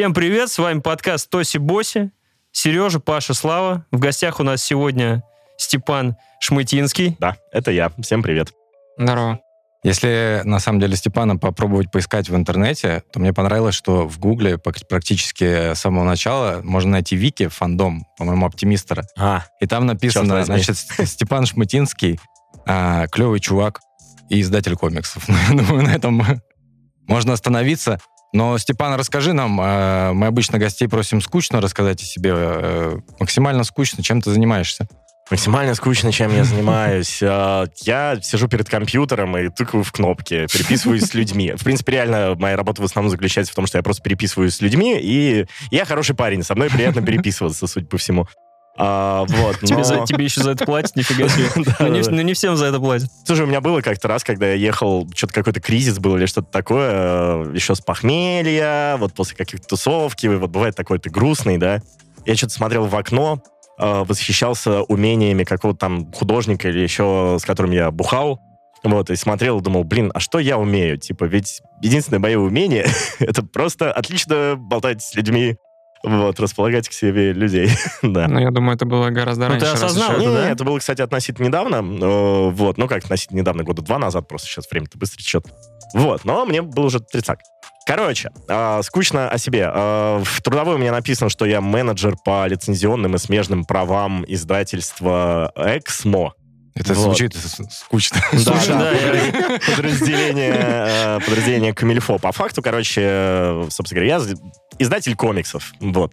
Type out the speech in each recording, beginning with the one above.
Всем привет, с вами подкаст Тоси Боси. Сережа, Паша, Слава. В гостях у нас сегодня Степан Шмытинский. Да, это я. Всем привет. Здорово. Если на самом деле Степана попробовать поискать в интернете, то мне понравилось, что в Гугле практически с самого начала можно найти вики, фандом, по-моему, оптимистера. А, И там написано, значит, Степан Шмытинский, а, клевый чувак и издатель комиксов. Я думаю, на этом можно остановиться. Но, Степан, расскажи нам, а, мы обычно гостей просим скучно рассказать о себе, э, максимально скучно, чем ты занимаешься? максимально скучно, чем я занимаюсь. А, Я сижу перед компьютером и тыкаю в кнопки, переписываюсь с людьми. В принципе, реально, моя работа в основном заключается в том, что я просто переписываюсь с людьми, и я хороший парень, со мной приятно переписываться, судя по всему. А, вот, Тебе, но- за, тебе еще за это платят, нифига себе. Да, Ну, не, да. ну, не всем за это платят. Слушай, у меня было как-то раз, когда я ехал, что-то какой-то кризис был или что-то такое, э, еще с похмелья, вот после каких-то тусовки, вот бывает такой ты грустный, да. Я что-то смотрел в окно, э, восхищался умениями какого-то там художника или еще с которым я бухал, вот, и смотрел и думал, блин, а что я умею? Типа, ведь единственное мое умение — это просто отлично болтать с людьми, вот, располагать к себе людей, да. Ну, я думаю, это было гораздо Ну, ты раньше. раз осознал еще. это, Не, да? это было, кстати, относительно недавно. Вот, ну как относительно недавно, года два назад, просто сейчас время-то быстро течет. Вот, но мне был уже тридцак. Короче, э, скучно о себе. Э, в трудовой у меня написано, что я менеджер по лицензионным и смежным правам издательства «Эксмо». Это Вот. звучит скучно. Слушай, да, я- подразделение, э, подразделение Камильфо. По факту, короче, э, собственно говоря, я издатель комиксов. Вот.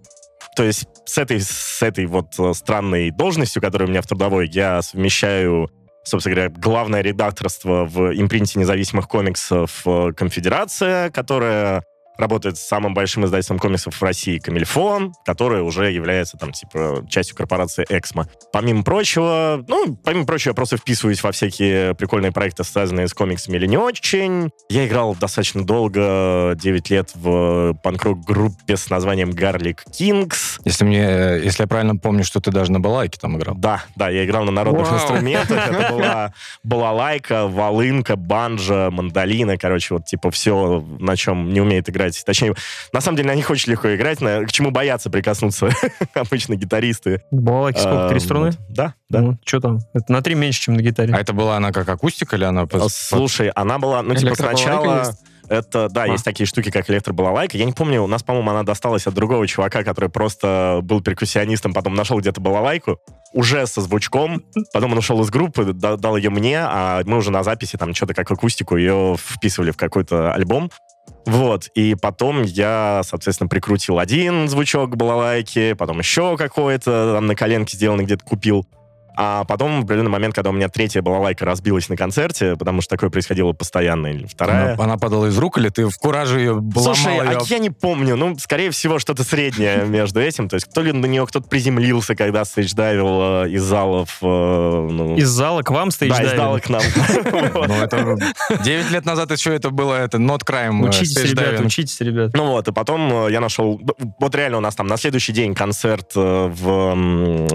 То есть с этой, с этой вот э, странной должностью, которая у меня в трудовой, я совмещаю, собственно говоря, главное редакторство в импринте независимых комиксов э, «Конфедерация», которая работает с самым большим издательством комиксов в России «Камильфо», которое уже является там типа частью корпорации «Эксмо». Помимо прочего, ну, помимо прочего, я просто вписываюсь во всякие прикольные проекты, связанные с комиксами или не очень. Я играл достаточно долго, 9 лет в панк-рок-группе с названием Garlic Kings. Если мне, э, если я правильно помню, что ты даже на балайке там играл. Да, да, я играл на народных Вау. инструментах. Это была балалайка, волынка, банджа, мандолина. Короче, вот типа все, на чем не умеет играть. Точнее, на самом деле на них очень легко играть, на- к чему боятся прикоснуться обычно гитаристы. Балалайки сколько? Три А, струны? Да, да. Ну, что там? Это на три меньше, чем на гитаре. А это была она как акустика или она... Слушай, она была, ну, типа, сначала... есть? Это, да, А. есть такие штуки, как электробалалайка. Я не помню, у нас, по-моему, она досталась от другого чувака, который просто был перкуссионистом, потом нашел где-то балалайку, уже со звучком, потом он ушел из группы, да- дал ее мне, а мы уже на записи там что-то как акустику ее вписывали в какой-то альбом. Вот, и потом я, соответственно, прикрутил один звучок к балалайке, потом еще какой-то, там на коленке сделанный где-то купил. А потом, в определенный момент, когда у меня третья балалайка разбилась на концерте, потому что такое происходило постоянно, или вторая... Она, она падала из рук, или ты в кураже ее ломал Слушай, её? а я не помню. Ну, скорее всего, что-то среднее между этим. То есть, то ли на нее кто-то приземлился, когда стейдж-дайвил э, из залов. э, ну, Из зала к вам стоишь да, из зала к нам. Ну, 9 лет назад еще это было это not crime. э, Учитесь, ребят, учитесь, ребят. Ну вот, и потом я нашел... Вот реально у нас там на следующий день концерт в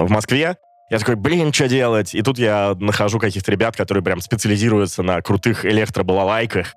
Москве. Я такой, блин, что делать? И тут я нахожу каких-то ребят, которые прям специализируются на крутых электробалалайках.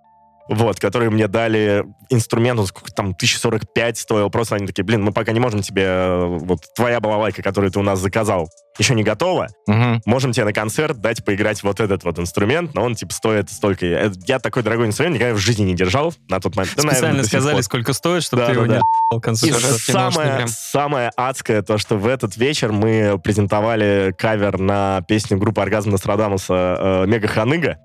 Вот, которые мне дали инструмент, он сколько там, 1045 стоил. Просто они такие, блин, мы пока не можем тебе... э, Вот твоя балалайка, которую ты у нас заказал, еще не готова. Мгм. Можем тебе на концерт дать поиграть вот этот вот инструмент, но он, типа, стоит столько. Я, я такой дорогой инструмент никогда в жизни не держал на тот момент. Да, наверное, Специально до сих сказали, сколько стоит, чтобы Да, ты да, его да. не в И самое, прям. самое адское то, что в этот вечер мы презентовали кавер на песню группы «Оргазм Нострадамуса» э, «Мега Ханыга».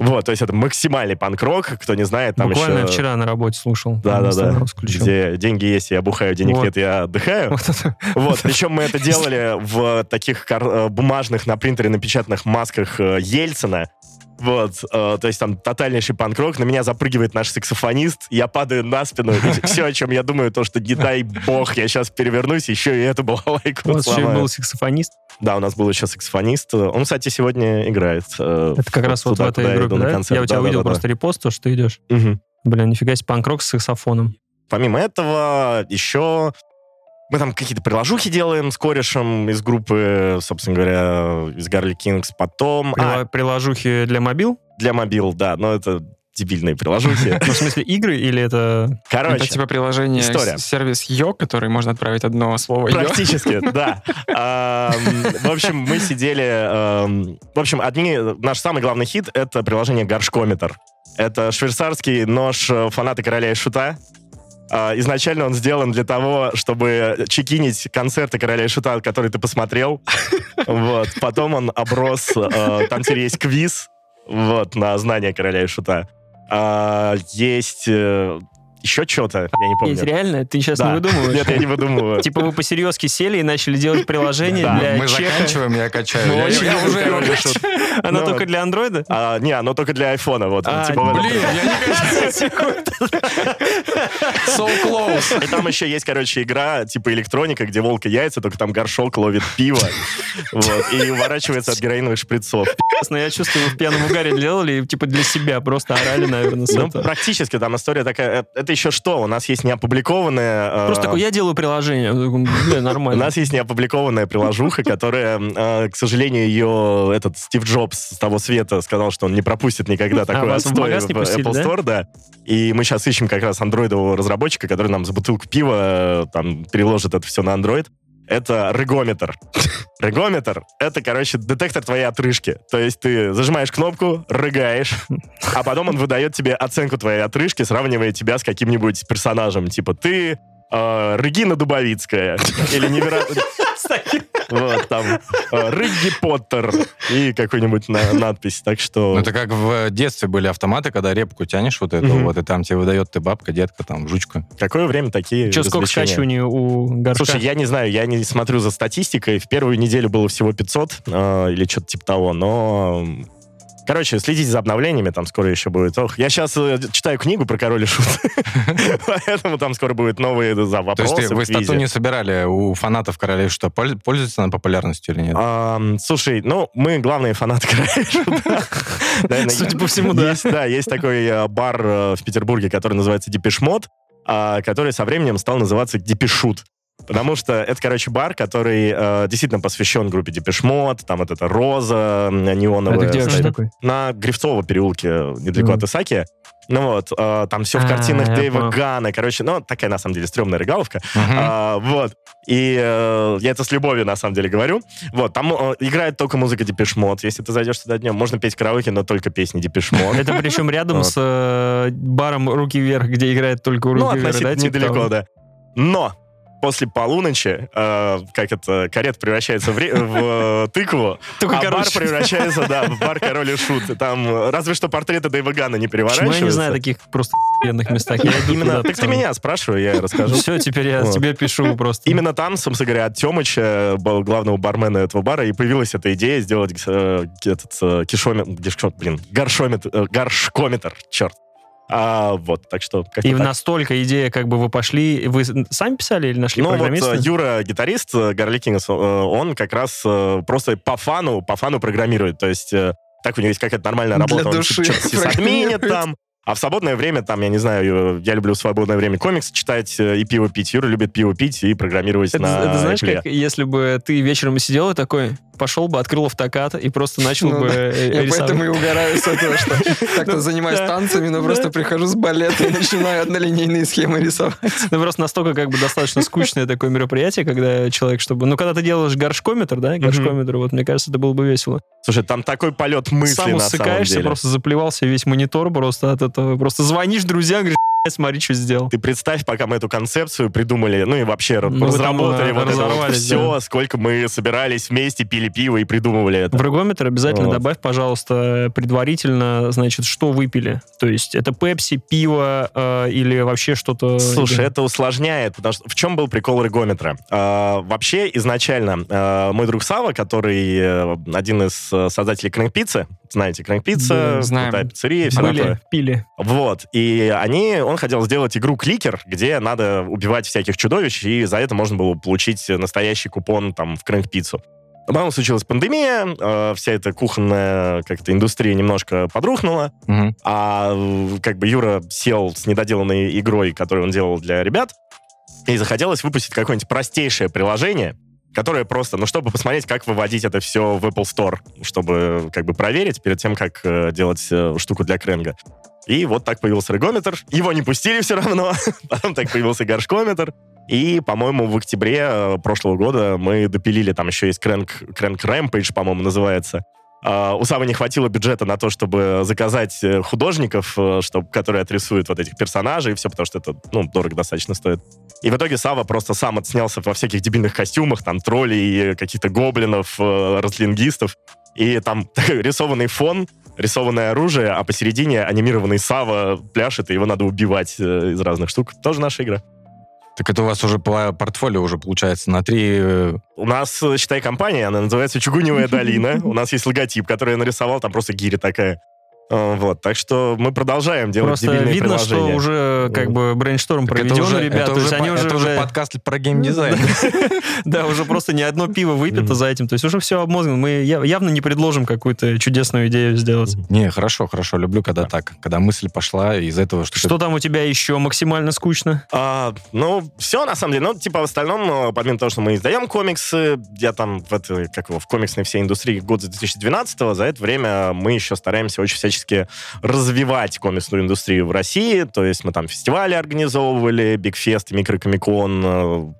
Вот, то есть это максимальный панк-рок, кто не знает, там Буквально еще... вчера на работе слушал. Да-да-да. Где деньги есть, я бухаю, денег Вот. нет, я отдыхаю. Вот. Вот, причем мы это делали в таких э, бумажных на принтере напечатанных масках э, Ельцина. Вот, э, то есть там тотальнейший панк-рок, на меня запрыгивает наш саксофонист, я падаю на спину, все, о чем я думаю, то, что не дай бог, я сейчас перевернусь, еще и эту балалайку У вас еще был саксофонист. Да, у нас был еще саксофонист, он, кстати, сегодня играет. э, Это как раз вот в этой группе, да? Я у тебя увидел просто репост, то, что ты идешь. Бля, нифига себе, панк-рок с саксофоном. Помимо этого, еще Мы там какие-то приложухи делаем с корешем из группы, собственно говоря, из Гарли Кингс. Потом... Прила- А, Приложухи для мобил? для мобил, да, но это дебильные приложухи. Ну, в смысле, игры или это... Короче, Это типа приложение, история. сервис Йо, который можно отправить одно слово Йо. Практически, да. В общем, мы сидели... В общем, одни... Наш самый главный хит — это приложение «Горшкометр». Это швейцарский нож э, фанаты короля и шута. А, Изначально он сделан для того, чтобы чекинить концерты короля и шута, которые ты посмотрел. Вот. Потом он оброс... э, Там теперь есть квиз вот, на знание короля и шута. А, Есть э, еще что-то, я не помню. Есть реально? Ты сейчас не Да. выдумываешь? Нет, я не выдумываю. Типа вы посерьезки сели и начали делать приложение для Мы заканчиваем, я качаю. Мы Я- уже его и. Оно Ну, только для андроида? А, не, оно только для айфона, вот. А, типа Блин, я не. So close. И там еще есть, короче, игра типа электроника, где волк и яйца, только там горшок ловит пиво и уворачивается от героиновых шприцов. Ясно, я чувствую, вы в пьяном угаре делали, типа для себя, просто орали, наверное, Ну, практически там история такая. э, Это еще что? У нас есть неопубликованная... э, Просто такой, я делаю приложение. Такой, Бля, У нормально. нас есть неопубликованная приложуха, которая, э, к сожалению, ее этот Стив Джобс с того света сказал, что он не пропустит никогда такой А в отстой в Apple? Store, да. И мы сейчас ищем как раз андроидового разработчика, который нам за бутылку пива э, там переложит это все на Android. Это рыгометр. Рыгометр — это, короче, детектор твоей отрыжки. То есть ты зажимаешь кнопку, рыгаешь, а потом он выдает тебе оценку твоей отрыжки, сравнивая тебя с каким-нибудь персонажем. Типа ты э, Регина Дубовицкая или невероятно... Вот, там э, Рыгги Поттер и какой-нибудь на- надпись. Так что... Ну, это как в детстве были автоматы, когда репку тянешь вот эту, вот, и там тебе выдает ты бабка, детка, там, жучка. Какое время такие Че, сколько скачиваний у горшка? Слушай, я не знаю, я не смотрю за статистикой. В первую неделю было всего 500 э, или что-то типа того, но... Короче, следите за обновлениями, там скоро еще будет. Ох, я сейчас читаю книгу про король и шут, поэтому там скоро будут новые за То вопросы есть ты, в вы стату не собирали у фанатов королей, что польз- пользуется она популярностью или нет? Слушай, ну, мы главные фанаты короля и шута. Судя по всему, да. Есть, да, есть такой э, бар э, в Петербурге, который называется Депешмот, а, который со временем стал называться Депешут. Потому что это, короче, бар, который э, действительно посвящен группе Депешмот, там вот эта роза неоновая. Это где вообще такой? На Грифцово переулке, недалеко Мгм. от Исаки. Ну вот, э, там все в А, картинах я Дэйва. Гана. Короче, ну, такая, на самом деле, стрёмная регаловка. Мгм. А, вот. И э, я это с любовью, на самом деле, говорю. Вот, там э, играет только музыка Депешмот. Если ты зайдешь туда днем, можно петь караоке, но только песни Депешмот. Это причем рядом с э, баром «Руки вверх», где играет только «Руки Ну, вверх», да? относительно типа недалеко, да. Но после полуночи, э, как это, карет превращается в, ре- в, э, тыкву, Только а бар короче. превращается, да, в бар Король и Шут. Там э, разве что портреты Дэйва Гана не Почему переворачиваются. я не знаю таких просто охуенных местах? Я Именно, так ты меня спрашивай, я расскажу. Все, теперь я Вот. тебе пишу просто. Именно там, собственно говоря, от Темыча, был главного бармена этого бара, и появилась эта идея сделать э, этот э, кишометр, блин, горшометр, э, горшкометр, черт. А, вот, так что... И так. настолько идея, как бы вы пошли... Вы сами писали или нашли Ну вот программиста? э, Юра, гитарист э, Гарли Кингс, э, он как раз просто по фану, по фану программирует. То есть так у него есть какая-то нормальная Для работа, он души что-то сисадминит там. А в свободное время, там, я не знаю, я люблю в свободное время комикс читать и пиво пить. Юра любит пиво пить и программировать Это, на это знаешь, Apple. как если бы ты вечером сидел и такой, пошел бы, открыл автокад и просто начал Ну бы да. э, Я рисовать. поэтому и угораю с этого, что как-то Ну, занимаюсь танцами, но просто прихожу с балета и начинаю однолинейные схемы рисовать. Ну, просто настолько как бы достаточно скучное такое мероприятие, когда человек, чтобы... Ну, когда ты делаешь горшкометр, да, горшкометр, вот, мне кажется, это было бы весело. Слушай, там такой полет мысли Сам на самом усыкаешься, деле. просто заплевался весь монитор просто от этого. Просто звонишь друзьям, говоришь, «Блядь, смотри, что сделал. Ты представь, пока мы эту концепцию придумали, ну и вообще Ну, разработали там, вот это вот все, сколько мы собирались вместе, пили пиво и придумывали это. В регометр обязательно Вот. добавь, пожалуйста, предварительно, значит, что выпили. То есть это пепси, пиво э, или вообще что-то... Слушай, это усложняет, потому что в чем был прикол рыгометра? А, вообще, изначально, а, мой друг Сава, который э, один из э, создателей Крэнк-пиццы, знаете, Крэнк-пицца, Да, знаем. крутая пиццерия, все были, такое. пили. Вот, и они, он хотел сделать игру Кликер, где надо убивать всяких чудовищ, и за это можно было получить настоящий купон там в Крэнк-пиццу. Но Потом случилась пандемия, э, вся эта кухонная как-то индустрия немножко подрухнула, Мгм. а как бы Юра сел с недоделанной игрой, которую он делал для ребят, И захотелось выпустить какое-нибудь простейшее приложение, которое просто, ну, чтобы посмотреть, как выводить это все в Apple Store, чтобы как бы проверить перед тем, как э, делать э, штуку для кренга. И вот так появился регометр. Его не пустили все равно. Потом так появился горшкометр. И, по-моему, в октябре э, прошлого года мы допилили, там еще есть крэнк, крэнк Rampage, по-моему, называется. А, у Савы не хватило бюджета на то, чтобы заказать э, художников, э, чтоб, которые отрисуют вот этих персонажей и все, потому что это, ну, дорого достаточно стоит. И в итоге Сава просто сам отснялся во всяких дебильных костюмах, там, троллей, каких-то гоблинов, э, разлингистов. И там рисованный фон, рисованное оружие, а посередине анимированный Сава пляшет, и его надо убивать э, из разных штук. Тоже наша игра. Так это у вас уже по портфолио уже получается на три... э, У нас, э, считай, компания, она называется «Чугуневая долина». У нас есть логотип, который я нарисовал, там просто гири такая. Э, Вот, так что мы продолжаем делать Просто дебильные видно, что уже как бы brainstorm так это проведен, уже- ребят. это уже они по- уже, это уже подкаст про геймдизайн. Да, уже просто не одно пиво выпито за этим. То есть уже все обмозгано. Мы явно не предложим какую-то чудесную идею сделать. Не, хорошо, хорошо. Люблю, когда так. Когда мысль пошла из этого, что... Что там у тебя еще максимально скучно? А, ну, все, на самом деле. Ну, типа, в остальном, э, помимо того, что мы издаем комиксы, я там в, этой, как его, в комиксной всей индустрии год с 2012 за это время мы еще стараемся очень всячески развивать комиксную индустрию в России. То есть мы там фестивали организовывали, Бигфест, Микрокомикон, э,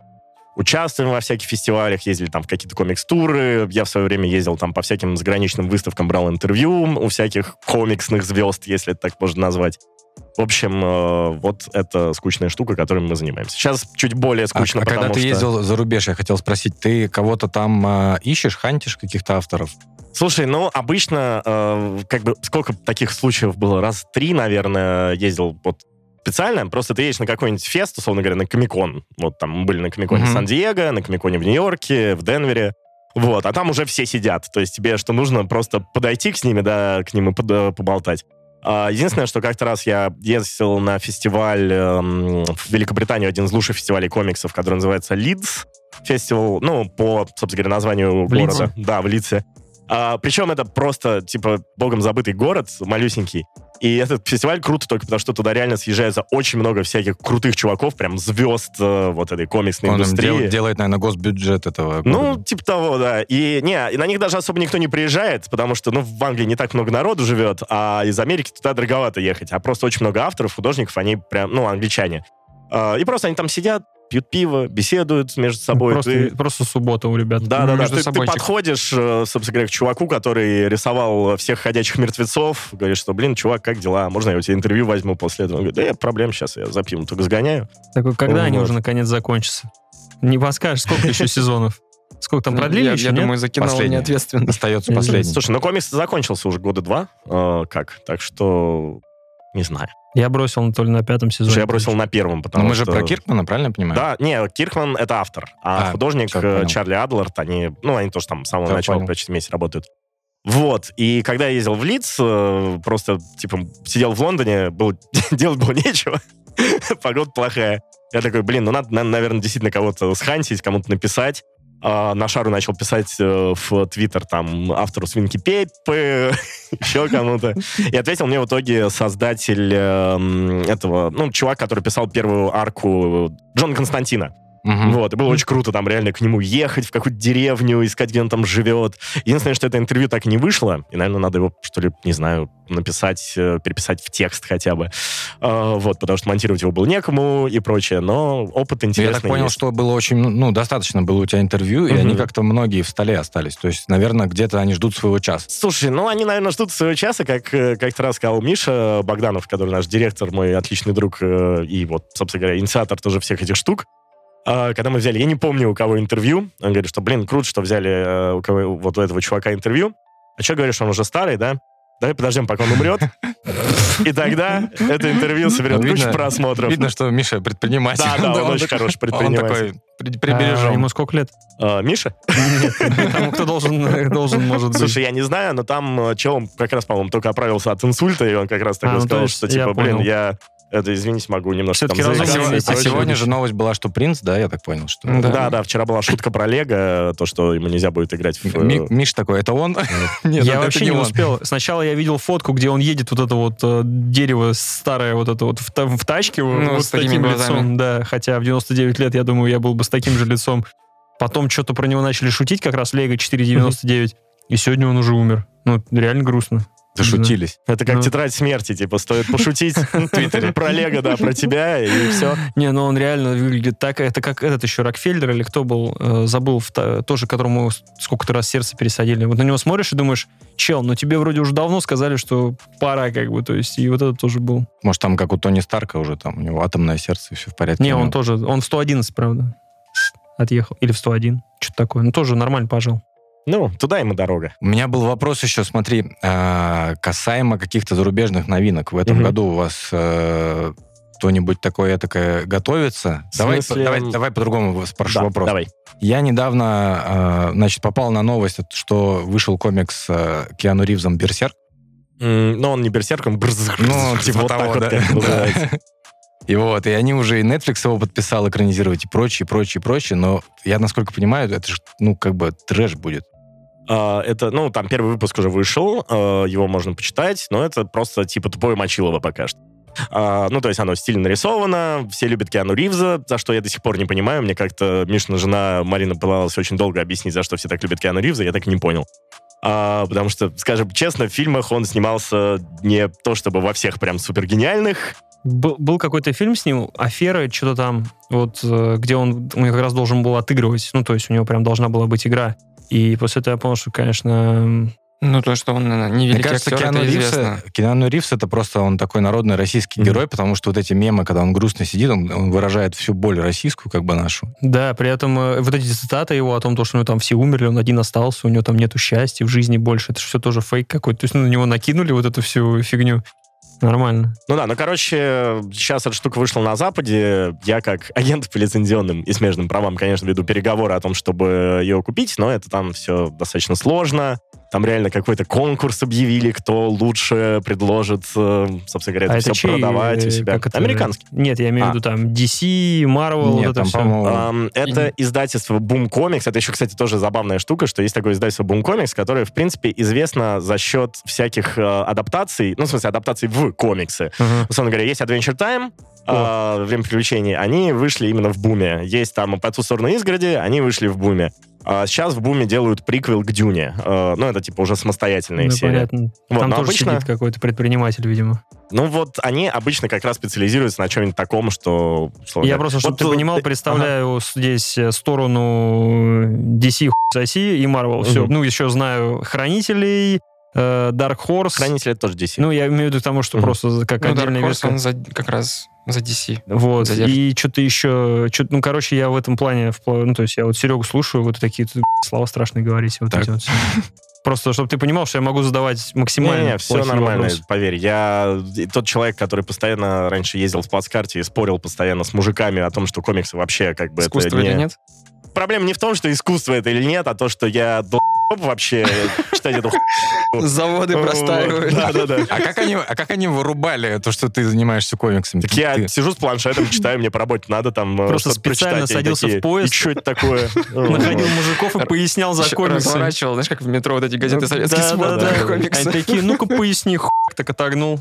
участвуем во всяких фестивалях, ездили там в какие-то комикс-туры. Я в свое время ездил там по всяким заграничным выставкам, брал интервью у всяких комиксных звезд, если это так можно назвать. В общем, э, вот это скучная штука, которой мы занимаемся. Сейчас чуть более А, скучно, а когда потому ты что... ездил за рубеж, я хотел спросить, ты кого-то там а, ищешь, хантишь каких-то авторов? Слушай, ну, обычно, э, как бы, сколько таких случаев было? Раз три, наверное, ездил вот специально. Просто ты едешь на какой-нибудь фест, условно говоря, на Комикон. Вот там мы были на Комиконе Мгм. Сан-Диего, на Комиконе в Нью-Йорке, в Денвере. Вот, а там уже все сидят. То есть тебе что нужно, просто подойти к ними, да, к ним и под- э, поболтать. А, Единственное, что как-то раз я ездил на фестиваль эм, в Великобританию, один из лучших фестивалей комиксов, который называется Leeds фестивал, ну, по, собственно говоря, названию В города. Да, в Лидсе. А, причем это просто, типа, богом забытый город, малюсенький. И этот фестиваль круто только потому, что туда реально съезжается очень много всяких крутых чуваков, прям звезд э, вот этой комиксной Он индустрии. дел- делает, наверное, госбюджет этого Ну, города. типа того, да. И, не, и на них даже особо никто не приезжает, потому что, ну, в Англии не так много народу живет, а из Америки туда дороговато ехать. А просто очень много авторов, художников, они прям, ну, англичане. А, И просто они там сидят, пьют пиво, беседуют между собой. Просто, Ты- просто суббота у ребят. да, да, да. Ты, ты подходишь, э, собственно говоря, к чуваку, который рисовал всех ходячих мертвецов, говоришь, что, блин, чувак, как дела? Можно я у тебя интервью возьму после этого? Он говорит, да нет проблем, сейчас я за пивом только сгоняю. Такой, когда они Вот. уже наконец закончатся? Не подскажешь, сколько еще сезонов? Сколько там продлили я, еще, я нет? думаю, закинул Последний. неответственно. Остается последний. Слушай, ну комикс закончился уже года два, э, как, так что не знаю. Я бросил на- то ли на пятом сезоне. Слушай, я бросил на первом, потому Но мы же что... про Киркмана, правильно я понимаю? Да, не, Киркман это автор, а, А, художник всё, э. Чарли Адлард, они, ну, они тоже там с самого начала понял. почти вместе работают. Вот, и когда я ездил в Лидс, э, просто, типа, сидел в Лондоне, был, делать было нечего, погода плохая. Я такой, блин, ну надо, на- наверное, действительно кого-то схантить, кому-то написать. А, на шару начал писать э, в Твиттер там автору Свинки Пеппы, еще кому-то. И ответил мне в итоге создатель эм, этого, ну, чувак, который писал первую арку Джона Константина. Мгм. Вот, и было очень круто там реально к нему ехать в какую-то деревню, искать, где он там живет. Единственное, что это интервью так и не вышло, и, наверное, надо его, что ли, не знаю, написать, э, переписать в текст хотя бы. А, вот, потому что монтировать его было некому и прочее, но опыт Ну, Я интересный так понял, есть. что было очень, ну, достаточно было у тебя интервью, и Мгм. они как-то многие в столе остались. То есть, наверное, где-то они ждут своего часа. Слушай, ну, они, наверное, ждут своего часа, как э, как-то раз сказал Миша Богданов, который наш директор, мой отличный друг э, и вот, собственно говоря, инициатор тоже всех этих штук. А, Когда мы взяли, я не помню, у кого интервью, он говорит, что, блин, круто, что взяли э, у кого, вот у этого чувака интервью. А что говоришь, он уже старый, да? Давай подождем, пока он умрет. И тогда это интервью соберет Видно- кучу просмотров. Видно, что Миша предприниматель. Да, да, он очень хороший Он предприниматель. такой, при- А ему сколько лет? А, Миша? Нет, тому, кто должен, должен, может быть. Слушай, я не знаю, но там э, чел как раз, по-моему, только оправился от инсульта, и он как раз такой А, ну, сказал, что, я типа, блин, я Это, извините, могу немножко Всё-таки там. А прочее. сегодня же новость была, что принц, да, я так понял, что... Да. Да, да, вчера была шутка про Лего, то, что ему нельзя будет играть в... э, Ми- Миш такой, это он? Нет, я это вообще не он. успел. Сначала я видел фотку, где он едет, вот это вот э, дерево старое, вот это вот в, та- в тачке, вот Ну, вот с таким глазами. лицом. Да, хотя в 99 лет, я думаю, я был бы с таким же лицом. Потом что-то про него начали шутить, как раз Лего 499. И сегодня он уже умер. Ну, реально грустно. Зашутились. Это как Ну. тетрадь смерти, типа, стоит пошутить в Твиттере про Лего, да, про тебя, и все. Не, ну он реально выглядит так. Это как этот еще Рокфеллер или кто был, э, забыл, тоже которому сколько-то раз сердце пересадили. Вот на него смотришь и думаешь, чел, ну тебе вроде уже давно сказали, что пора как бы, то есть и вот это тоже был. Может, там, как у Тони Старка уже, там, у него атомное сердце, и все в порядке. Не, он тоже, он в 111, правда, отъехал. Или в 101, что-то такое. Ну тоже нормально пожил. Ну, туда ему дорога. У меня был вопрос еще, смотри, а, касаемо каких-то зарубежных новинок. В этом Мгм. году у вас э, кто-нибудь такое такое готовится? В Давай, смысле? давай, давай по-другому спрошу Да, вопрос. давай. Я недавно, э, значит, попал на новость, что вышел комикс э, Киану Ривзом «Берсерк». Но он не берсерк, он Ну, типа вот так того, вот да. как. И вот, и они уже и Netflix его подписал экранизировать, и прочее, прочее, прочее, но я, насколько понимаю, это же, ну, как бы трэш будет. А, Это, ну, там первый выпуск уже вышел, э, его можно почитать, но это просто типа тупое Мочилово пока что. А, ну, то есть оно стильно нарисовано, все любят Киану Ривза, за что я до сих пор не понимаю. Мне как-то Мишина жена Марина пыталась очень долго объяснить, за что все так любят Киану Ривза, я так и не понял. А, потому что, скажем честно, в фильмах он снимался не то чтобы во всех прям супер гениальных. Был, был какой-то фильм с ним, «Афера», что-то там, вот, э, где он, он как раз должен был отыгрывать, ну, то есть у него прям должна была быть игра. И после этого я понял, что, конечно, Ну, то, что он не Мне великий кажется, актер, Киану это Ривз, известно. Киану Ривз это просто он такой народный российский Мгм. герой, потому что вот эти мемы, когда он грустно сидит, он, он выражает всю боль российскую, как бы нашу. Да, при этом э, вот эти цитаты его о том, то, что у него там все умерли, он один остался, у него там нету счастья в жизни больше, это все тоже фейк какой-то. То есть ну, на него накинули вот эту всю фигню. Нормально. Ну да, ну, короче, сейчас эта штука вышла на Западе. Я как агент по лицензионным и смежным правам, конечно, веду переговоры о том, чтобы ее купить, но это там все достаточно сложно. Там реально какой-то конкурс объявили, кто лучше предложит, э, собственно говоря, это а все чей, продавать у себя. как это? Американский. Нет, я имею в А. виду там DC, Marvel, Нет, вот это там, все. по-моему, Ам, это издательство Boom Comics. Это еще, кстати, тоже забавная штука, что есть такое издательство Boom Comics, которое, в принципе, известно за счет всяких э, адаптаций, ну, в смысле, адаптаций в комиксы. Ага. Условно говоря, есть Adventure Time, э, Время приключений, они вышли именно в буме. Есть там по ту сторону изгороди, они вышли в буме. А сейчас в буме делают приквел к Дюне. Э, ну, это типа уже самостоятельная Ну, серия. понятно. Вот, Там тоже обычно- сидит какой-то предприниматель, видимо. Ну, вот они обычно как раз специализируются на чем-нибудь таком, что... условно Я просто, чтобы вот, ты э, понимал, ага. представляю здесь э, сторону DC хуй соси и Marvel. Все. Мгм. Ну, еще знаю Хранителей, э, Dark Horse. Хранители это тоже DC. Ну, я имею в виду к тому, что Мгм. просто как Ну, Dark отдельная Horse, ветка. он за- как раз за DC. Вот. задержит. И что-то еще... чё- ну, короче, я в этом плане... Ну, то есть я вот Серегу слушаю, вот такие тут слова страшные говорите. Вот Так. эти вот все. Просто, чтобы ты понимал, что я могу задавать максимально Не, все нормально, вопросы. поверь. Я тот человек, который постоянно раньше ездил в плацкарте и спорил постоянно с мужиками о том, что комиксы вообще как бы Искусство это не... или нет? Проблема не в том, что искусство это или нет, а то, что я долб вообще читать эту хуйню. Заводы простаивают. Да-да-да. А как они, а как они вырубали то, что ты занимаешься комиксами? Так я Ты- сижу с планшетом, читаю, мне по работе надо там э, Просто специально садился в поезд, И что это такое? Находил мужиков и пояснял за комиксы. Разворачивал, знаешь, как в метро вот эти газеты советские Да, смотрят, да, да. комиксы. Они такие, ну-ка поясни, хуй, так отогнул.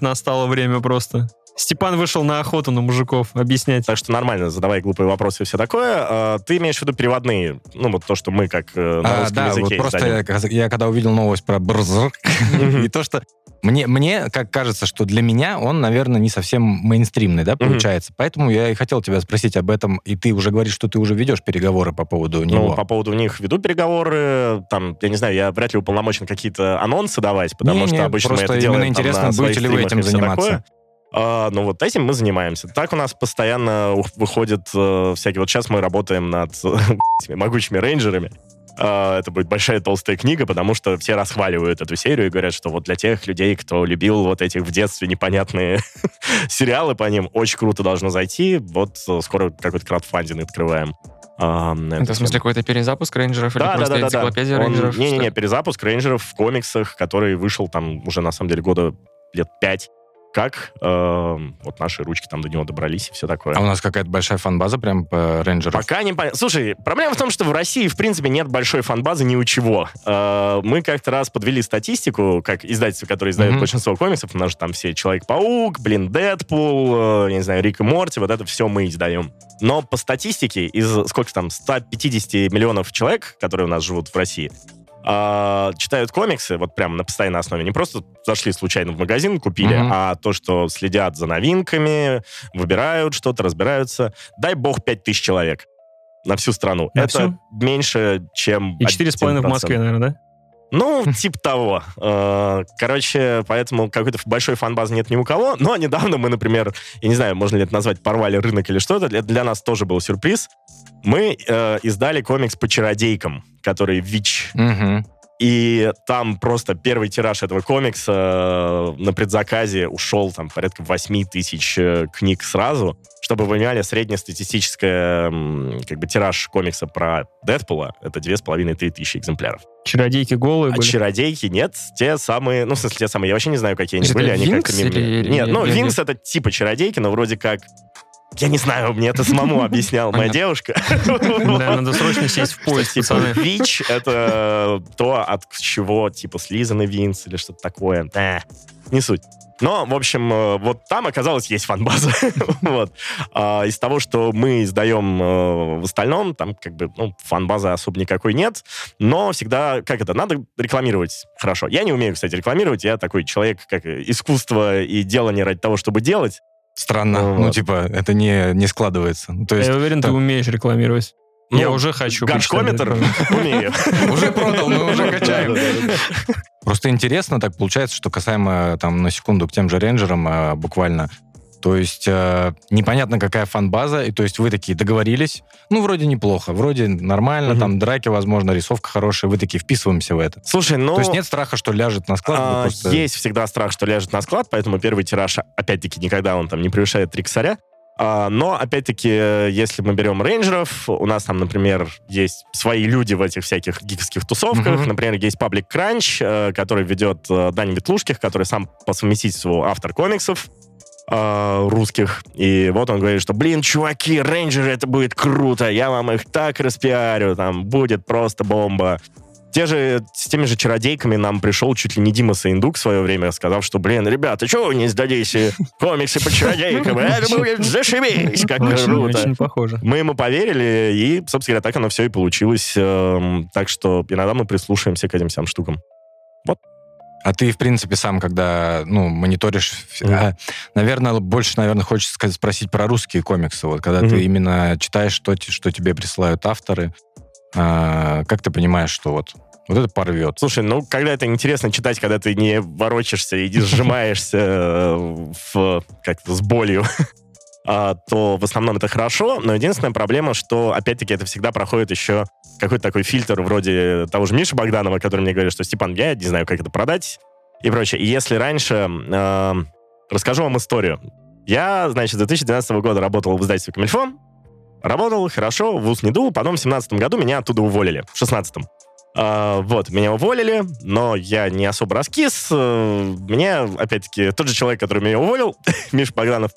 Настало время просто. Степан вышел на охоту на мужиков объяснять. Так что нормально, задавай глупые вопросы и все такое. А, Ты имеешь в виду переводные, ну вот то, что мы как э, на А, русском да, вот языке просто издаем. я, я когда увидел новость про Брзрк, и то, что мне, мне как кажется, что для меня он, наверное, не совсем мейнстримный, да, получается. Поэтому я и хотел тебя спросить об этом, и ты уже говоришь, что ты уже ведешь переговоры по поводу Ну, него. по поводу них веду переговоры, там, я не знаю, я вряд ли уполномочен какие-то анонсы давать, потому что обычно мы просто это именно делаем там, интересно, своих будете ли вы этим заниматься? такое. А, ну, вот этим мы занимаемся. Так у нас постоянно выходят э, всякие... Вот сейчас мы работаем над могучими рейнджерами. А, это будет большая толстая книга, потому что все расхваливают эту серию и говорят, что вот для тех людей, кто любил вот этих в детстве непонятные сериалы по ним, очень круто должно зайти. Вот э, скоро какой-то краудфандинг открываем. а, Это в смысле какой-то перезапуск рейнджеров или Да, да, просто да, да, да. энциклопедия Он- рейнджеров? Не-не-не, перезапуск рейнджеров в комиксах, который вышел там уже, на самом деле, года лет пять. Как э, вот наши ручки там до него добрались и все такое. А у нас какая-то большая фан-база прям по рейнджеру. Пока не понятно. Слушай, проблема в том, что в России, в принципе, нет большой фан-базы ни у чего. Э, Мы как-то раз подвели статистику, как издательство, которое издает Мгм. большинство комиксов. У нас же там все Человек-паук, блин, Дэдпул, э, я не знаю, Рик и Морти, вот это все мы издаем. Но по статистике, из сколько там, 150 миллионов человек, которые у нас живут в России, а, читают комиксы, вот прям на постоянной основе, не просто зашли случайно в магазин, купили, Мгм. а то, что следят за новинками, выбирают что-то, разбираются. Дай бог 5000 человек на всю страну. На Это всю? меньше, чем И 4,5 в 1%. Москве, наверное, да? Ну, типа того. Э, Короче, поэтому какой-то большой фан-базы нет ни у кого. Но недавно мы, например, я не знаю, можно ли это назвать, порвали рынок или что-то. Это для нас тоже был сюрприз. Мы э, издали комикс по чародейкам, который ВИЧ. Мгм. И там просто первый тираж этого комикса э, на предзаказе ушел там порядка 8 тысяч э, книг сразу. Чтобы вы понимали, среднестатистическая как бы тираж комикса про Дэдпула — это 2,5-3 тысячи экземпляров. Чародейки голые А были. чародейки нет, те самые, ну, в смысле, те самые, я вообще не знаю, какие они были, они как-то... мимо- Нет, ну, Винкс это типа чародейки, но вроде как... Я не знаю, мне это самому объясняла моя девушка. Да, надо срочно сесть в поезд, Типа, пацаны. ВИЧ — это то, от чего, типа, слизаны Винкс или что-то такое. Э, не суть. Но, в общем, э, вот там оказалось есть фан-база. вот. А из того, что мы издаем э, в остальном, там как бы ну, фан-базы особо никакой нет. Но всегда, как это, надо рекламировать хорошо. Я не умею, кстати, рекламировать. Я такой человек, как искусство и делание ради того, чтобы делать. Странно. Вот. Ну, типа, это не, не складывается. Ну, То есть Я уверен, ты так. умеешь рекламировать. Ну, Я уже хочу. Почитать. умею. уже продал, мы уже качаем. Просто интересно так получается, что касаемо там на секунду к тем же рейнджерам э, буквально. То есть э, непонятно, какая фан-база, и то есть вы такие договорились, ну, вроде неплохо, вроде нормально, Мгм. там драки, возможно, рисовка хорошая, вы такие вписываемся в это. Слушай, ну... То есть нет страха, что ляжет на склад? А, просто- Есть всегда страх, что ляжет на склад, поэтому первый тираж, опять-таки, никогда он там не превышает три косаря. А, Но, опять-таки, если мы берем рейнджеров, у нас там, например, есть свои люди в этих всяких гиковских тусовках. Мгм. Например, есть паблик Кранч, э, который ведет э, Даня Ветлушких, который сам по совместительству автор комиксов э, русских. И вот он говорит, что, блин, чуваки, рейнджеры, это будет круто, я вам их так распиарю, там будет просто бомба. Те же, с теми же чародейками нам пришел чуть ли не Дима Саиндук в свое время, сказав, что, блин, ребята, что вы не сдадите комиксы по чародейкам? Это будет зашибись, как Очень, круто. очень похоже. Мы ему поверили, и, собственно говоря, так оно все и получилось. Эм, Так что иногда мы прислушаемся к этим всем штукам. А ты, в принципе, сам, когда, ну, мониторишь... Мгм. а, наверное, больше, наверное, хочется сказать, спросить про русские комиксы. Вот, когда Мгм. ты именно читаешь, что, что тебе присылают авторы, а, как ты понимаешь, что вот, вот это порвет? Слушай, ну, когда это интересно читать, когда ты не ворочишься и не сжимаешься э, в, как-то с болью, то в основном это хорошо, но единственная проблема, что, опять-таки, это всегда проходит еще какой-то такой фильтр вроде того же Миши Богданова, который мне говорит, что, Степан, я не знаю, как это продать и прочее. И если раньше... э, расскажу вам историю. Я, значит, с 2012 года работал в издательстве Камильфо, работал хорошо, ВУЗ не дул, потом в 2017 году меня оттуда уволили, в 2016 а, вот, меня уволили, но я не особо раскис. Э, Мне, опять-таки, тот же человек, который меня уволил, Миш Богданов,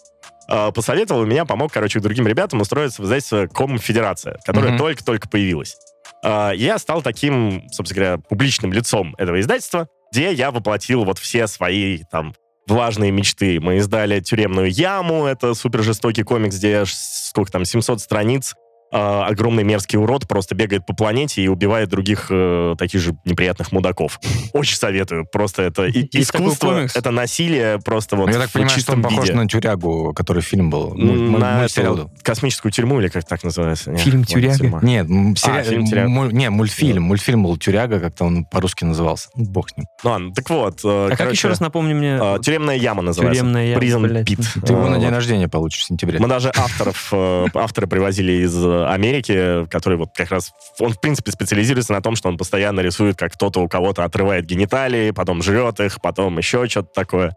а, посоветовал и меня, помог, короче, другим ребятам устроиться в издательство Комфедерация, которое Мгм. только-только появилось. А, Я стал таким, собственно говоря, публичным лицом этого издательства, где я воплотил вот все свои там влажные мечты. Мы издали «Тюремную яму», это супер жестокий комикс, где сколько там, 700 страниц, огромный мерзкий урод просто бегает по планете и убивает других э, таких же неприятных мудаков. Очень советую. Просто это и- искусство, это насилие просто вот Ну, я так понимаю, что он похож виде. на тюрягу, который фильм был. Муль- муль- на эту космическую тюрьму, или как так называется? Нет, Фильм «Тюряга»? тюрьма. Нет, сери- А, фильм «Тюряга». муль- не, мультфильм. Мультфильм был «Тюряга», как-то он по-русски назывался. Ну, бог с ним. Ну ладно, так вот. э, А как короче, еще раз напомни мне? э, «Тюремная яма» называется. Тюремная яма, Prison блядь. Pit. Ты его Э, на день рождения получишь в сентябре. Мы даже авторов, э, авторы привозили из э, Америки, который вот как раз, он в принципе специализируется на том, что он постоянно рисует, как кто-то у кого-то отрывает гениталии, потом жрет их, потом еще что-то такое.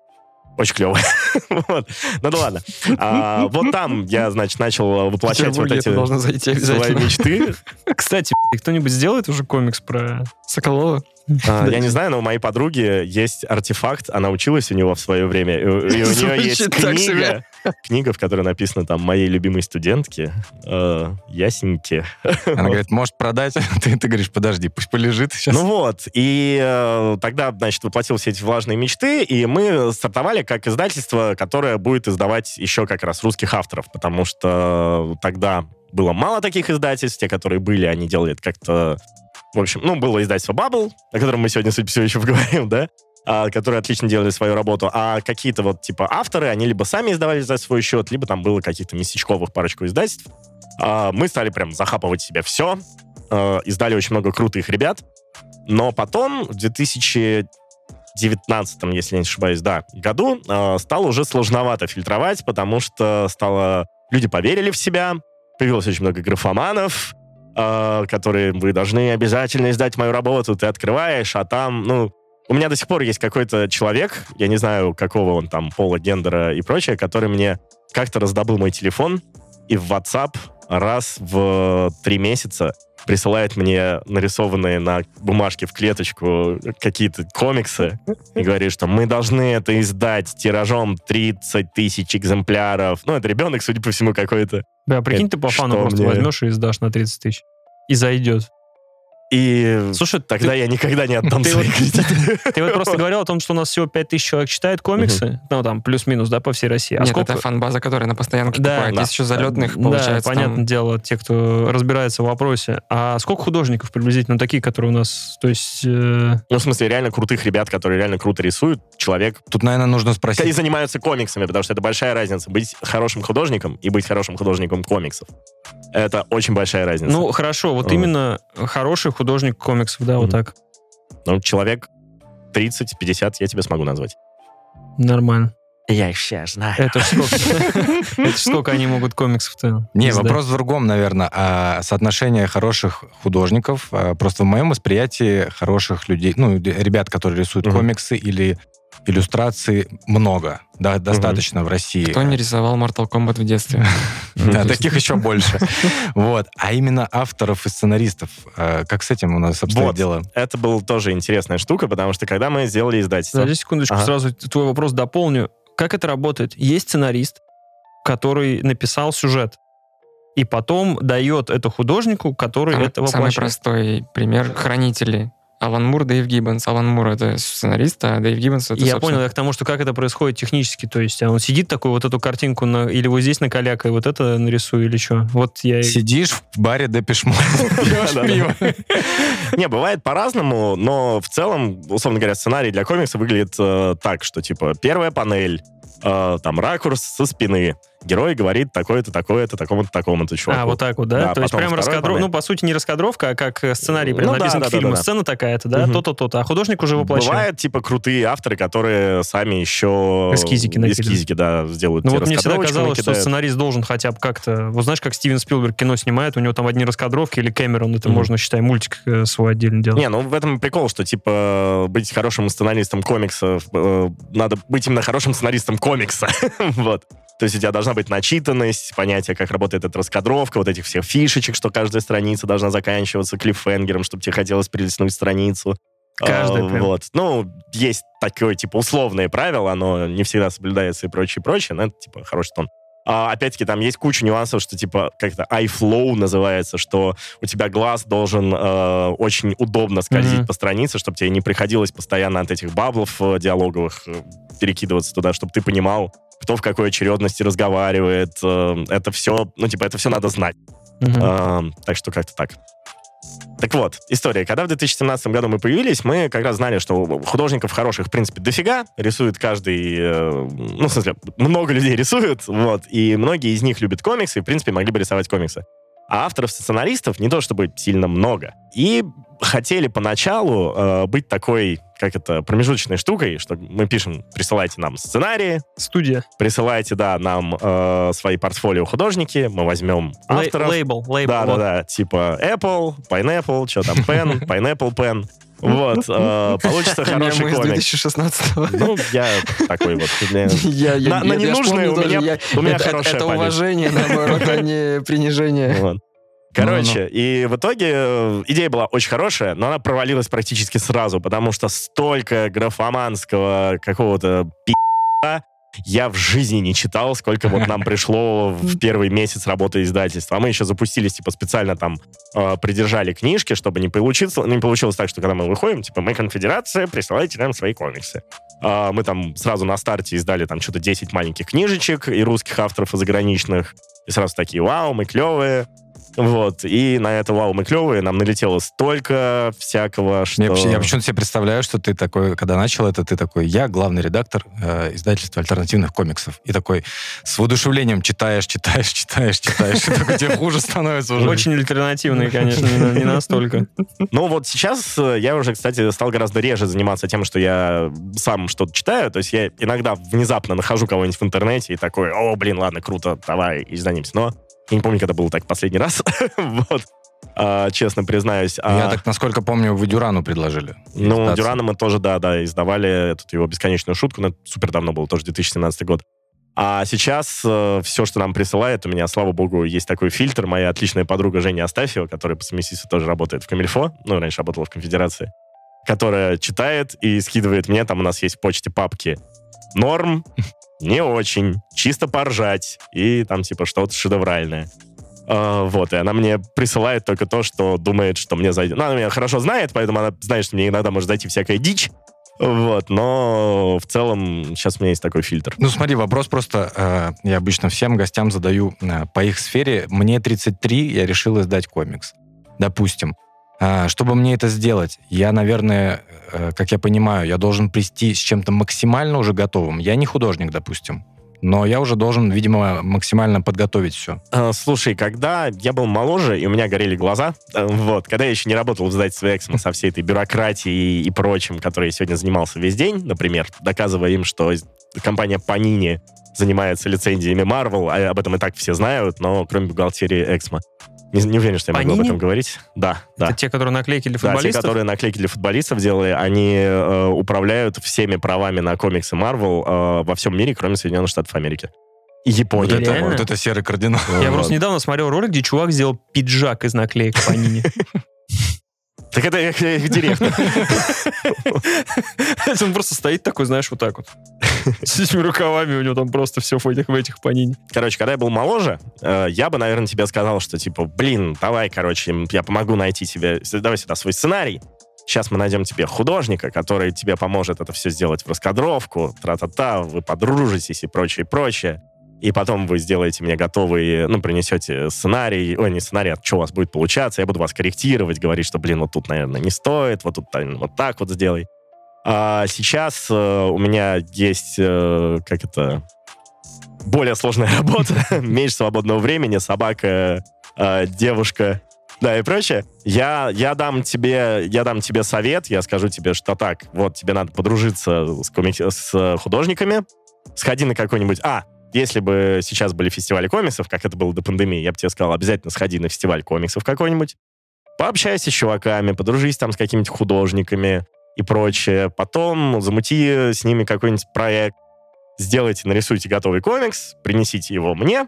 Очень клево. вот. Ну да ладно. А, вот там я, значит, начал воплощать вот эти должно зайти свои мечты. Кстати, кто-нибудь сделает уже комикс про... Соколова. А, Я не знаю, но у моей подруги есть артефакт, она училась у него в свое время, и у и у нее есть книга, книга, в которой написано там «Моей любимой студентки, э, ясеньки». Она говорит, может продать? Ты, ты говоришь, подожди, пусть полежит сейчас. Ну вот, и э, тогда, значит, воплотил все эти влажные мечты, и мы стартовали как издательство, которое будет издавать еще как раз русских авторов, потому что тогда было мало таких издательств, те, которые были, они делали это как-то... В общем, ну, было издательство Bubble, о котором мы сегодня, судя по всему, еще поговорим, да, которые отлично делали свою работу, а какие-то вот, типа, авторы, они либо сами издавали за свой счет, либо там было каких-то местечковых парочку издательств. А, мы стали прям захапывать себе все, э, издали очень много крутых ребят, но потом, в 2019, если я не ошибаюсь, да, году, э, стало уже сложновато фильтровать, потому что стало... Люди поверили в себя, появилось очень много графоманов, э, которые вы должны обязательно издать мою работу, ты открываешь, а там, ну... У меня до сих пор есть какой-то человек, я не знаю, какого он там пола, гендера и прочее, который мне как-то раздобыл мой телефон и в WhatsApp раз в три месяца присылает мне нарисованные на бумажке в клеточку какие-то комиксы и говорит, что мы должны это издать тиражом 30 тысяч экземпляров. Ну, это ребенок, судя по всему, какой-то. Да, прикинь, ты по фану просто мне? возьмешь и издашь на 30 тысяч. И зайдет. И Слушай, тогда я никогда не отдам ты свои вот- кредиты. Ты вот просто говорил о том, что у нас всего 5000 человек читает комиксы, ну, там, плюс-минус, да, по всей России. А Нет, сколько... это фан-база, которая на постоянке Да, покупает. да. Есть еще залетных, Да, получается, понятное там... дело, те, кто разбирается в вопросе. А сколько художников приблизительно такие, которые у нас, то есть... э, Ну, в смысле, реально крутых ребят, которые реально круто рисуют. Человек Тут, наверное, нужно и спросить. занимаются комиксами, потому что это большая разница. Быть хорошим художником и быть хорошим художником комиксов. Это очень большая разница. ну, хорошо, вот А. именно хороший художник комиксов, да, вот Мгм. так. Ну, человек 30-50 я тебе смогу назвать. Нормально. Я их сейчас знаю. Это сколько, это ж сколько они могут комиксов-то Не, издать? вопрос в другом, наверное. А соотношение хороших художников. а, Просто в моем восприятии хороших людей, ну, ребят, которые рисуют комиксы или иллюстрации, много. Да, достаточно в России. Кто не рисовал Mortal Kombat в детстве? Да, таких еще больше. Вот. А именно авторов и сценаристов. а, Как с этим у нас обстоит дело? Это была тоже интересная штука, потому что когда мы сделали издательство... Подожди секундочку, сразу твой вопрос дополню. Как это работает? Есть сценарист, который написал сюжет, и потом дает это художнику, который Самый, это самый воплощает. простой пример — «Хранители». Алан Мур, Дэйв Гиббонс. Алан Мур — это сценарист, а Дэйв Гиббонс — это, Я собственно, понял, я к тому, что как это происходит технически. То есть а он сидит такой, вот эту картинку на, или вот здесь накаляка, и вот это нарисую, или что? Вот я... Сидишь в баре Депешмо. Не, бывает по-разному, но в целом, условно говоря, сценарий для комикса выглядит э, так, что, типа, первая панель, э, там, ракурс со спины. Герой говорит такое-то, такое-то, такому-то, такому-то чуваку. А, вот так вот, да? Да, То есть прям раскадровка, ну, по сути, не раскадровка, а как э, сценарий прям Ну написан да, к да, фильму. да, да. Сцена такая-то, да? Мгм. То-то, то-то. А художник уже воплощает. Бывают, типа, крутые авторы, которые сами еще... Эскизики накидывают. Эскизики, да, сделают Ну вот мне всегда казалось, что сценарист должен хотя бы как-то... Вот знаешь, как Стивен Спилберг кино снимает, у него там одни раскадровки, или Кэмерон, это Мгм. можно, считай, мультик э, свой отдельно делать. Не, ну в этом прикол, что, типа, быть хорошим сценаристом комиксов, э, надо быть именно хорошим сценаристом комикса. вот. То есть у тебя должна быть начитанность, понятие, как работает эта раскадровка, вот этих всех фишечек, что каждая страница должна заканчиваться клиффхенгером, чтобы тебе хотелось перелистнуть страницу. Каждая А, прям. Вот. Ну, есть такое, типа, условное правило, оно не всегда соблюдается и прочее, прочее, но это, типа, хороший тон. А, опять-таки, там есть куча нюансов, что, типа, как-то iFlow называется, что у тебя глаз должен э, очень удобно скользить Мгм. по странице, чтобы тебе не приходилось постоянно от этих баблов э, диалоговых э, перекидываться туда, чтобы ты понимал, кто в какой очередности разговаривает. э, это все, ну, типа, это все надо знать. А, так что как-то так. Так вот, история. Когда в 2017 году мы появились, мы как раз знали, что художников хороших, в принципе, дофига. Рисует каждый... э, ну, в смысле, много людей рисуют, вот. И многие из них любят комиксы, и, в принципе, могли бы рисовать комиксы. А авторов-сценаристов не то чтобы сильно много. И хотели поначалу э, быть такой, как это, промежуточной штукой, что мы пишем, присылайте нам сценарии, Студия. присылайте, да, нам э, свои портфолио художники, мы возьмем авторов. Лейбл, лейбл. Да, вот. да, да, типа Apple, Pineapple, что там, Pen, Pineapple Pen. Вот, э, получится хороший из комик. 2016 Ну, я такой вот. для- Я, я, На- на я помню у меня- я- у меня это, хорошая это память. уважение, наоборот, а не принижение. Вот. Короче, и в итоге э, идея была очень хорошая, но она провалилась практически сразу, потому что столько графоманского какого-то пи***а я в жизни не читал, сколько вот нам пришло в первый месяц работы издательства. А мы еще запустились, типа, специально там э, придержали книжки, чтобы не получилось, не получилось так, что когда мы выходим, типа, мы конфедерация, присылайте нам свои комиксы. А, мы там сразу на старте издали там что-то 10 маленьких книжечек и русских авторов, и заграничных. И сразу такие, вау, мы клевые. Вот. И на это, вау, мы клевые, нам налетело столько всякого, что... Я, вообще- я почему-то себе представляю, что ты такой, когда начал это, ты такой, я главный редактор э, издательства альтернативных комиксов. И такой с воодушевлением читаешь, читаешь, читаешь, читаешь. И такой тебе хуже становится уже. Очень альтернативные, конечно, не настолько. Ну вот сейчас э, я уже, кстати, стал гораздо реже заниматься тем, что я сам что-то читаю. То есть я иногда внезапно нахожу кого-нибудь в интернете и такой, о, блин, ладно, круто, давай, изданимся. Но я не помню, когда было так последний раз. вот. А, честно признаюсь. А, Я так, насколько помню, вы Дюрану предложили. Ну, издаться. Дюрана мы тоже, да, да, издавали эту его бесконечную шутку, но это супер давно было, тоже 2017 год. А сейчас все, что нам присылает, у меня, слава богу, есть такой фильтр. Моя отличная подруга Женя Астафьева, которая по совместительству тоже работает в Камильфо, ну, раньше работала в Конфедерации, которая читает и скидывает мне, там у нас есть в почте папки норм, не очень, чисто поржать, и там типа что-то шедевральное. А, вот, и она мне присылает только то, что думает, что мне зайдет. Ну, она меня хорошо знает, поэтому она знает, что мне иногда может зайти всякая дичь. Вот, но в целом сейчас у меня есть такой фильтр. Ну, смотри, вопрос просто, э, я обычно всем гостям задаю э, по их сфере. Мне 33, я решил издать комикс. Допустим. А, чтобы мне это сделать, я, наверное, э, как я понимаю, я должен прийти с чем-то максимально уже готовым. Я не художник, допустим. Но я уже должен, видимо, максимально подготовить все. А, Слушай, когда я был моложе, и у меня горели глаза, э, вот, когда я еще не работал в издательстве Эксмо со всей этой бюрократией и прочим, которой я сегодня занимался весь день, например, доказывая им, что компания Panini занимается лицензиями Marvel, а об этом и так все знают, но кроме бухгалтерии Эксмо. Не, не уверен, что я могу об этом говорить. Да, да. Это те, которые наклейки для Да, те, футболистов? которые наклейки для футболистов делали, они э, управляют всеми правами на комиксы Marvel э, во всем мире, кроме Соединенных Штатов Америки. И Японии. Вот это, вот это серый кардинал. Я Вот. просто недавно смотрел ролик, где чувак сделал пиджак из наклеек Панини. Так это их директор. Он просто стоит такой, знаешь, вот так вот. С этими рукавами у него там просто все в этих, в этих Панини. Короче, когда я был моложе, э, я бы, наверное, тебе сказал, что, типа, блин, давай, короче, я помогу найти тебе, давай сюда свой сценарий. Сейчас мы найдем тебе художника, который тебе поможет это все сделать в раскадровку, тра-та-та, вы подружитесь и прочее, прочее. И потом вы сделаете мне готовый, ну, принесете сценарий, ой, не сценарий, а что у вас будет получаться, я буду вас корректировать, говорить, что, блин, вот тут, наверное, не стоит, вот тут вот так вот сделай. А сейчас э, у меня есть, э, как это, более сложная работа, меньше свободного времени, собака, э, девушка, да, и прочее. Я, я, дам тебе, я дам тебе совет, я скажу тебе, что так, вот тебе надо подружиться с, комик- с художниками, сходи на какой-нибудь... А, если бы сейчас были фестивали комиксов, как это было до пандемии, я бы тебе сказал, обязательно сходи на фестиваль комиксов какой-нибудь, пообщайся с чуваками, подружись там с какими-то художниками и прочее. Потом замути с ними какой-нибудь проект, сделайте, нарисуйте готовый комикс, принесите его мне,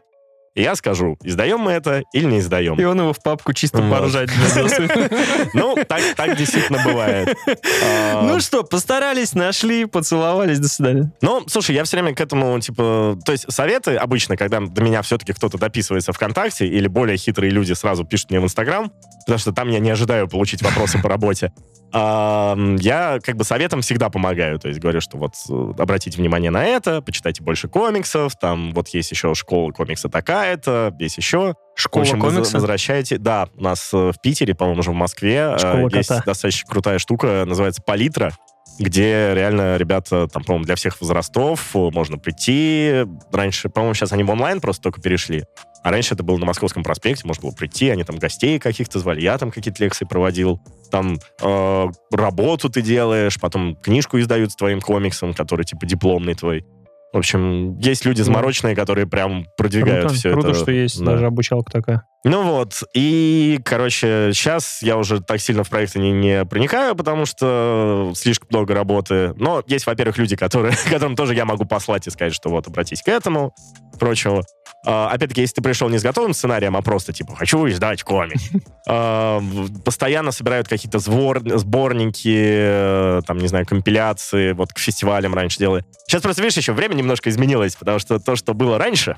и я скажу, издаем мы это или не издаем. И он его в папку чисто Вот. поржать. Ну, так, действительно бывает. Ну что, постарались, нашли, поцеловались, до свидания. Ну, слушай, я все время к этому, типа... То есть советы обычно, когда до меня все-таки кто-то дописывается ВКонтакте, или более хитрые люди сразу пишут мне в Инстаграм, потому что там я не ожидаю получить вопросы по работе. Я как бы советом всегда помогаю. То есть говорю, что вот э, обратите внимание на это, почитайте больше комиксов, там вот есть еще школа комикса такая-то, есть еще. В Школа общем, воз- комикса. возвращайте. Да, у нас э, в Питере, по-моему, уже в Москве э, Школа есть кота. достаточно крутая штука, называется «Палитра», где реально ребята, там, по-моему, для всех возрастов э, можно прийти. Раньше, по-моему, сейчас они в онлайн просто только перешли. А раньше это было на Московском проспекте, можно было прийти, они там гостей каких-то звали, я там какие-то лекции проводил. Там э, работу ты делаешь, потом книжку издают с твоим комиксом, который типа дипломный твой. В общем, есть люди замороченные, которые прям продвигают Круто, все круто, это. что есть Да. даже обучалка такая. Ну вот, и, короче, сейчас я уже так сильно в проекты не, не проникаю, потому что слишком много работы. Но есть, во-первых, люди, которые, которым тоже я могу послать и сказать, что вот, обратись к этому, прочего. А, Опять-таки, если ты пришел не с готовым сценарием, а просто, типа, хочу издать комик, а, постоянно собирают какие-то звор- сборники, э, там, не знаю, компиляции, вот к фестивалям раньше делали. Сейчас просто, видишь, еще время немножко изменилось, потому что то, что было раньше,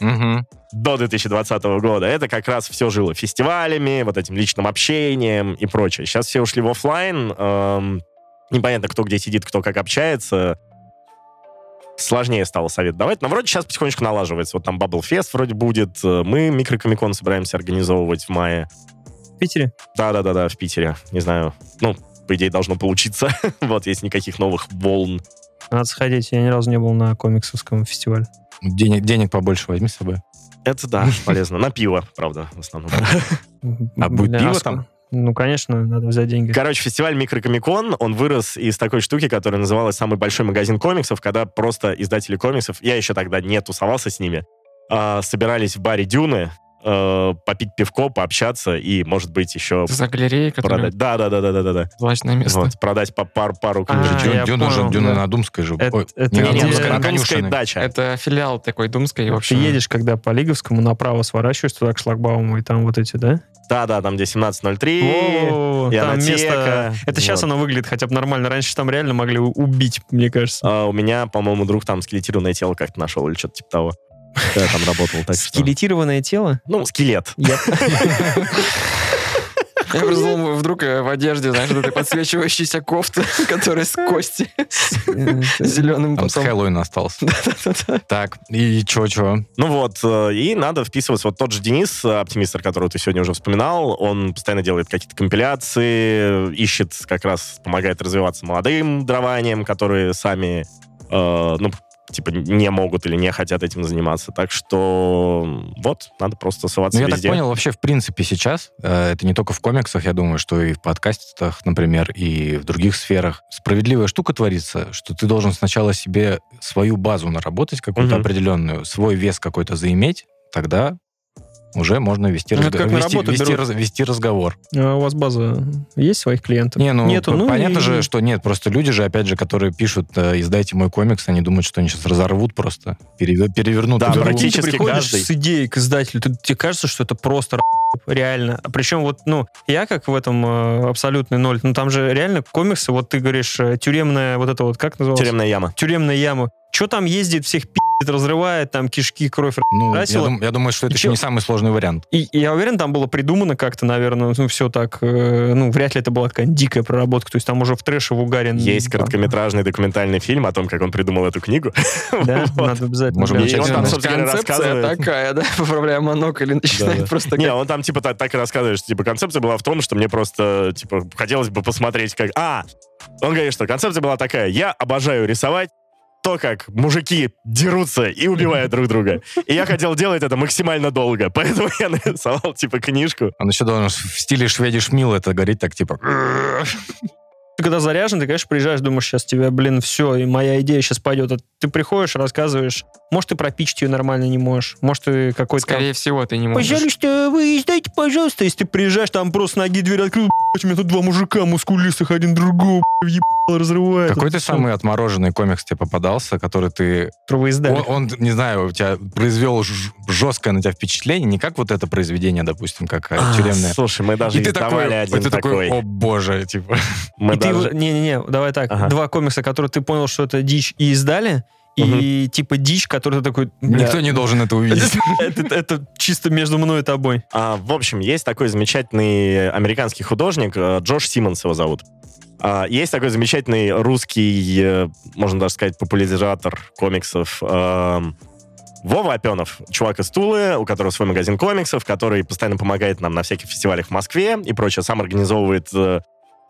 до 2020 года, это как раз все жило фестивалями, вот этим личным общением и прочее. Сейчас все ушли в офлайн. эм, непонятно, кто где сидит, кто как общается. Сложнее стало совет давать, но вроде сейчас потихонечку налаживается. Вот там Bubble Fest вроде будет. э, Мы микрокомикон собираемся организовывать в мае. В Питере? Да-да-да-да, в Питере. Не знаю, ну, по идее, должно получиться. вот, есть никаких новых волн. Надо сходить. Я ни разу не был на комиксовском фестивале. Денег, денег побольше возьми с собой. Это да, полезно. На пиво, правда, в основном. А будет пиво там? Ну, конечно, надо взять деньги. Короче, фестиваль Микрокомикон, он вырос из такой штуки, которая называлась «Самый большой магазин комиксов», когда просто издатели комиксов, я еще тогда не тусовался с ними, а, собирались в баре «Дюны», э, попить пивко, пообщаться и, может быть, еще за галереей, продать. Да, да, да, да, да, да, да. злачное место. Вот, продать по пару, пару А, книжечек. Дюна, я Дюна же, Дюна да. на Думской же. Это- Ой, это не на где- Думской, Думская, на дача. Это филиал такой Думской, в Ты едешь, когда по Лиговскому направо сворачиваешь туда к шлагбауму, и там вот эти, да? Да, да, там где 1703. Во, и там место... Это сейчас Вот. оно выглядит хотя бы нормально. Раньше там реально могли убить, мне кажется. А, у меня, по-моему, друг там скелетированное тело как-то нашел или что-то типа того. Я там работал, так что... Скелетированное тело? Ну, скелет. Я- просто думал, вдруг э, в одежде, знаешь, вот этой подсвечивающейся кофты, которая с кости зеленым Там с. Хэллоуин остался. Так, и чё, чё? Ну вот, э, и надо вписываться. Вот тот же Денис, э, оптимистр, которого ты сегодня уже вспоминал, он постоянно делает какие-то компиляции, ищет как раз, помогает развиваться молодым дрованием, которые сами, ну, типа, не могут или не хотят этим заниматься. Так что вот, надо просто соваться Ну, я так везде. понял, вообще, в принципе, сейчас, э, это не только в комиксах, я думаю, что и в подкастах, например, и в других сферах, справедливая штука творится, что ты должен сначала себе свою базу наработать, какую-то Мгм. определенную, свой вес какой-то заиметь, тогда уже можно вести, Ну, разго- как вести, работу вести раз- вести разговор. А у вас база есть своих клиентов? Не, ну, Нету, ну понятно и- же, что нет, просто люди же, опять же, которые пишут, э, издайте мой комикс, они думают, что они сейчас разорвут просто, переве- перевернут. Да, практически ты приходишь каждый. с идеей к издателю, ты- тебе кажется, что это просто реально. А Причем вот, ну, я как в этом э, абсолютный ноль, ну, там же реально комиксы, вот ты говоришь, э, тюремная, вот это вот, как называлось? Тюремная яма. Тюремная яма. Что там ездит, всех пи***т, разрывает, там кишки, кровь. Ну, я, дум- я думаю, что это И еще не самый сложный вариант. И, и я уверен, там было придумано как-то, наверное, ну, все так, э, ну, вряд ли это была какая-то дикая проработка, то есть там уже в трэше, в угаре. Есть м, короткометражный документальный фильм о том, как он придумал эту книгу. Да, Вот. надо обязательно. Можем И он там, собственно рассказывает. такая, да, поправляя монокль и начинает Да-да. просто... Не, он там типа так, так и рассказывает, что типа концепция была в том, что мне просто типа хотелось бы посмотреть, как... А! Он говорит, что концепция была такая. Я обожаю рисовать то, как мужики дерутся и убивают друг друга. И я хотел делать это максимально долго. Поэтому я нарисовал, типа, книжку. Он еще должен в стиле Шведиш Мил это говорить так, типа... Ты когда заряжен, ты, конечно, приезжаешь, думаешь, сейчас тебе, блин, все, и моя идея сейчас пойдет. А ты приходишь, рассказываешь. Может, ты пропичить ее нормально не можешь. Может, ты какой-то... Скорее всего, ты не можешь. Пожалуйста, вы издайте, пожалуйста. Если ты приезжаешь, там просто ноги дверь открыл, у меня тут два мужика мужиках, один другого, ебало разрывает. Какой ты самый отмороженный комикс тебе попадался, который ты... Которого издали. Он, он, не знаю, у тебя произвел жесткое на тебя впечатление, не как вот это произведение, допустим, как э, А, тюремное. Слушай, мы даже И ты такой, один и ты такой, такой. о боже, типа. Мы и ты даже- его- Не-не-не, давай так. Ага. Два комикса, которые ты понял, что это дичь, и издали, и типа дичь, который такой... Никто не должен это увидеть. это, чисто между мной и тобой. А, в общем, есть такой замечательный американский художник, э, Джош Симмонс его зовут. А, есть такой замечательный русский, э, можно даже сказать, популяризатор комиксов эм, Вова Опенов, чувак из Тулы, у которого свой магазин комиксов, который постоянно помогает нам на всяких фестивалях в Москве и прочее, сам организовывает, э,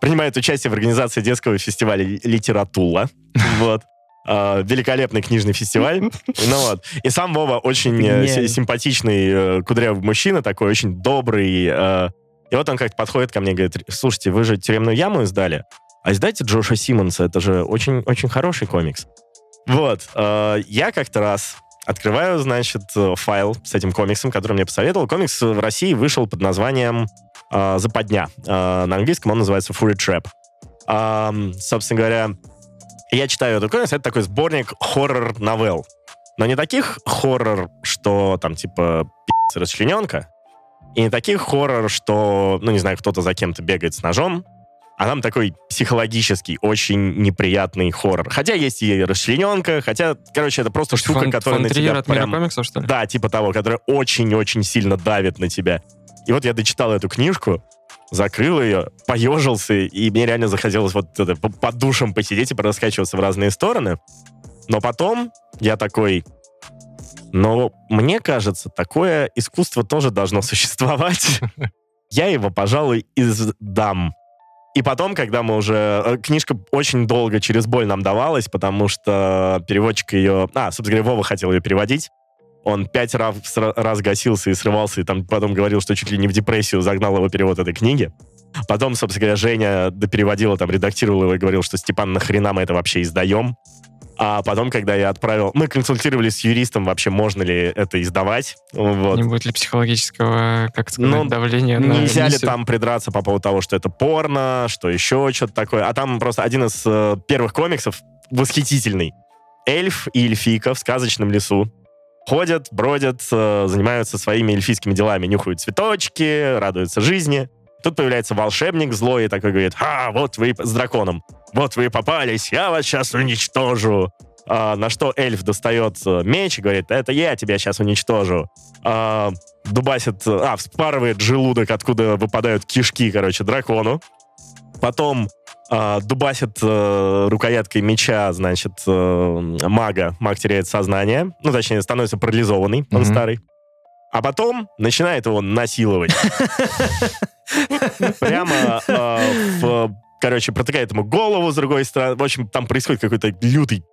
принимает участие в организации детского фестиваля «Литератула». Вот. А, великолепный книжный фестиваль. Ну вот. И сам Вова очень э, симпатичный, э, кудрявый мужчина, такой очень добрый. э, И вот он как-то подходит ко мне и говорит, слушайте, вы же «Тюремную яму» издали, а издайте Джоша Симмонса, это же очень-очень хороший комикс. Вот. э, Я как-то раз открываю, значит, э, файл с этим комиксом, который мне посоветовал. Комикс в России вышел под названием э, «Западня». Э, На английском он называется «Fury Trap». Собственно говоря, я читаю этот комикс, это такой сборник хоррор-новелл. Но не таких хоррор, что там типа пи***ц расчлененка, и не таких хоррор, что, ну, не знаю, кто-то за кем-то бегает с ножом, а там такой психологический, очень неприятный хоррор. Хотя есть и расчлененка, хотя, короче, это просто штука, Фон- которая на фон Триер тебя от мира прям... комиксов, что ли? Да, типа того, которая очень-очень сильно давит на тебя. И вот я дочитал эту книжку, закрыл ее, поежился, и мне реально захотелось вот это, по- под душем посидеть и пораскачиваться в разные стороны. Но потом я такой, но мне кажется, такое искусство тоже должно существовать. Я его, пожалуй, издам. И потом, когда мы уже... э, Книжка очень долго через боль нам давалась, потому что переводчик ее... А, собственно говоря, Вова хотел ее переводить. Он пять раз, раз гасился и срывался, и там потом говорил, что чуть ли не в депрессию загнал его перевод этой книги. Потом, собственно говоря, Женя допереводила, там, редактировал его и говорил, что Степан, нахрена мы это вообще издаем? А потом, когда я отправил... Мы консультировались с юристом, вообще можно ли это издавать. Вот. Не будет ли психологического, как сказать, Ну, давления на Нельзя ли там придраться по поводу того, что это порно, что еще что-то такое. А там просто один из э, первых комиксов восхитительный. Эльф и эльфийка в сказочном лесу ходят, бродят, э, занимаются своими эльфийскими делами, нюхают цветочки, радуются жизни. Тут появляется волшебник злой и такой говорит, «А, вот вы с драконом, вот вы попались, я вас сейчас уничтожу». А, на что эльф достает э, меч и говорит, это я тебя сейчас уничтожу. А, дубасит, э, а, вспарывает желудок, откуда выпадают кишки, короче, дракону. Потом а, дубасит э, рукояткой меча, значит, э, мага. Маг теряет сознание. Ну, точнее, становится парализованный, он Мгм. старый. А потом начинает его насиловать. Прямо э, в, короче, протыкает ему голову с другой стороны. В общем, там происходит какой-то лютый.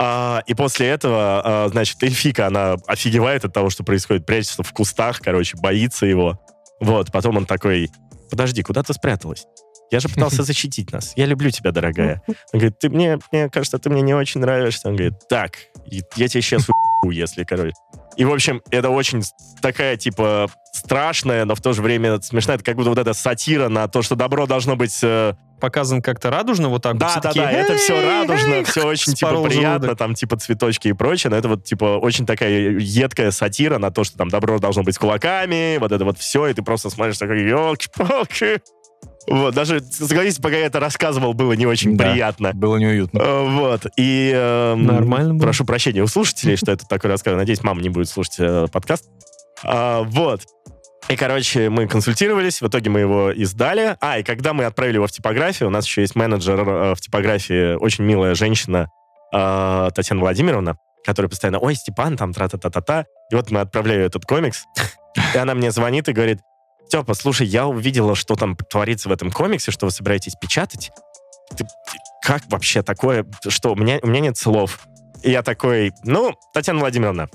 А, и после этого, а, значит, эльфика, она офигевает от того, что происходит, прячется в кустах, короче, боится его. Вот, потом он такой, подожди, куда ты спряталась? Я же пытался защитить нас. Я люблю тебя, дорогая. Он говорит, ты мне, мне кажется, ты мне не очень нравишься. Он говорит, так, я тебе сейчас если, короче. И, в общем, это очень такая, типа, страшная, но в то же время смешная. Это как будто вот эта сатира на то, что добро должно быть... э, Показан как-то радужно вот так. вот, да, все да, такие, да, это все «Эй, радужно, эй!» все очень, типа, приятно, желудок. там, типа, цветочки и прочее, но это вот, типа, очень такая едкая сатира на то, что там добро должно быть с кулаками, вот это вот все, и ты просто смотришь такой, елки-палки. Вот, даже, согласитесь, пока я это рассказывал, было не очень Да. приятно. Было неуютно. Э, Вот, и... эм, Нормально было. Прошу прощения у слушателей, что это такое рассказываю. Надеюсь, мама не будет слушать э, подкаст. А, вот. И, короче, мы консультировались, в итоге мы его издали. А, и когда мы отправили его в типографию, у нас еще есть менеджер э, в типографии, очень милая женщина, э, Татьяна Владимировна, которая постоянно, ой, Степан, там, тра-та-та-та-та. И вот мы отправляю этот комикс, и она мне звонит и говорит, Степа, слушай, я увидела, что там творится в этом комиксе, что вы собираетесь печатать. Ты- как вообще такое? Что, у меня, у меня нет слов. И я такой, ну, Татьяна Владимировна,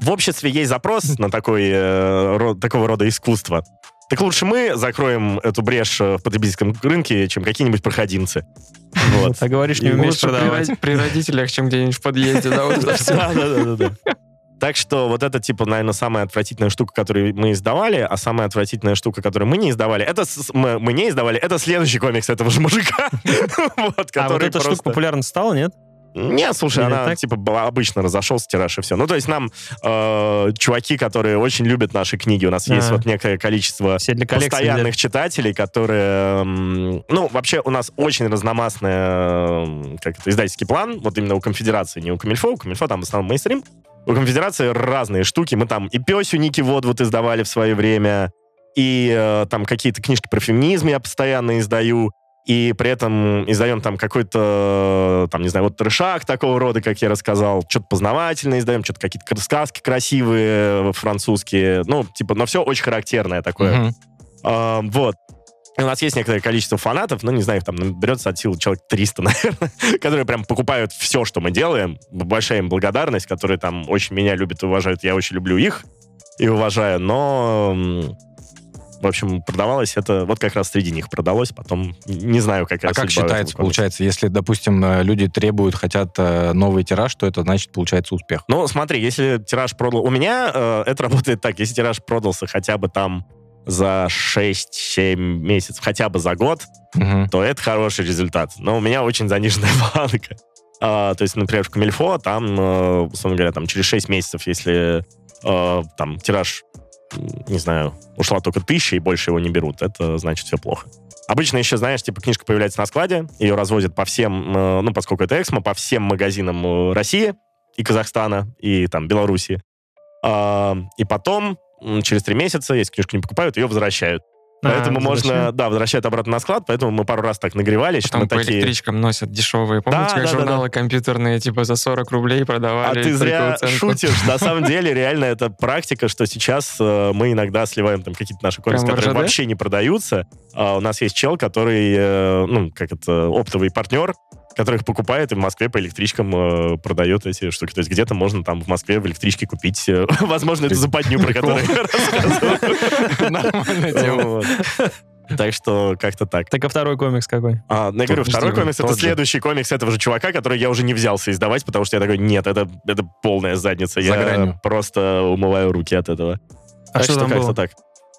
в обществе есть запрос на такой, э, ро- такого рода искусство. Так лучше мы закроем эту брешь э, в потребительском рынке, чем какие-нибудь проходимцы. Вот. А говоришь, не умеешь продавать. при родителях, чем где-нибудь в подъезде, да. Да, да, да. Так что вот это, типа, наверное, самая отвратительная штука, которую мы издавали, а самая отвратительная штука, которую мы не издавали, это с- мы, мы не издавали, это следующий комикс этого же мужика. Вот, А вот эта штука популярна стала, нет? Нет, слушай, Или она так? типа была обычно разошелся тираж и все. Ну, то есть нам э, чуваки, которые очень любят наши книги, у нас есть А. вот некое количество Все для постоянных читателей, которые... ну, вообще у нас очень разномастный как это, издательский план, вот именно у Конфедерации, не у Камильфо, у Камильфо там в основном мейнстрим. У Конфедерации разные штуки. Мы там и Песю Ники вот издавали в свое время, и э, там какие-то книжки про феминизм я постоянно издаю, и при этом издаем там какой-то, там, не знаю, вот трешак такого рода, как я рассказал, что-то познавательное издаем, что-то какие-то сказки красивые, э, французские, ну, типа, но все очень характерное такое. Мгм. А, вот. У нас есть некоторое количество фанатов, ну, не знаю, их там наберется от силы человек 300, наверное, которые прям покупают все, что мы делаем. Большая им благодарность, которые там очень меня любят и уважают. Я очень люблю их и уважаю, но... В общем, продавалось это... Вот как раз среди них продалось, потом не знаю, какая А как считается, получается, если, допустим, э, люди требуют, хотят э, новый тираж, то это значит, получается успех? Ну, смотри, если тираж продал... У меня э, это работает так. Если тираж продался хотя бы там за 6-7 месяцев, хотя бы за год, Мгм. то это хороший результат. Но у меня очень заниженная планка. А, то есть, например, в Камильфо там, э, условно говоря, там через 6 месяцев, если э, там тираж, не знаю, ушла только тысяча и больше его не берут, это значит все плохо. Обычно еще, знаешь, типа книжка появляется на складе, ее развозят по всем, э, ну, поскольку это Эксмо, по всем магазинам э, России и Казахстана, и там Беларуси. А, и потом, через три месяца, если книжку не покупают, ее возвращают. А, Поэтому можно, возвращают? да, возвращать обратно на склад, поэтому мы пару раз так нагревались, что Там мы по такие... электричкам носят дешевые. Помните, Да, как да, да, журналы компьютерные типа за 40 рублей А продавали? ты только зря шутишь. На самом деле, реально, это практика, что сейчас э, мы иногда сливаем там какие-то наши комиксы, которые вообще не продаются. А у нас есть чел, который, э, ну, как это, оптовый партнер, который их покупает и в Москве по электричкам э, продает эти штуки. То есть где-то можно там в Москве в электричке купить, э, возможно, это западню, про которую я рассказывал. Нормальная тема. Вот. Так что как-то так. Так а второй комикс какой? А, ну, я говорю, второй комикс — это следующий комикс этого же чувака, который я уже не взялся издавать, потому что я такой, нет, это, это полная задница. За я гранью. просто умываю руки от этого. А так что там как-то было? так.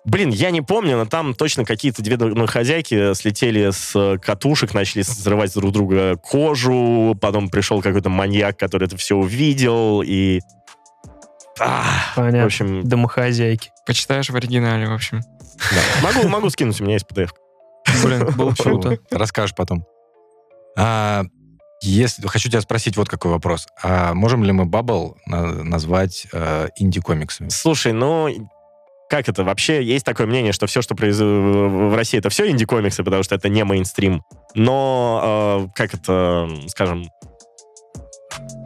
Блин, я не помню, но там точно какие-то две ну, хозяйки слетели с э, катушек, начали взрывать друг друга кожу, потом пришел какой-то маньяк, который это все увидел, и... Ах, в Понятно. общем, Домохозяйки. Почитаешь в оригинале, в общем. да. могу, могу скинуть, у меня есть PDF. Блин, было круто. Расскажешь потом. А, если, хочу тебя спросить вот какой вопрос. А можем ли мы Bubble на- назвать э, инди-комиксами? Слушай, ну, как это? Вообще есть такое мнение, что все, что произ... в России, это все инди-комиксы, потому что это не мейнстрим. Но, э, как это, скажем,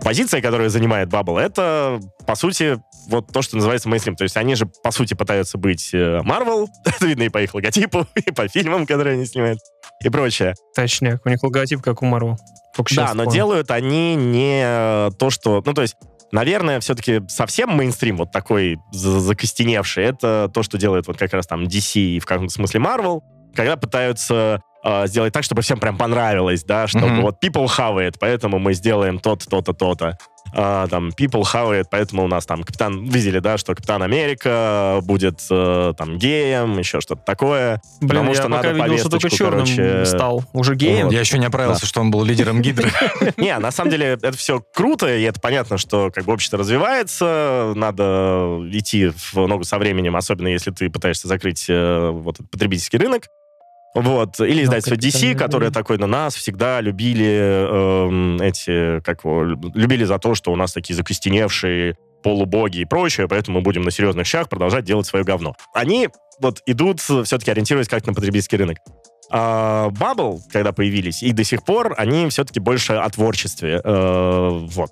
позиция, которую занимает Bubble, это, по сути, вот то, что называется мейнстрим. То есть они же, по сути, пытаются быть э, Marvel. это видно и по их логотипу, и по фильмам, которые они снимают, и прочее. Точняк. У них логотип, как у Марвел. Только Да, но делают они не э, то, что... Ну, то есть, наверное, все-таки совсем мейнстрим, вот такой за- закостеневший, это то, что делает вот как раз там DC и в каком-то смысле Marvel, когда пытаются э, сделать так, чтобы всем прям понравилось, да, чтобы Мгм. вот people have it, поэтому мы сделаем то-то, то-то, то-то. А, там, people it, поэтому у нас там Капитан... Видели, да, что Капитан Америка будет э, там геем, еще что-то такое. Блин, потому я что пока надо видел, что только черным короче, стал. Уже геем? Вот. Я еще не оправился, что он был лидером Гидры. Не, на самом деле это все круто, и это понятно, что как бы общество развивается, надо идти в ногу со временем, особенно если ты пытаешься закрыть э, вот потребительский рынок. Вот. Или издательство DC, которое такое на нас всегда любили эм, эти, как его, любили за то, что у нас такие закостеневшие полубоги и прочее, поэтому мы будем на серьезных щах продолжать делать свое говно. Они вот идут, все-таки ориентируясь как на потребительский рынок. А Bubble, когда появились, и до сих пор, они все-таки больше о творчестве. Э, вот.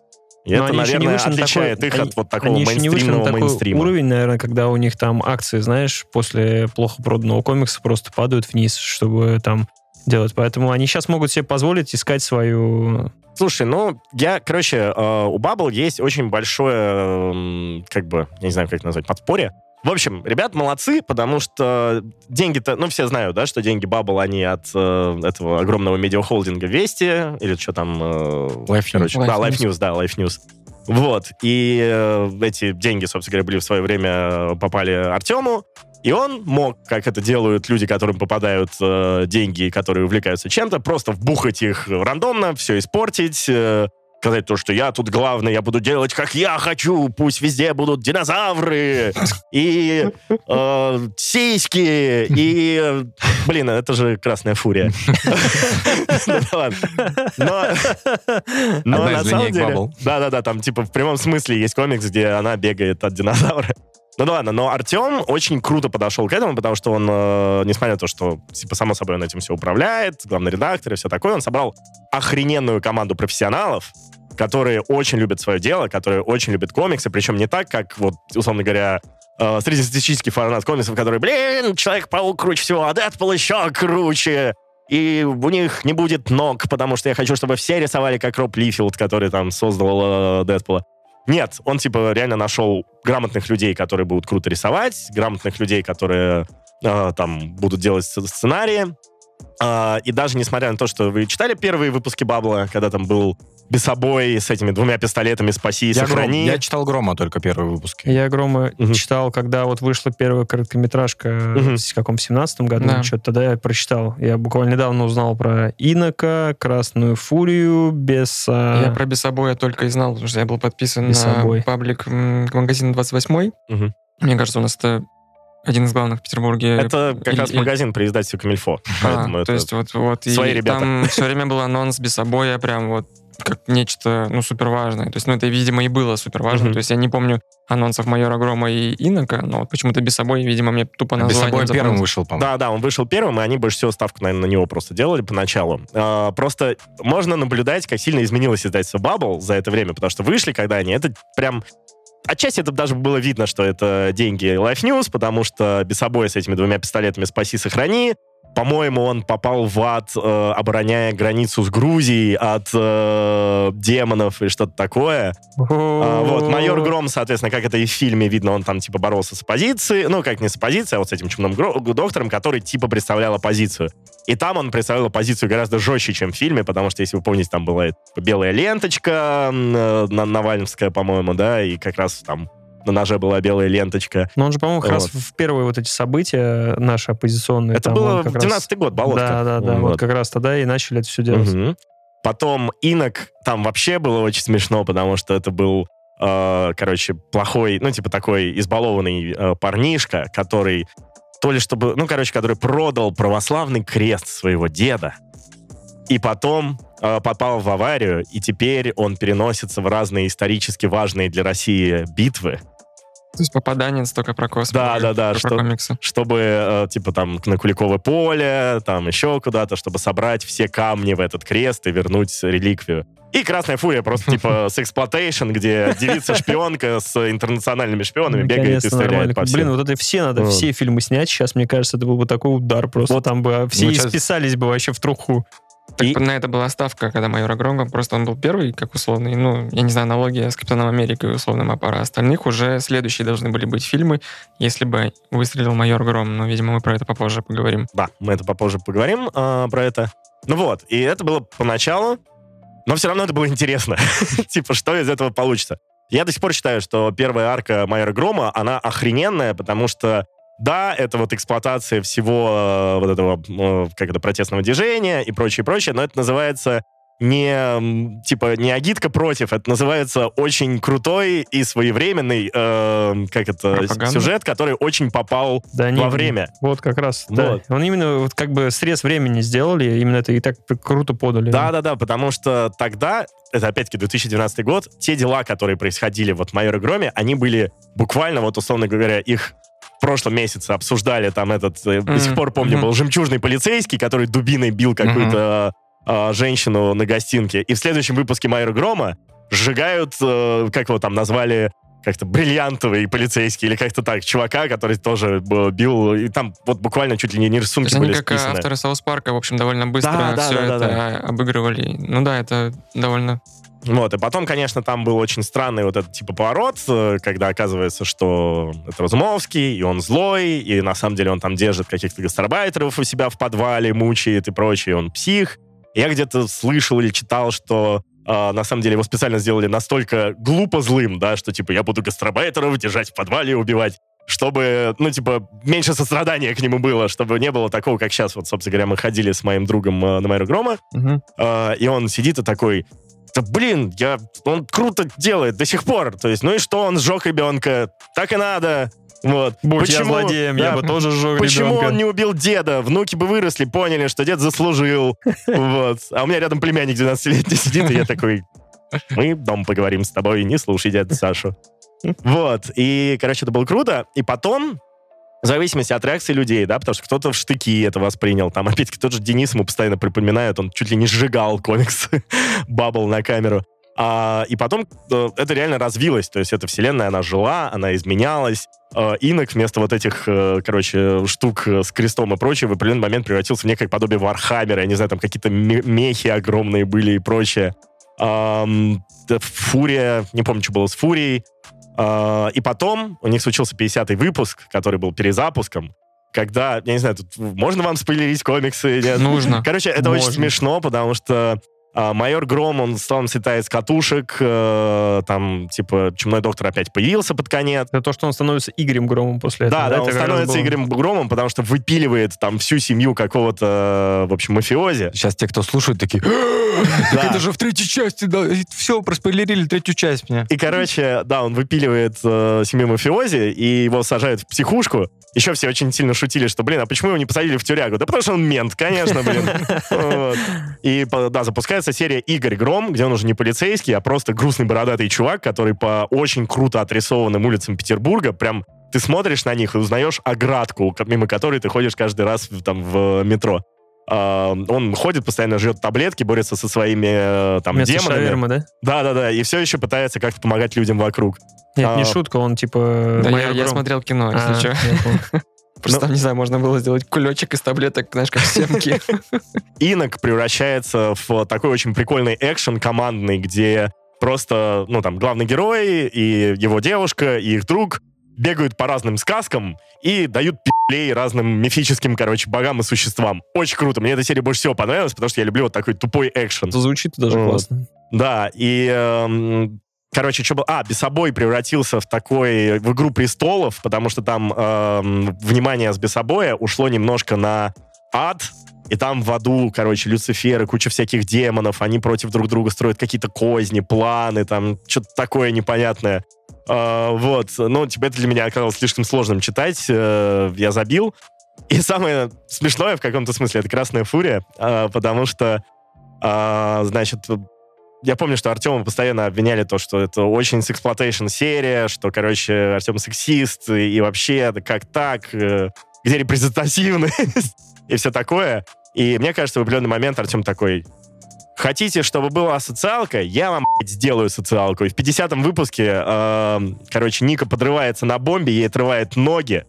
И Но это, они еще не наверное, отличает такой- их они- от вот такого Они еще не вышли на такой мейнстрима. уровень, наверное, когда у них там акции, знаешь, после плохо проданного комикса просто падают вниз, чтобы там делать. Поэтому они сейчас могут себе позволить искать свою... Слушай, ну, я, короче, э, у Bubble есть очень большое, эм, как бы, я не знаю, как это назвать, подспорье. В общем, ребят молодцы, потому что деньги-то, ну, все знают, да, что деньги Bubble, они от э, этого огромного медиахолдинга Вести, или что там... э, Life News. короче, да, Life Life News, да, Life News. Вот, и э, эти деньги, собственно говоря, были в свое время э, попали Артему, и он мог, как это делают люди, которым попадают э, деньги, которые увлекаются чем-то, просто вбухать их рандомно, все испортить, э, сказать то, что я тут главный, я буду делать, как я хочу, пусть везде будут динозавры и э, сиськи, и... Блин, это же Красная Фурия. Ну. Но на самом деле... Да-да-да, там типа в прямом смысле есть комикс, где она бегает от динозавра. Ну да ладно, но Артем очень круто подошел к этому, потому что он, э, несмотря на то, что, типа, само собой, он этим все управляет, главный редактор и все такое, он собрал охрененную команду профессионалов, которые очень любят свое дело, которые очень любят комиксы, причем не так, как, вот, условно говоря, э, среднестатистический фанат комиксов, который, блин, Человек-паук круче всего, а Дэдпул еще круче. И у них не будет ног, потому что я хочу, чтобы все рисовали как Роб Лифилд, который там создал э, Дэдпула. Нет, он типа реально нашел грамотных людей, которые будут круто рисовать, грамотных людей, которые э, там будут делать сц- сценарии. А, и даже несмотря на то, что вы читали первые выпуски Бабла, когда там был Бесобой с этими двумя пистолетами «Спаси и Я, Гром- сохрани». я читал Грома только первые выпуски. Я Грома Мгм. читал, когда вот вышла первая короткометражка Мгм. в каком 17 году, Да. что-то тогда я прочитал. Я буквально недавно узнал про Инока, Красную Фурию, Беса. Я про Бесобоя только и знал, потому что я был подписан Бесобой. на паблик магазина 28 Мгм. Мне кажется, у нас это один из главных в Петербурге. Это как Или- раз магазин при издательстве Камильфо. А, то это- есть вот, вот и ребята. там все время был анонс Бесобоя, прям вот как нечто, ну, супер важное. То есть, ну, это, видимо, и было супер важно. Мгм. То есть, я не помню анонсов Майора Грома и Инока, но вот почему-то Бесобой, видимо, мне тупо Без название собой первым вышел, по-моему. Да, да, он вышел первым, и они больше всего ставку, наверное, на него просто делали поначалу. А, просто можно наблюдать, как сильно изменилось издательство Bubble за это время, потому что вышли, когда они, это прям... Отчасти это даже было видно, что это деньги Life News, потому что Бесобой с этими двумя пистолетами «Спаси, сохрани». По-моему, он попал в ад, э, обороняя границу с Грузией от э, демонов и что-то такое. А, вот, майор Гром, соответственно, как это и в фильме видно, он там типа боролся с оппозицией, ну, как не с оппозицией, а вот с этим чумным доктором, который типа представлял оппозицию. И там он представлял оппозицию гораздо жестче, чем в фильме, потому что, если вы помните, там была белая ленточка э, на Навальновская, по-моему, да, и как раз там на ноже была белая ленточка. Но он же, по-моему, как раз Вот. в первые вот эти события наши оппозиционные. Это было он как в раз- 12 год, болотка. Да, да, да. Вот. как раз тогда и начали это все делать. Мгм. Потом Инок, там вообще было очень смешно, потому что это был, э, короче, плохой, ну, типа такой избалованный э, парнишка, который то ли чтобы, ну, короче, который продал православный крест своего деда, и потом э, попал в аварию, и теперь он переносится в разные исторически важные для России битвы, То есть попаданец только про космос. Да, да, да, Про что- комиксы. чтобы, э, типа, там, на Куликовое поле, там, еще куда-то, чтобы собрать все камни в этот крест и вернуть реликвию. И «Красная фурия» просто, типа, с exploitation, где девица-шпионка с интернациональными шпионами бегает и стреляет по всем. Блин, вот это все надо, все фильмы снять сейчас, мне кажется, это был бы такой удар просто. Вот. там бы все исписались бы вообще в труху. Так И- на это была ставка, когда майор Гром, ко- просто он был первый, как условный, ну, я не знаю, аналогия с Капитаном Америкой условным, а пара остальных уже следующие должны были быть фильмы, если бы выстрелил майор Гром, но, видимо, мы про это попозже поговорим. Да, мы это попозже поговорим а, про это. Ну вот, и это было поначалу, но все равно это было интересно. типа, что из этого получится? Я до сих пор считаю, что первая арка Майора Грома, она охрененная, потому что да, это вот эксплуатация всего э, вот этого, э, как это, протестного движения и прочее, прочее, но это называется не, типа, не агитка против, это называется очень крутой и своевременный, э, как это, Пропаганда? сюжет, который очень попал Да, не, во время. Вот как раз, да. Вот. Он именно вот как бы срез времени сделали, именно это и так круто подали. Да-да-да, потому что тогда, это опять-таки 2012 год, те дела, которые происходили вот в «Майоре Громе», они были буквально, вот условно говоря, их в прошлом месяце обсуждали, там этот, э, до сих пор помню, мгм. был жемчужный полицейский, который дубиной бил какую-то а, женщину на гостинке. И в следующем выпуске «Майора Грома» сжигают, э, как его там назвали, как-то бриллиантовый полицейский или как-то так, чувака, который тоже э, бил, и там вот буквально чуть ли не, не То рисунки они были как э, списаны. авторы Саус Парка, в общем, довольно быстро Да, да, все да, это да, обыгрывали. Ну да, это довольно... Вот, и потом, конечно, там был очень странный вот этот типа поворот, э, когда оказывается, что это Разумовский, и он злой, и на самом деле он там держит каких-то гастарбайтеров у себя в подвале, мучает и прочее, он псих. Я где-то слышал или читал, что э, на самом деле его специально сделали настолько глупо злым, да, что типа я буду гастарбайтеров держать в подвале и убивать чтобы, ну, типа, меньше сострадания к нему было, чтобы не было такого, как сейчас. Вот, собственно говоря, мы ходили с моим другом э, на Майру Грома, а, и он сидит и такой, да блин, я, он круто делает до сих пор. То есть, ну и что, он сжег ребенка, так и надо. Вот. Будь я злодеем, я да, бы тоже сжег Почему ребенка. он не убил деда? Внуки бы выросли, поняли, что дед заслужил. Вот. А у меня рядом племянник 12-летний сидит, и я такой, мы дом поговорим с тобой, не слушай дядю Сашу. Вот. И, короче, это было круто. И потом, в зависимости от реакции людей, да, потому что кто-то в штыки это воспринял. Там, опять-таки, тот же Денис ему постоянно припоминает, он чуть ли не сжигал комикс Bubble на камеру. А, и потом э, это реально развилось, то есть эта вселенная, она жила, она изменялась. Э, Инок вместо вот этих, э, короче, штук с крестом и прочее в определенный момент превратился в некое подобие Вархаммера, я не знаю, там какие-то ме- мехи огромные были и прочее. Фурия, не помню, что было с Фурией. А, и потом у них случился 50-й выпуск, который был перезапуском, когда, я не знаю, тут можно вам спойлерить комиксы? Нет? Нужно. Короче, это очень Можно. смешно, потому что А, майор Гром, он стал слетает с катушек, э, там, типа, чумной доктор опять появился под конец. Это то, что он становится Игорем Громом после этого. Да, да, Это он становится было. Игорем Громом, потому что выпиливает там всю семью какого-то, в общем, мафиози. Сейчас те, кто слушают, такие, Да. это же в третьей части, да, все, проспойлерили третью часть мне. И, короче, да, он выпиливает э, семью мафиози, и его сажают в психушку. Еще все очень сильно шутили, что, блин, а почему его не посадили в тюрягу? Да потому что он мент, конечно, блин. И, да, запускается серия «Игорь Гром», где он уже не полицейский, а просто грустный бородатый чувак, который по очень круто отрисованным улицам Петербурга прям ты смотришь на них и узнаешь оградку, мимо которой ты ходишь каждый раз в- там в метро. А, Он ходит, постоянно жрет таблетки, борется со своими э, там Вместо демонами. шавермы, да? Да-да-да, и все еще пытается как-то помогать людям вокруг. Нет, А. не шутка, он типа Да, я, я смотрел кино, А, если что. понял. Просто Ну- не знаю, можно было сделать кулечек из таблеток, знаешь, как в семке. Инок превращается в такой очень прикольный экшен командный, где просто, ну, там, главный герой и его девушка, и их друг бегают по разным сказкам и дают пи***лей разным мифическим, короче, богам и существам. Очень круто. Мне эта серия больше всего понравилась, потому что я люблю вот такой тупой экшен. Это звучит даже Вот. классно. Да, и... эм, Короче, что было? А, Бесобой превратился в такой, в «Игру престолов», потому что там эм, внимание с Бесобоя ушло немножко на ад, и там в аду, короче, Люцифер и куча всяких демонов, они против друг друга строят какие-то козни, планы, там, что-то такое непонятное. Э, вот, ну, типа, это для меня оказалось слишком сложным читать, э, я забил. И самое смешное в каком-то смысле это «Красная фурия», э, потому что, э, значит, я помню, что Артема постоянно обвиняли то, что это очень сексплотейшн серия, что, короче, Артем сексист, и, вообще, как так, э, где репрезентативность и все такое. И мне кажется, в определенный момент Артем такой, хотите, чтобы была социалка, я вам, блядь, сделаю социалку. И в 50-м выпуске, э, короче, Ника подрывается на бомбе, ей отрывает ноги,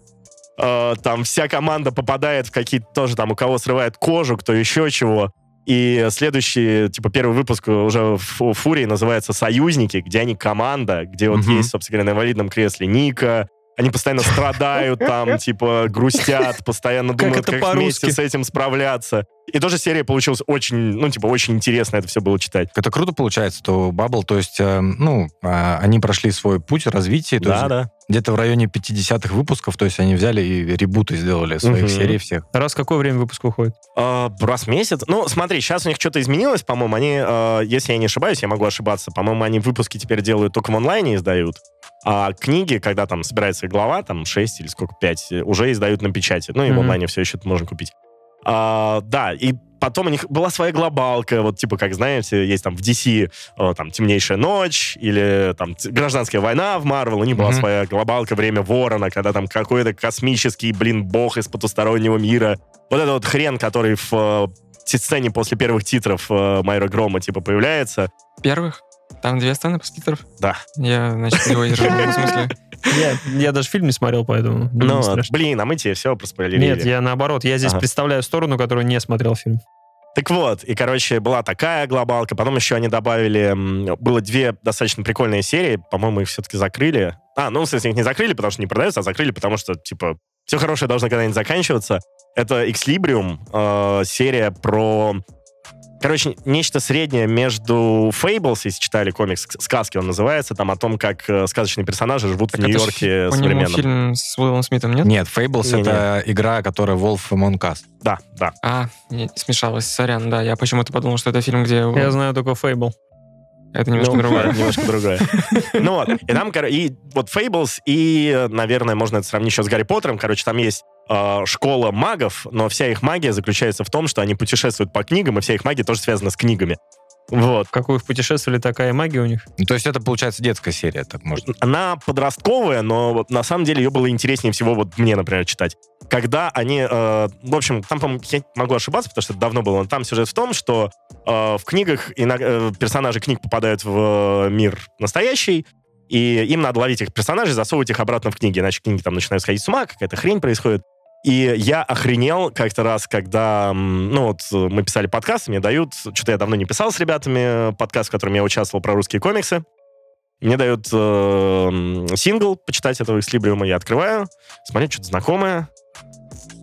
Э, там вся команда попадает в какие-то тоже там, у кого срывает кожу, кто еще чего. И следующий, типа, первый выпуск уже в Фурии называется «Союзники», где они команда, где вот Мгм. есть, собственно говоря, на инвалидном кресле Ника, они постоянно страдают там, типа, грустят, постоянно Как думают, это как вместе с этим справляться. И тоже серия получилась очень, ну, типа, очень интересно это все было читать. Это круто получается, то Bubble, то есть, э, ну, а, они прошли свой путь развития, Да, есть да. где-то в районе 50-х выпусков, то есть они взяли и ребуты сделали своих Мгм. серий всех. Раз в какое время выпуск выходит? А, раз в месяц. Ну, смотри, сейчас у них что-то изменилось, по-моему. Они, э, если я не ошибаюсь, я могу ошибаться, по-моему, они выпуски теперь делают только в онлайне издают. А книги, когда там собирается глава, там 6 или сколько, 5, уже издают на печати. Ну, и в Мгм. онлайне все еще это можно купить. А, да, и потом у них была своя глобалка, вот типа, как знаете, есть там в DC э, там «Темнейшая ночь» или там т- «Гражданская война» в Marvel, у них была Мгм. своя глобалка «Время ворона», когда там какой-то космический, блин, бог из потустороннего мира. Вот это вот хрен, который в э, сцене после первых титров э, Майра Грома, типа, появляется. Первых? Там две сцены после титров? Да. Я, значит, не выдержал. В смысле? Я, я даже фильм не смотрел, поэтому Ну, блин, а мы тебе все проспойлерили. Нет, я наоборот, я здесь представляю сторону, которую не смотрел фильм. Так вот, и, короче, была такая глобалка, потом еще они добавили, было две достаточно прикольные серии, по-моему, их все-таки закрыли. А, ну, в смысле, их не закрыли, потому что не продаются, а закрыли, потому что, типа, все хорошее должно когда-нибудь заканчиваться. Это Exlibrium, э, серия про... Короче, нечто среднее между Fables, если читали комикс, «Ск- сказки он называется, там о том, как э, сказочные персонажи живут Так в Нью-Йорке современном. фильм с Уиллом Смитом, нет? Нет, Fables это игра, которая Wolf Among Us. Да, да. А, не, смешалось, сорян, да. Я почему-то подумал, что это фильм, где... Я знаю только Фейбл. Это немножко Ну, другое. Немножко другое. Ну вот, и там, и вот Fables, и, э, наверное, можно это сравнить еще с Гарри Поттером. Короче, там есть э, школа магов, но вся их магия заключается в том, что они путешествуют по книгам, и вся их магия тоже связана с книгами. Вот. В какую в путешествовали, такая магия у них. Ну, То есть это, получается, детская серия, так можно. Она подростковая, но вот на самом деле ее было интереснее всего вот мне, например, читать. Когда они... э, в общем, там, по-моему, я могу ошибаться, потому что это давно было, но там сюжет в том, что э, в книгах ино- э, персонажи книг попадают в э, мир настоящий, и им надо ловить этих персонажей, засовывать их обратно в книги, иначе книги там начинают сходить с ума, какая-то хрень происходит. И я охренел как-то раз, когда, ну вот, э, мы писали подкаст, мне дают, что-то я давно не писал с ребятами, э, подкаст, в котором я участвовал про русские комиксы. Мне дают э, сингл почитать этого экслибриума, я открываю, смотрю, что-то знакомое.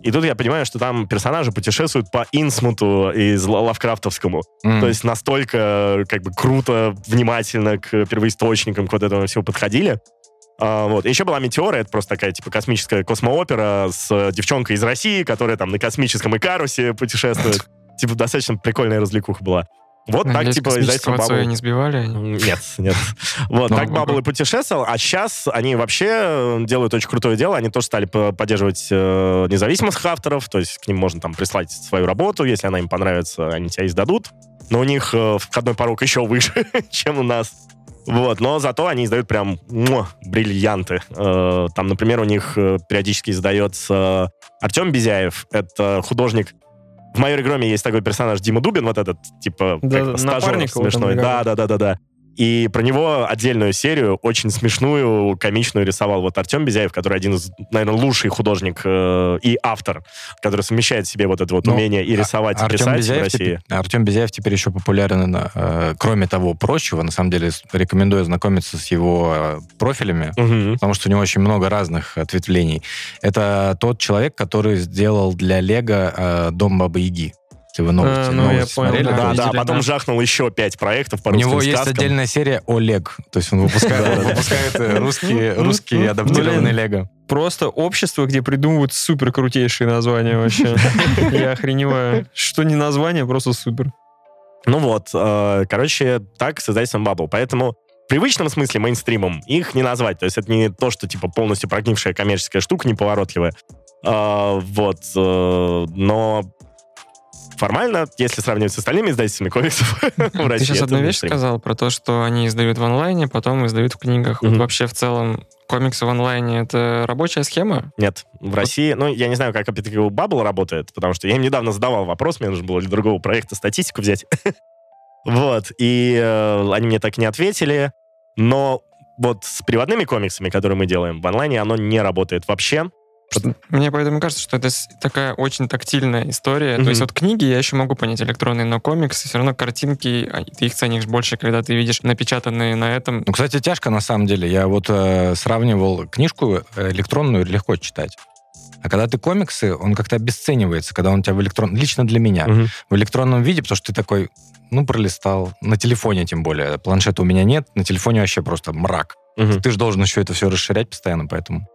И тут я понимаю, что там персонажи путешествуют по Инсмуту из Ла- Лавкрафтовскому. М. То есть настолько как бы круто, внимательно к первоисточникам, к вот этому всего подходили. А, вот. Еще была «Метеора», это просто такая, типа, космическая космоопера с э, девчонкой из России, которая там на космическом Икарусе путешествует. Типа, достаточно прикольная развлекуха была. Вот так, Надеюсь, типа, издательство Цоя Bubble. не сбивали Нет, нет. Вот, Ну, так ну, Баббл и путешествовал, а сейчас они вообще э, делают очень крутое дело. Они тоже стали по- поддерживать э, независимых авторов, то есть к ним можно там прислать свою работу, если она им понравится, они тебя издадут. Но у них входной порог еще выше, чем у нас. Вот, но зато они издают прям муа, бриллианты. Э, Там, например, у них э, периодически издается Артем Безяев. Это художник. В «Майоре Громе» есть такой персонаж Дима Дубин, вот этот, типа, Да, как стажер смешной. Да, да, да, да, да. И про него отдельную серию, очень смешную, комичную рисовал вот Артем Безяев, который один из, наверное, лучший художник э, и автор, который совмещает в себе вот это вот Ну, умение и рисовать, и Артем писать в Безяев, России. теперь, Артем Безяев теперь еще популярен, э, кроме того прочего, на самом деле, рекомендую знакомиться с его э, профилями, Мгм. потому что у него очень много разных ответвлений. Это тот человек, который сделал для Лего э, Дом Бабы Яги. Если вы новости, А, ну, я новости понял, смотрели, да. Да, да, потом да. жахнул еще пять проектов по у него есть сказкам. отдельная серия о Лег. То есть он выпускает, э, русские, русские адаптированные Лего. Просто общество, где придумывают супер крутейшие названия вообще. Я охреневаю. Что не название, просто супер. Ну вот, э, короче, так с издательством Bubble. Поэтому в привычном смысле мейнстримом их не назвать. То есть это не то, что типа полностью прогнившая коммерческая штука, неповоротливая. А, вот, но формально, если сравнивать с остальными издательствами комиксов в Ты России, сейчас это одну вещь сказал про то, что они издают в онлайне, потом издают в книгах. Вот вообще в целом комиксы в онлайне — это рабочая схема? Нет, в России, ну, я не знаю, как опять-таки у Bubble работает, потому что я им недавно задавал вопрос, мне нужно было для другого проекта статистику взять. Вот, и э, они мне так не ответили, но вот с приводными комиксами, которые мы делаем в онлайне, оно не работает вообще. Мне поэтому кажется, что это такая очень тактильная история. Мгм. То есть вот книги я еще могу понять электронные, но комиксы все равно картинки, а, ты их ценишь больше, когда ты видишь напечатанные на этом. Ну, кстати, тяжко на самом деле. Я вот э, сравнивал книжку э, электронную легко читать. А когда ты комиксы, он как-то обесценивается, когда он у тебя в электрон... Лично для меня. В электронном виде, потому что ты такой, ну, пролистал. На телефоне тем более. Планшета у меня нет. На телефоне вообще просто мрак. Мгм. Ты же должен еще это все расширять постоянно, поэтому...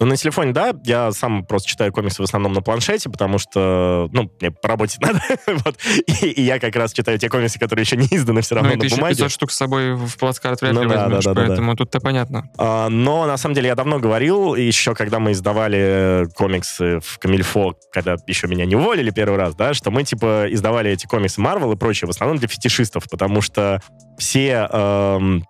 Ну, на телефоне, да, я сам просто читаю комиксы в основном на планшете, потому что, ну, мне по работе надо, вот, и, и я как раз читаю те комиксы, которые еще не изданы все равно Ну и ты на еще бумаге. 500 штук с собой в плацкарт вряд Ну ли да, возьмешь, да, да, да, поэтому тут-то понятно. А, Но, на самом деле, я давно говорил, еще когда мы издавали комиксы в Камильфо, когда еще меня не уволили первый раз, да, что мы, типа, издавали эти комиксы Марвел и прочее, в основном для фетишистов, потому что все эм,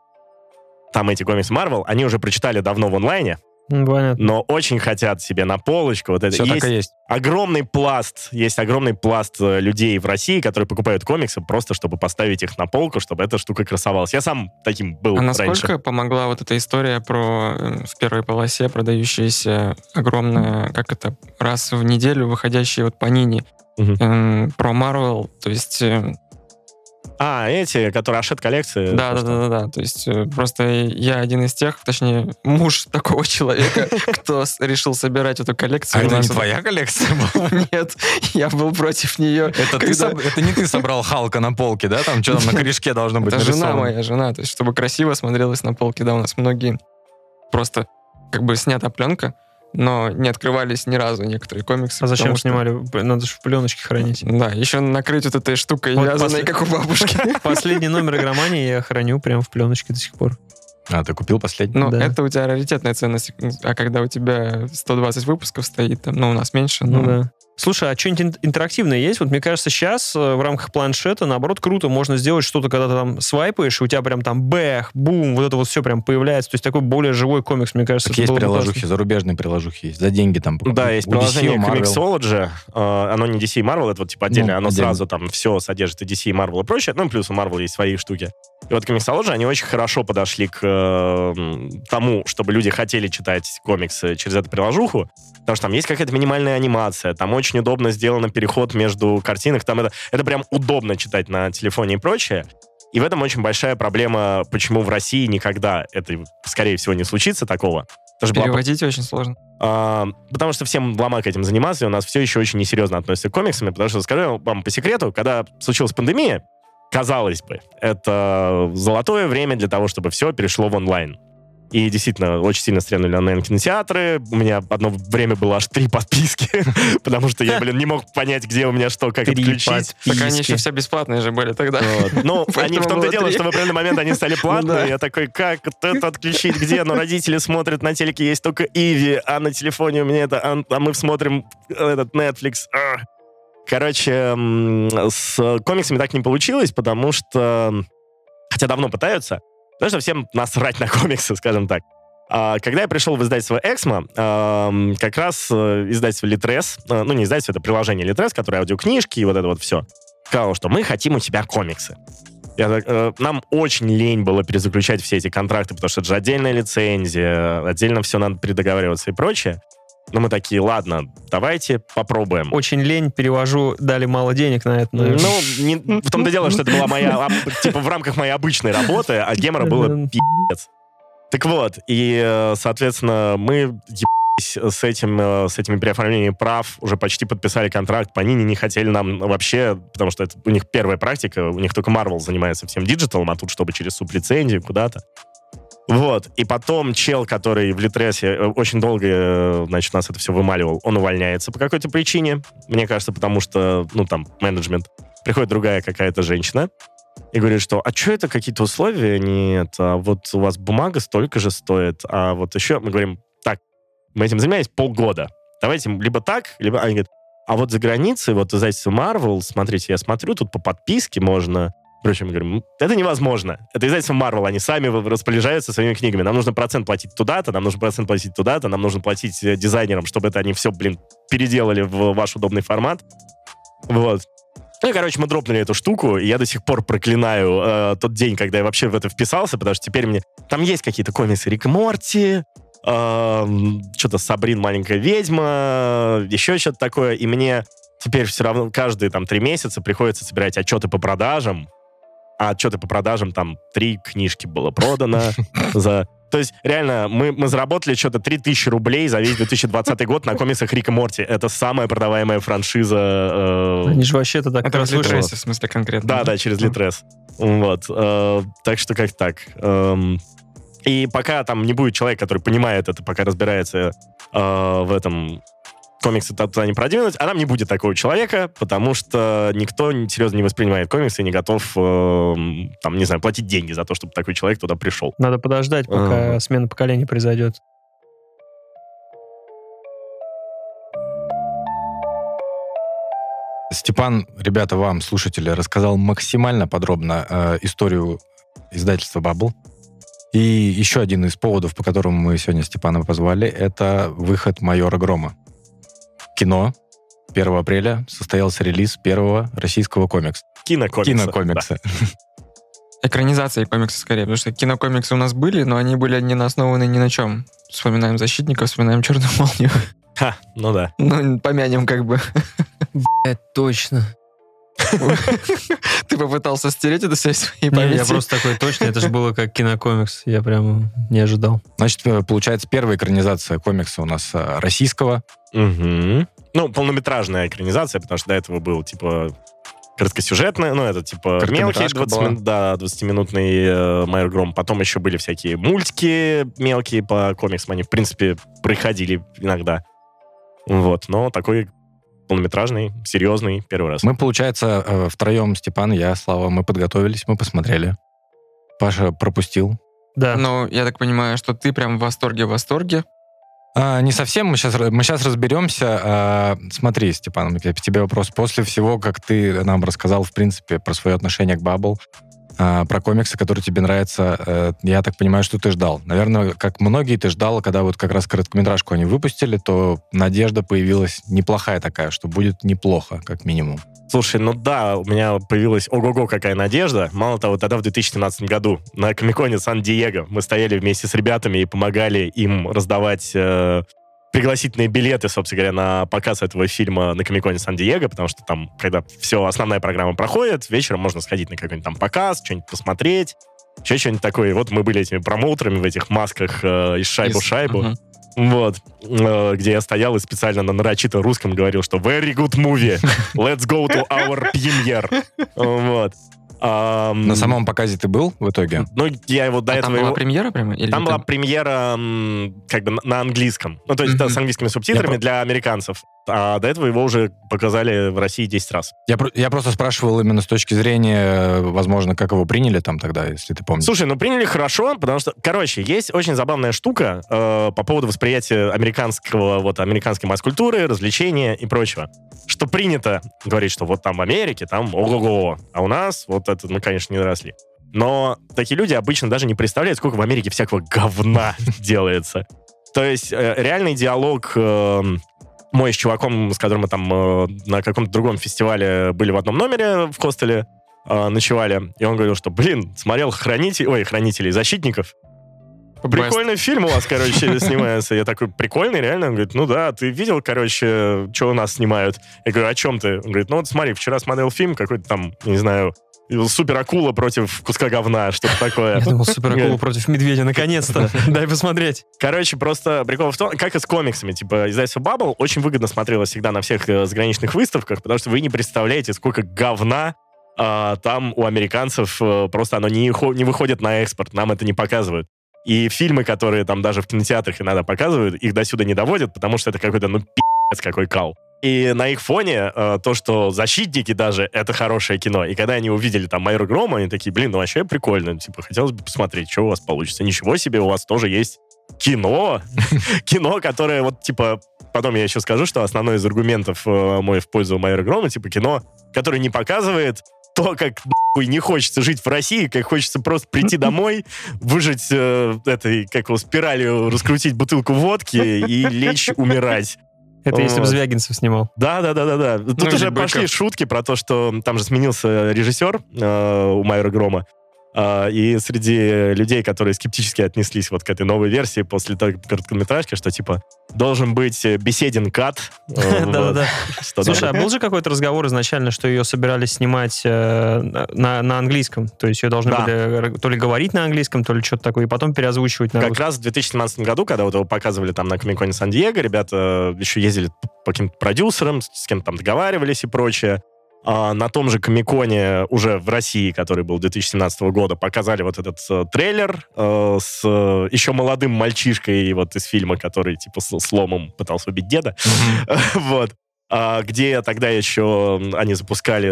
там эти комиксы Марвел, они уже прочитали давно в онлайне, Ну, Понятно. но очень хотят себе на полочку. Вот это. Все есть так и есть. огромный пласт, есть огромный пласт э, людей в России, которые покупают комиксы просто, чтобы поставить их на полку, чтобы эта штука красовалась. Я сам таким был А раньше. насколько помогла вот эта история про э, в первой полосе продающаяся огромная, как это, раз в неделю выходящие вот панини Мгм. эм, про Марвел, то есть э, А, эти, которые Ашет коллекции. да, да, да, да, да, то есть э, просто я один из тех, точнее муж такого человека, кто решил собирать эту коллекцию. А это не твоя коллекция была? Нет, я был против нее. Это, не ты собрал Халка на полке, да? Там что там на корешке должно быть Это жена моя, жена. То есть, чтобы красиво смотрелось на полке, да, у нас многие просто как бы снята пленка, но не открывались ни разу некоторые комиксы. А зачем что- снимали? Надо же в пленочке хранить. Да, еще накрыть вот этой штукой, Вот вязаной, после- как у бабушки. Последний номер игромании я храню прямо в пленочке до сих пор. А, ты купил последний? Ну, Да. это у тебя раритетная ценность. А когда у тебя 120 выпусков стоит, там, ну, у нас меньше, Ну ну, да. Слушай, а что-нибудь интерактивное есть? Вот мне кажется, сейчас в рамках планшета, наоборот, круто можно сделать что-то, когда ты там свайпаешь, и у тебя прям там бэх, бум, вот это вот все прям появляется. То есть такой более живой комикс, мне кажется. Так это есть приложухи, классно. зарубежные приложухи есть. За деньги там. Да, есть У DC, приложение Marvel. Comixology. э, Оно не DC и Marvel, это вот типа отдельно. Ну, оно отдельно. сразу там все содержит и DC, и Marvel и прочее. Ну, плюс у Marvel есть свои штуки. И вот Comixology, они очень хорошо подошли к э, тому, чтобы люди хотели читать комиксы через эту приложуху. Потому что там есть какая-то минимальная анимация, там очень удобно сделан переход между картинок. Там это, это прям удобно читать на телефоне и прочее. И в этом очень большая проблема, почему в России никогда это, скорее всего, не случится такого. Была Переводить очень сложно. А, потому что всем ломак этим заниматься, и у нас все еще очень несерьезно относятся к комиксам, потому что, скажу вам по секрету, когда случилась пандемия, казалось бы, это золотое время для того, чтобы все перешло в онлайн. И действительно, очень сильно стрельнули онлайн-кинотеатры. У меня одно время было аж три подписки, потому что я, блин, не мог понять, где у меня что, как Три отключить. Так они еще все бесплатные же были тогда. Вот. Ну, они в том-то дело, что в определенный момент они стали платные. да. Я такой, как это отключить, где? Но родители смотрят, на телеке есть только Иви, а на телефоне у меня это, а, а мы смотрим этот Netflix. А. Короче, с комиксами так не получилось, потому что, хотя давно пытаются, потому что всем насрать на комиксы, скажем так. А, Когда я пришел в издательство «Эксмо», как раз э, издательство «Литрес», э, ну, не издательство, это приложение «Литрес», которое аудиокнижки и вот это вот все, сказало, что мы хотим у тебя комиксы. Я э, нам очень лень было перезаключать все эти контракты, потому что это же отдельная лицензия, отдельно все надо передоговариваться и прочее. Но мы такие, ладно, давайте попробуем. Очень лень, перевожу, дали мало денег на это. наверное. Ну, не- в том-то дело, что это была моя, об- типа, в рамках моей обычной работы, а гемора было пи***ц. Так вот, и, э, соответственно, мы ебались с этим, э, с этими переоформлениями прав, уже почти подписали контракт, Panini не хотели нам вообще, потому что это у них первая практика, у них только Marvel занимается всем диджиталом, а тут, чтобы через сублицензию куда-то. Вот, и потом чел, который в Литресе э, очень долго, э, значит, нас это все вымаливал, он увольняется по какой-то причине, мне кажется, потому что, ну, там, менеджмент. Приходит другая какая-то женщина и говорит, что, а что это какие-то условия? Нет, а вот у вас бумага столько же стоит, а вот еще мы говорим, так, мы этим занимались полгода. Давайте либо так, либо... Они говорят, а вот за границей, вот издательство Marvel, смотрите, я смотрю, тут по подписке можно... Короче, мы говорим, «М, это невозможно. Это издательство Marvel, они сами распоряжаются своими книгами. Нам нужно процент платить туда-то, нам нужно процент платить туда-то, нам нужно платить э, дизайнерам, чтобы это они все, блин, переделали в ваш удобный формат. Вот. Ну короче, мы дропнули эту штуку, и я до сих пор проклинаю э, тот день, когда я вообще в это вписался, потому что теперь мне... Там есть какие-то комиксы Рик Морти, эм, что-то Сабрин маленькая ведьма, еще что-то такое, и мне теперь все равно каждые там три месяца приходится собирать отчеты по продажам, а отчеты по продажам там три книжки было продано за... То есть, реально, мы, мы заработали что-то 3000 рублей за весь 2020 год на комиксах Рика Морти. Это самая продаваемая франшиза э, Они же вообще-то так Это в. Литресе, в смысле, конкретно. да, да, через Литрес. Вот. э, так что как так. Эм, и пока там не будет человек, который понимает это, пока разбирается э, в этом комиксы туда не продвинуть, а нам не будет такого человека, потому что никто серьезно не воспринимает комиксы и не готов, эм, там, не знаю, платить деньги за то, чтобы такой человек туда пришел. Надо подождать, пока Ага. смена поколения произойдет. Степан, ребята, вам, слушатели, рассказал максимально подробно э, историю издательства Bubble. И еще один из поводов, по которому мы сегодня Степана позвали, это выход «Майора Грома». Кино. 1 апреля состоялся релиз первого российского комикса. Кинокомиксы. Кинокомикса. Экранизации комикса скорее, потому что кинокомиксы у нас были, но они были не основаны ни на чем. Вспоминаем «Защитников», вспоминаем «Черную молнию». Ха, ну да. Ну, помянем как бы. Это точно. Ты попытался стереть это все из своей памяти. я просто такой точно, это же было как кинокомикс. Я прям не ожидал. Значит, э, получается, первая экранизация комикса у нас э, российского. Ну, полнометражная экранизация, потому что до этого был, типа, короткосюжетная, ну, это, типа, мелкий, Короткометражка 20, была. мин- да, 20-минутный э, Майор Гром. Потом еще были всякие мультики мелкие по комиксам. Они, в принципе, проходили иногда. Вот, но такой полнометражный, серьезный первый раз. Мы, получается, э, втроем, Степан, я, Слава, мы подготовились, мы посмотрели. Паша пропустил. Да. Ну, я так понимаю, что ты прям в восторге, в восторге. А, не совсем, мы сейчас, мы сейчас разберемся. А, смотри, Степан, тебе вопрос. После всего, как ты нам рассказал, в принципе, про свое отношение к Баббл, а, про комиксы, которые тебе нравятся, э, я так понимаю, что ты ждал. Наверное, как многие, ты ждал, когда вот как раз короткометражку они выпустили, то надежда появилась неплохая такая, что будет неплохо, как минимум. Слушай, ну да, у меня появилась ого-го какая надежда. Мало того, тогда в 2017 году на Комиконе Сан-Диего мы стояли вместе с ребятами и помогали им раздавать э, пригласительные билеты, собственно говоря, на показ этого фильма на Комиконе Сан-Диего, потому что там, когда все, основная программа проходит, вечером можно сходить на какой-нибудь там показ, что-нибудь посмотреть, еще что-нибудь такое. И вот мы были этими промоутерами в этих масках э, из шайбу Из- шайбу. Мгм. Вот. Э, Где я стоял и специально на нарочито русском говорил, что very good movie. Let's go to our premiere. Вот. Ам, На самом показе ты был в итоге? Ну, я его до А этого... там была его- премьера прямо? Или Там это- была премьера как бы на- английском. Ну, то есть Мгм. да, с английскими субтитрами Я для американцев. А до этого его уже показали в России 10 раз. Я, я просто спрашивал именно с точки зрения, возможно, как его приняли там тогда, если ты помнишь. Слушай, ну приняли хорошо, потому что, короче, есть очень забавная штука э, по поводу восприятия американского, вот, американской масс-культуры, развлечения и прочего. Что принято говорить, что вот там в Америке, там ого-го, а у нас вот это, мы, конечно, не доросли. Но такие люди обычно даже не представляют, сколько в Америке всякого говна делается. То есть э, реальный диалог э, мой с чуваком, с которым мы там э, на каком-то другом фестивале были в одном номере в хостеле, э, ночевали, и он говорил, что, блин, смотрел хранителей, ой, хранителей, защитников. Прикольный фильм у вас, короче, снимается. Я такой, прикольный, реально? Он говорит, ну да, ты видел, короче, что у нас снимают? Я говорю, о чем ты? Он говорит, ну вот смотри, вчера смотрел фильм какой-то там, не знаю, супер акула против куска говна, что-то такое. Я думал, супер акула против медведя, наконец-то. Дай посмотреть. Короче, просто прикол в том, как и с комиксами. Типа, издательство Bubble очень выгодно смотрелось всегда на всех э, заграничных выставках, потому что вы не представляете, сколько говна а, там у американцев э, просто оно не, не выходит на экспорт, нам это не показывают. И фильмы, которые там даже в кинотеатрах иногда показывают, их до сюда не доводят, потому что это какой-то, ну, пи***ц какой кал. И на их фоне э, то, что «Защитники» даже, это хорошее кино. И когда они увидели там «Майор Грома», они такие, блин, ну вообще прикольно. Типа, хотелось бы посмотреть, что у вас получится. Ничего себе, у вас тоже есть кино. кино, которое вот, типа, потом я еще скажу, что основной из аргументов э, мой в пользу «Майора Грома», типа, кино, которое не показывает то, как нахуй не хочется жить в России, как хочется просто прийти домой, выжать э, этой, как его, спиралью, раскрутить бутылку водки и лечь умирать. Это если бы. Звягинцев снимал. Да, да, да, да, да. Тут Ну, уже пошли шутки про то, что там же сменился режиссер э, у Майора Грома. А, и среди людей, которые скептически отнеслись вот к этой новой версии после той короткометражки, что типа должен быть э, беседен кат. э, Да-да-да. Слушай, а был же какой-то разговор изначально, что ее собирались снимать э, на, английском? То есть ее должны были то ли говорить на английском, то ли что-то такое, и потом переозвучивать на Как раз в 2017 году, когда вот его показывали там на Комиконе Сан-Диего, ребята еще ездили по каким-то продюсерам, с кем-то там договаривались и прочее. А на том же Комиконе уже в России, который был 2017 года, показали вот этот э, трейлер э, с э, еще молодым мальчишкой вот из фильма, который типа с сломом пытался убить деда. Вот. А, где тогда еще они запускали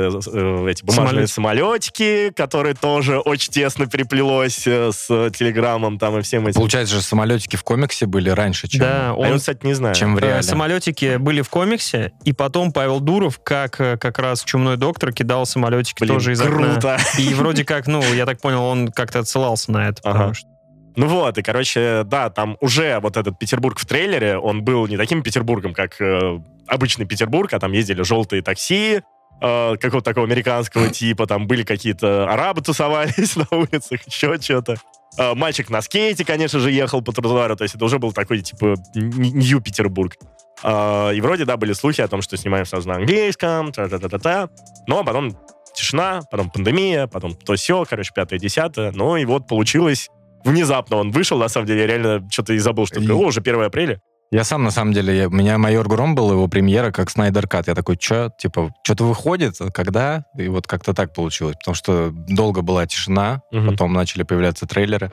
э, эти бумажные самолетики, которые тоже очень тесно переплелось э, с Телеграмом там и всем этим. Получается же, самолетики в комиксе были раньше, чем, Да, А он, я, вот, кстати, не знаю. чем в э, реале. самолетики были в комиксе, и потом Павел Дуров, как э, как раз чумной доктор, кидал самолетики Блин, тоже из окна. круто. И вроде как, ну, я так понял, он как-то отсылался на это. потому Ага. что- Ну вот, и, короче, да, там уже вот этот Петербург в трейлере, он был не таким Петербургом, как э, обычный Петербург, а там ездили желтые такси, э, какого-то такого американского типа, там были какие-то арабы тусовались на улицах, еще что-то. Э, мальчик на скейте, конечно же, ехал по тротуару, то есть это уже был такой, типа, Нью-Петербург. Э, и вроде, да, были слухи о том, что снимаем сразу на английском, та-та-та-та-та. Но потом тишина, потом пандемия, потом то все, короче, пятое, десятое. Ну и вот получилось внезапно он вышел, на самом деле, я реально что-то и забыл, что И- о, уже 1 апреля. Я сам, на самом деле, я- у меня «Майор Гром» был, его премьера, как «Снайдер Кат». Я такой, что, типа, что-то выходит, когда? И вот как-то так получилось, потому что долго была тишина, Мгм. потом начали появляться трейлеры.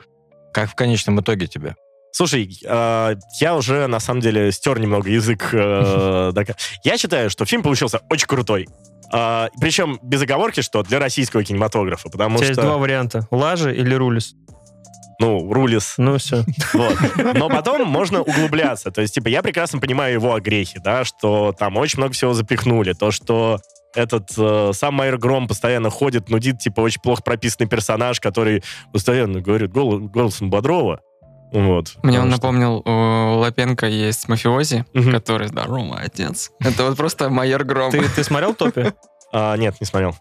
Как в конечном итоге тебе? Слушай, э, я уже, на самом деле, стер немного язык. э, Я считаю, что фильм получился очень крутой. А, причем без оговорки, что для российского кинематографа, У потому тебя есть что, два варианта. Лажа или Рулис. Ну, Рулис, Ну, все. Вот. Но потом можно углубляться. То есть, типа, я прекрасно понимаю его огрехи, да, что там очень много всего запихнули. То, что этот э, сам Майер Гром постоянно ходит, нудит, типа, очень плохо прописанный персонаж, который постоянно говорит гол- голосом Бодрова. Вот. Мне он что- напомнил, у Лапенко есть мафиози, Мгм. который здоровый отец. Это вот просто майор Гром. Ты, ты смотрел «Топи»? А, нет, не смотрел.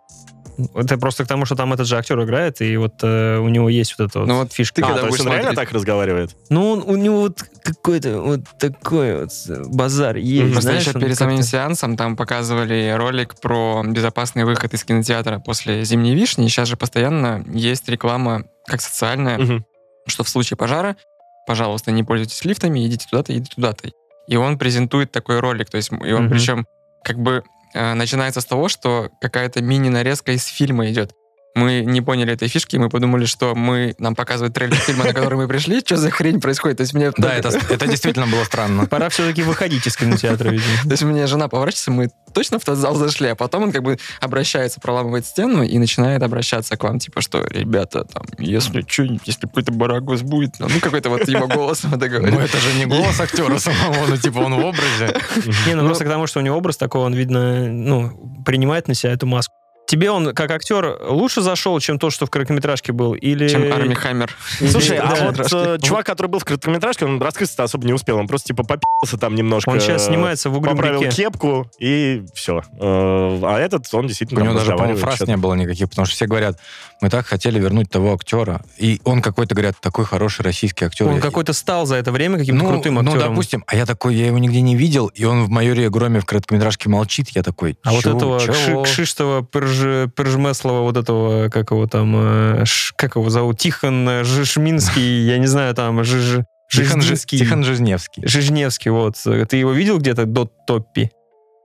Это просто к тому, что там этот же актер играет, и вот э, у него есть вот эта вот Ну вот фишка. ты а, когда то есть будешь он реально смотреть? так разговаривает? Ну, он- у него вот какой-то вот такой вот базар есть, Просто знаешь, еще перед самим сеансом там показывали ролик про безопасный выход из кинотеатра после «Зимней вишни». И сейчас же постоянно есть реклама, как социальная, Мгм. что в случае пожара пожалуйста, не пользуйтесь лифтами, идите туда-то, идите туда-то. И он презентует такой ролик, то есть, и он Мгм. причем как бы начинается с того, что какая-то мини-нарезка из фильма идет. Мы не поняли этой фишки, мы подумали, что мы нам показывают трейлер фильма, на который мы пришли, что за хрень происходит. То есть мне Да, это, это действительно было странно. Пора все-таки выходить из кинотеатра, видимо. То есть мне жена поворачивается, мы точно в тот зал зашли, а потом он как бы обращается, проламывает стену и начинает обращаться к вам, типа, что, ребята, там, если что, если какой-то барагус будет, ну, какой-то вот его голос вот это Ну, это же не голос актера самого, ну, типа, он в образе. Не, ну просто к тому, что у него образ такой, он, видно, ну, принимает на себя эту маску. Тебе он, как актер, лучше зашел, чем то, что в короткометражке был? Или... Чем Арми Хаммер. Слушай, а вот э, чувак, который был в короткометражке, он раскрыться особо не успел. Он просто типа попился там немножко. Он сейчас снимается в «Угрюм Поправил реке». кепку, и все. А этот, он У действительно там него даже, по-моему, разговаривает фраз не было никаких, потому что все говорят, мы так хотели вернуть того актера. И он какой-то, говорят, такой хороший российский актер. Он какой-то стал за это время каким-то ну, крутым ну, актером. допустим, а я такой, я его нигде не видел, и он в майоре Громе в короткометражке молчит, я такой, А вот «Чё? этого Чего?» Кши- Кшиштова Перж- Пержмеслова, вот этого, как его там, э, Ш- как его зовут, Тихон э, Жишминский, я не знаю, там, Жиж... Тихон. Тихон Жизневский. Жижневский, вот. Ты его видел где-то до Топпи?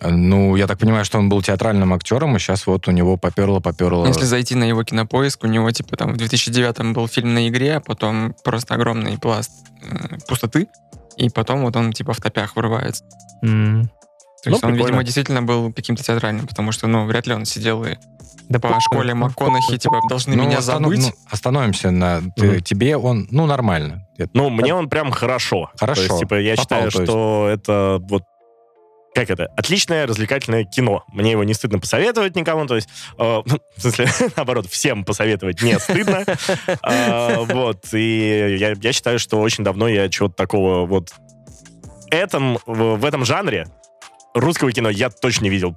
Ну, я так понимаю, что он был театральным актером, и сейчас вот у него поперло-поперло. Если зайти на его кинопоиск, у него, типа, там, в 2009 был фильм на игре, а потом просто огромный пласт э, пустоты, и потом вот он, типа, в топях вырывается. М. То Ну, есть он, прикольно. видимо, действительно был каким-то театральным, потому что, ну, вряд ли он сидел и Да по школе МакКонахи, типа, должны меня останов- забыть. ну, остановимся на... ты- Мгм. Тебе он, ну, нормально. Это- Ну, мне он прям хорошо. Хорошо. То есть, типа, я Попал, считаю, что это вот как это? Отличное развлекательное кино. Мне его не стыдно посоветовать никому. То есть, э, ну, в смысле, наоборот, всем посоветовать не стыдно. А, Вот. И я, я считаю, что очень давно я чего-то такого вот этом, в, в этом жанре русского кино я точно не видел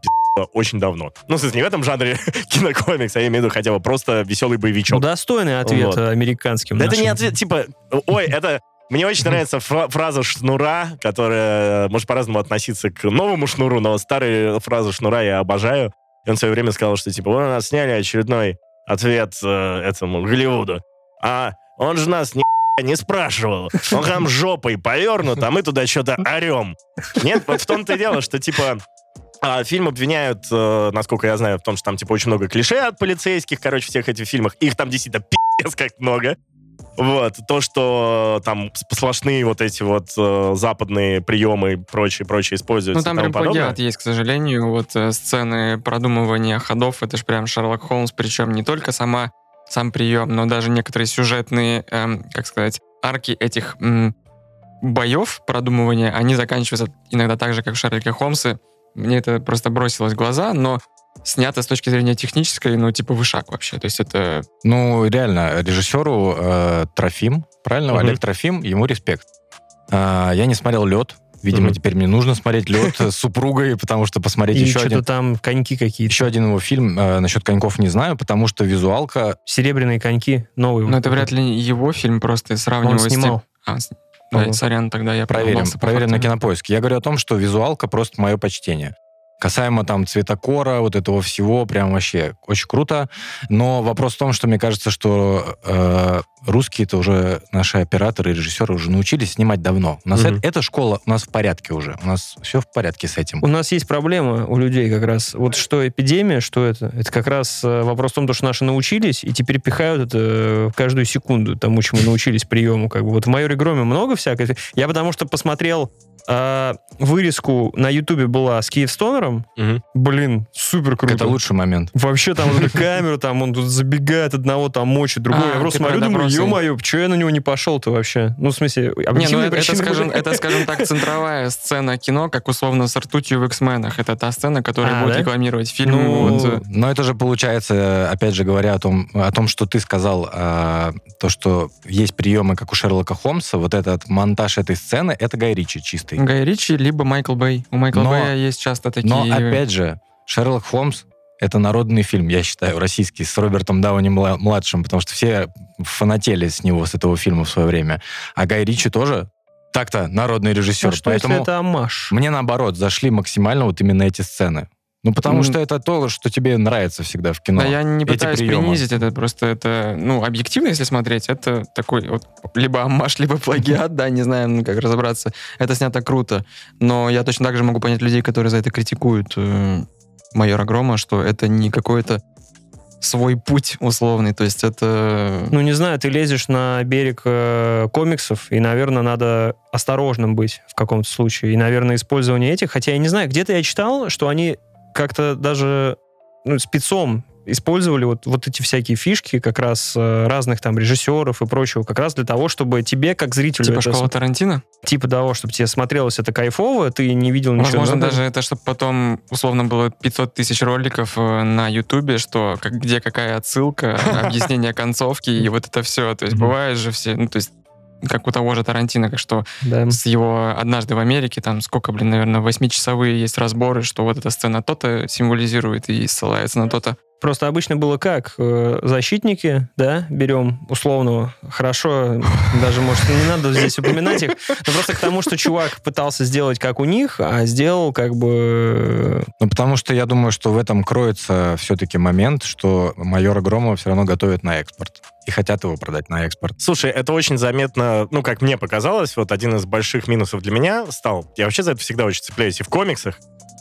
очень давно. Ну, в смысле, не в этом жанре кинокомикса, я имею в виду хотя бы просто веселый боевичок. достойный ответ Вот. американским. Да это не ответ, типа, ой, это... Мне очень нравится фра- фраза Шнура, которая может по-разному относиться к новому Шнуру, но старые фразы Шнура я обожаю. И он в свое время сказал, что типа, вы нас сняли очередной ответ э, этому Голливуду. А он же нас ни не спрашивал. Он там жопой повернут, а мы туда что-то орем. Нет, вот в том-то и дело, что типа а, фильм обвиняют, э, насколько я знаю, в том, что там типа очень много клише от полицейских, короче, всех этих фильмах. Их там действительно пи***ц как много. Вот, то, что там сплошные вот эти вот э, западные приемы и прочее, прочее используются. Ну, там прям плагиат есть, к сожалению. Вот э, сцены продумывания ходов, это же прям Шерлок Холмс, причем не только сама, сам прием, но даже некоторые сюжетные, эм, как сказать, арки этих м, боев продумывания, они заканчиваются иногда так же, как в Шерлоке Холмсе. Мне это просто бросилось в глаза, но снято с точки зрения технической, ну, типа, вышаг вообще. То есть это... Ну, реально, режиссеру э, Трофим, правильно? Мгм. Олег Трофим, ему респект. А, я не смотрел лед. Видимо, Мгм. теперь мне нужно смотреть лед с супругой, потому что посмотреть И еще что-то один, там коньки какие-то. еще один его фильм э, насчет коньков не знаю, потому что визуалка... Серебряные коньки, новые. Ну, это вряд ли его фильм, просто сравниваю Он снимал. А, да, сорян, тогда я Проверим, проверим на кинопоиске. Я говорю о том, что визуалка просто мое почтение. Касаемо там цветокора, вот этого всего, прям вообще очень круто. Но вопрос в том, что мне кажется, что э, русские-то уже, наши операторы и режиссеры уже научились снимать давно. У нас Мгм. э- эта школа у нас в порядке уже. У нас все в порядке с этим. У нас есть проблема у людей как раз. Вот что эпидемия, что это? Это как раз э, вопрос в том, что наши научились, и теперь пихают это э, каждую секунду тому, чему научились приему. Как бы. Вот в «Майоре Громе» много всякой. Я потому что посмотрел э, вырезку на Ютубе была с Киевстонером. Мгм. Блин, супер круто. Это лучший момент. Вообще там вот камера, там он тут забегает, одного там мочит, другого. А, я просто смотрю, думаю, ё-моё, что я на него не пошел-то вообще? Ну, в смысле, Не, ну это, скажем, это, скажем так, центровая сцена кино, как условно с ртутью в X-менах. Это та сцена, которая А, будет да? рекламировать фильм. Ну, вот, Но это же получается, опять же говоря о том, о том что ты сказал, а, то, что есть приемы, как у Шерлока Холмса, вот этот монтаж этой сцены, это Гай Ричи чистый. Гай Ричи, либо Майкл Бэй. У Майкла Но- Бэя есть часто такие... Но опять же, Шерлок Холмс это народный фильм, я считаю, российский, с Робертом Дауни мла- младшим, потому что все фанатели с него, с этого фильма в свое время. А Гай Ричи тоже так-то народный режиссер. Ну, что поэтому если это амаш? мне наоборот зашли максимально вот именно эти сцены. Ну, потому М. что это то, что тебе нравится всегда в кино. Да, я не эти пытаюсь приемы. принизить это, просто это, ну, объективно, если смотреть, это такой вот либо амаш, либо плагиат, да, не знаю, ну, как разобраться. Это снято круто, но я точно так же могу понять людей, которые за это критикуют э, майора Грома, что это не какой-то свой путь условный, то есть это... Ну, не знаю, ты лезешь на берег э, комиксов, и, наверное, надо осторожным быть в каком-то случае. И, наверное, использование этих, хотя я не знаю, где-то я читал, что они как-то даже ну, спецом использовали вот, вот эти всякие фишки как раз э, разных там режиссеров и прочего, как раз для того, чтобы тебе, как зрителю, Типа это школа Тарантино? типа того, чтобы тебе смотрелось это кайфово, ты не видел ничего. Возможно, надо- даже это, чтобы потом, условно, было 500 тысяч роликов э, на Ютубе, что где какая отсылка, объяснение концовки и вот это все. То есть бывает же все, ну, то есть как у того же Тарантино, как что Да. с его «Однажды в Америке», там сколько, блин, наверное, восьмичасовые есть разборы, что вот эта сцена то-то символизирует и ссылается на то-то. Просто обычно было как? Э, Защитники, да, берем условно, хорошо, даже, может, не надо здесь упоминать их, но просто к тому, что чувак пытался сделать как у них, а сделал как бы... Ну, потому что я думаю, что в этом кроется все-таки момент, что майора Громова все равно готовят на экспорт. И хотят его продать на экспорт. Слушай, это очень заметно, ну, как мне показалось, вот один из больших минусов для меня стал, я вообще за это всегда очень цепляюсь и в комиксах,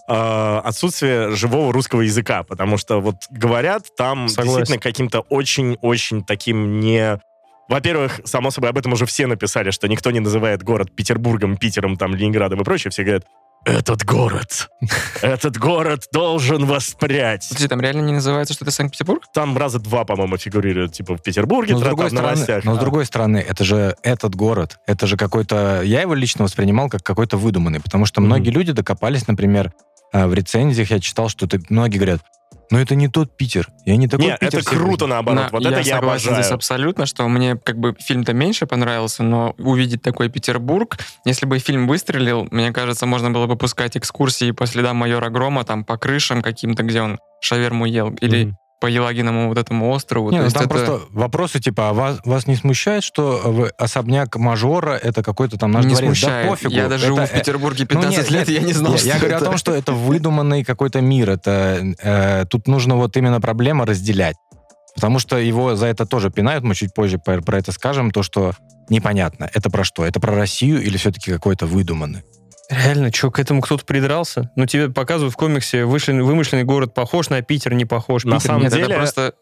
э, отсутствие живого русского языка, потому что вот говорят там Согласен. действительно каким-то очень-очень таким не... Во-первых, само собой, об этом уже все написали, что никто не называет город Петербургом, Питером, там, Ленинградом и прочее. Все говорят, этот город, этот город должен воспрять. Подожди, там реально не называется, что это Санкт-Петербург? Там раза два, по-моему, фигурирует, типа, в Петербурге, Но с, другой в стороны, новостях. но с А. другой стороны, это же этот город, это же какой-то... Я его лично воспринимал как какой-то выдуманный, потому что Мгм. многие люди докопались, например, э, в рецензиях я читал, что ты, многие говорят, ну это не тот Питер, я не такой Не, это питерский». круто наоборот. На- вот это я согласен обожаю. здесь абсолютно, что мне как бы фильм-то меньше понравился, но увидеть такой Петербург, если бы фильм выстрелил, мне кажется, можно было бы пускать экскурсии по следам майора Грома, там по крышам каким-то, где он шаверму ел, или Мгм. По Елагиному вот этому острову. Не, То ну там это просто вопросы типа, а вас, вас не смущает, что вы особняк мажора это какой-то там наш не дворец? смущает. Да пофигу. Я даже это, живу в э, Петербурге ну, 15 нет, лет, нет, я не знал, Я, что я говорю это. о том, что это выдуманный какой-то мир. Это э, тут нужно вот именно проблема разделять. Потому что его за это тоже пинают, мы чуть позже про, про это скажем, то, что непонятно, это про что? Это про Россию или все-таки какой-то выдуманный? Реально, что, к этому кто-то придрался? Ну, тебе показывают в комиксе, вышли- вымышленный город похож на Питер, не похож. На Питер самом не- Нет, это деле- просто...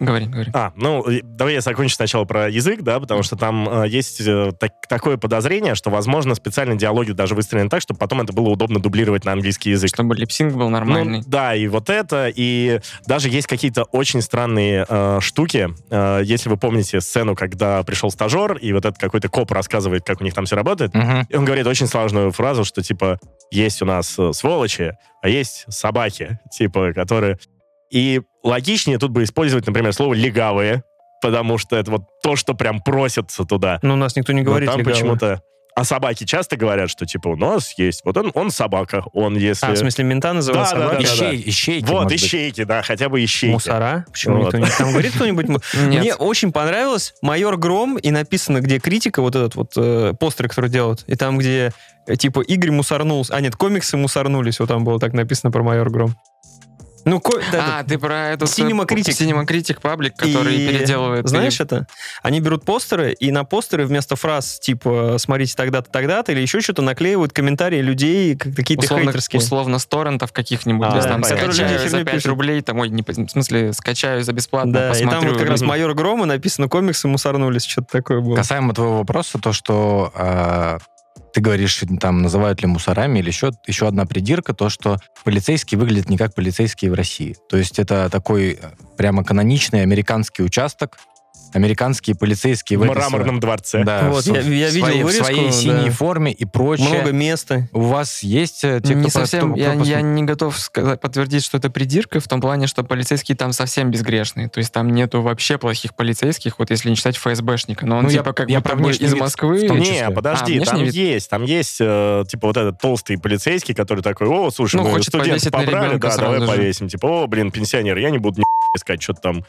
Говори, говори. А, ну, давай я закончу сначала про язык, да, потому что там э, есть э, так- такое подозрение, что, возможно, специально диалоги даже выстроены так, чтобы потом это было удобно дублировать на английский язык. Чтобы липсинг был нормальный. Ну, да, и вот это, и даже есть какие-то очень странные э, штуки. Э, если вы помните сцену, когда пришел стажер, и вот этот какой-то коп рассказывает, как у них там все работает, Мгм. и он говорит очень сложную фразу, что, типа, есть у нас э, сволочи, а есть собаки, типа, которые... И логичнее тут бы использовать, например, слово «легавые», потому что это вот то, что прям просится туда. Ну, у нас никто не Но говорит там легавые. почему-то... А собаки часто говорят, что, типа, у нас есть... Вот он, он собака, он если... А, в смысле, мента называют Да, да, собакой? да, да. Ищей- ищейки, вот, может быть. ищейки, да, хотя бы ищейки. Мусора? Почему Вот. никто не... Там говорит кто-нибудь? Мне очень понравилось «Майор Гром» и написано, где критика, вот этот вот э, постер, который делают, и там, где э, типа Игорь мусорнулся, а нет, комиксы мусорнулись, вот там было так написано про «Майор Гром». Ну, ко- да, А, ты про этот... Cinema Critic. Cinema Critic паблик, который И переделывает... Знаешь или- это? Они берут постеры, и на постеры вместо фраз типа «смотрите тогда-то, тогда-то» или еще что-то наклеивают комментарии людей, как- какие-то условно, хейтерские. условно с торрентов каких-нибудь, А, там скачаю за херню 5 пишут. рублей, там, ой, не, в смысле, скачаю за бесплатно, Да, и посмотрю. там вот как раз. «Майор Грома» написано «комиксы мусорнулись», что-то такое было. Касаемо твоего вопроса, то, что э, ты говоришь, там, называют ли мусорами, или еще, еще одна придирка, то, что полицейские выглядят не как полицейские в России. То есть это такой э, прямо каноничный американский участок, американские полицейские В в этой мраморном дворце. Да, Вот, в- я- я в видел своей, в вырезку, своей да. синей форме и прочее. Много места. У вас есть э, те, кто не совсем, кто- я, кто я не готов сказать, подтвердить, что это придирка, в том плане, что полицейские там совсем безгрешные. То есть там нету вообще плохих полицейских, вот если не считать ФСБшника. Но он Ну, я- типа как я будто про бы внешний из вид Москвы. в том Не, подожди, А, там вид? есть, там есть, э, типа, вот этот толстый полицейский, который такой, о, слушай, Ну, мы хочет студента повесить на побрали, да, давай же. повесим. Типа, о, блин, пенсионер, я не буду ни искать, что-то там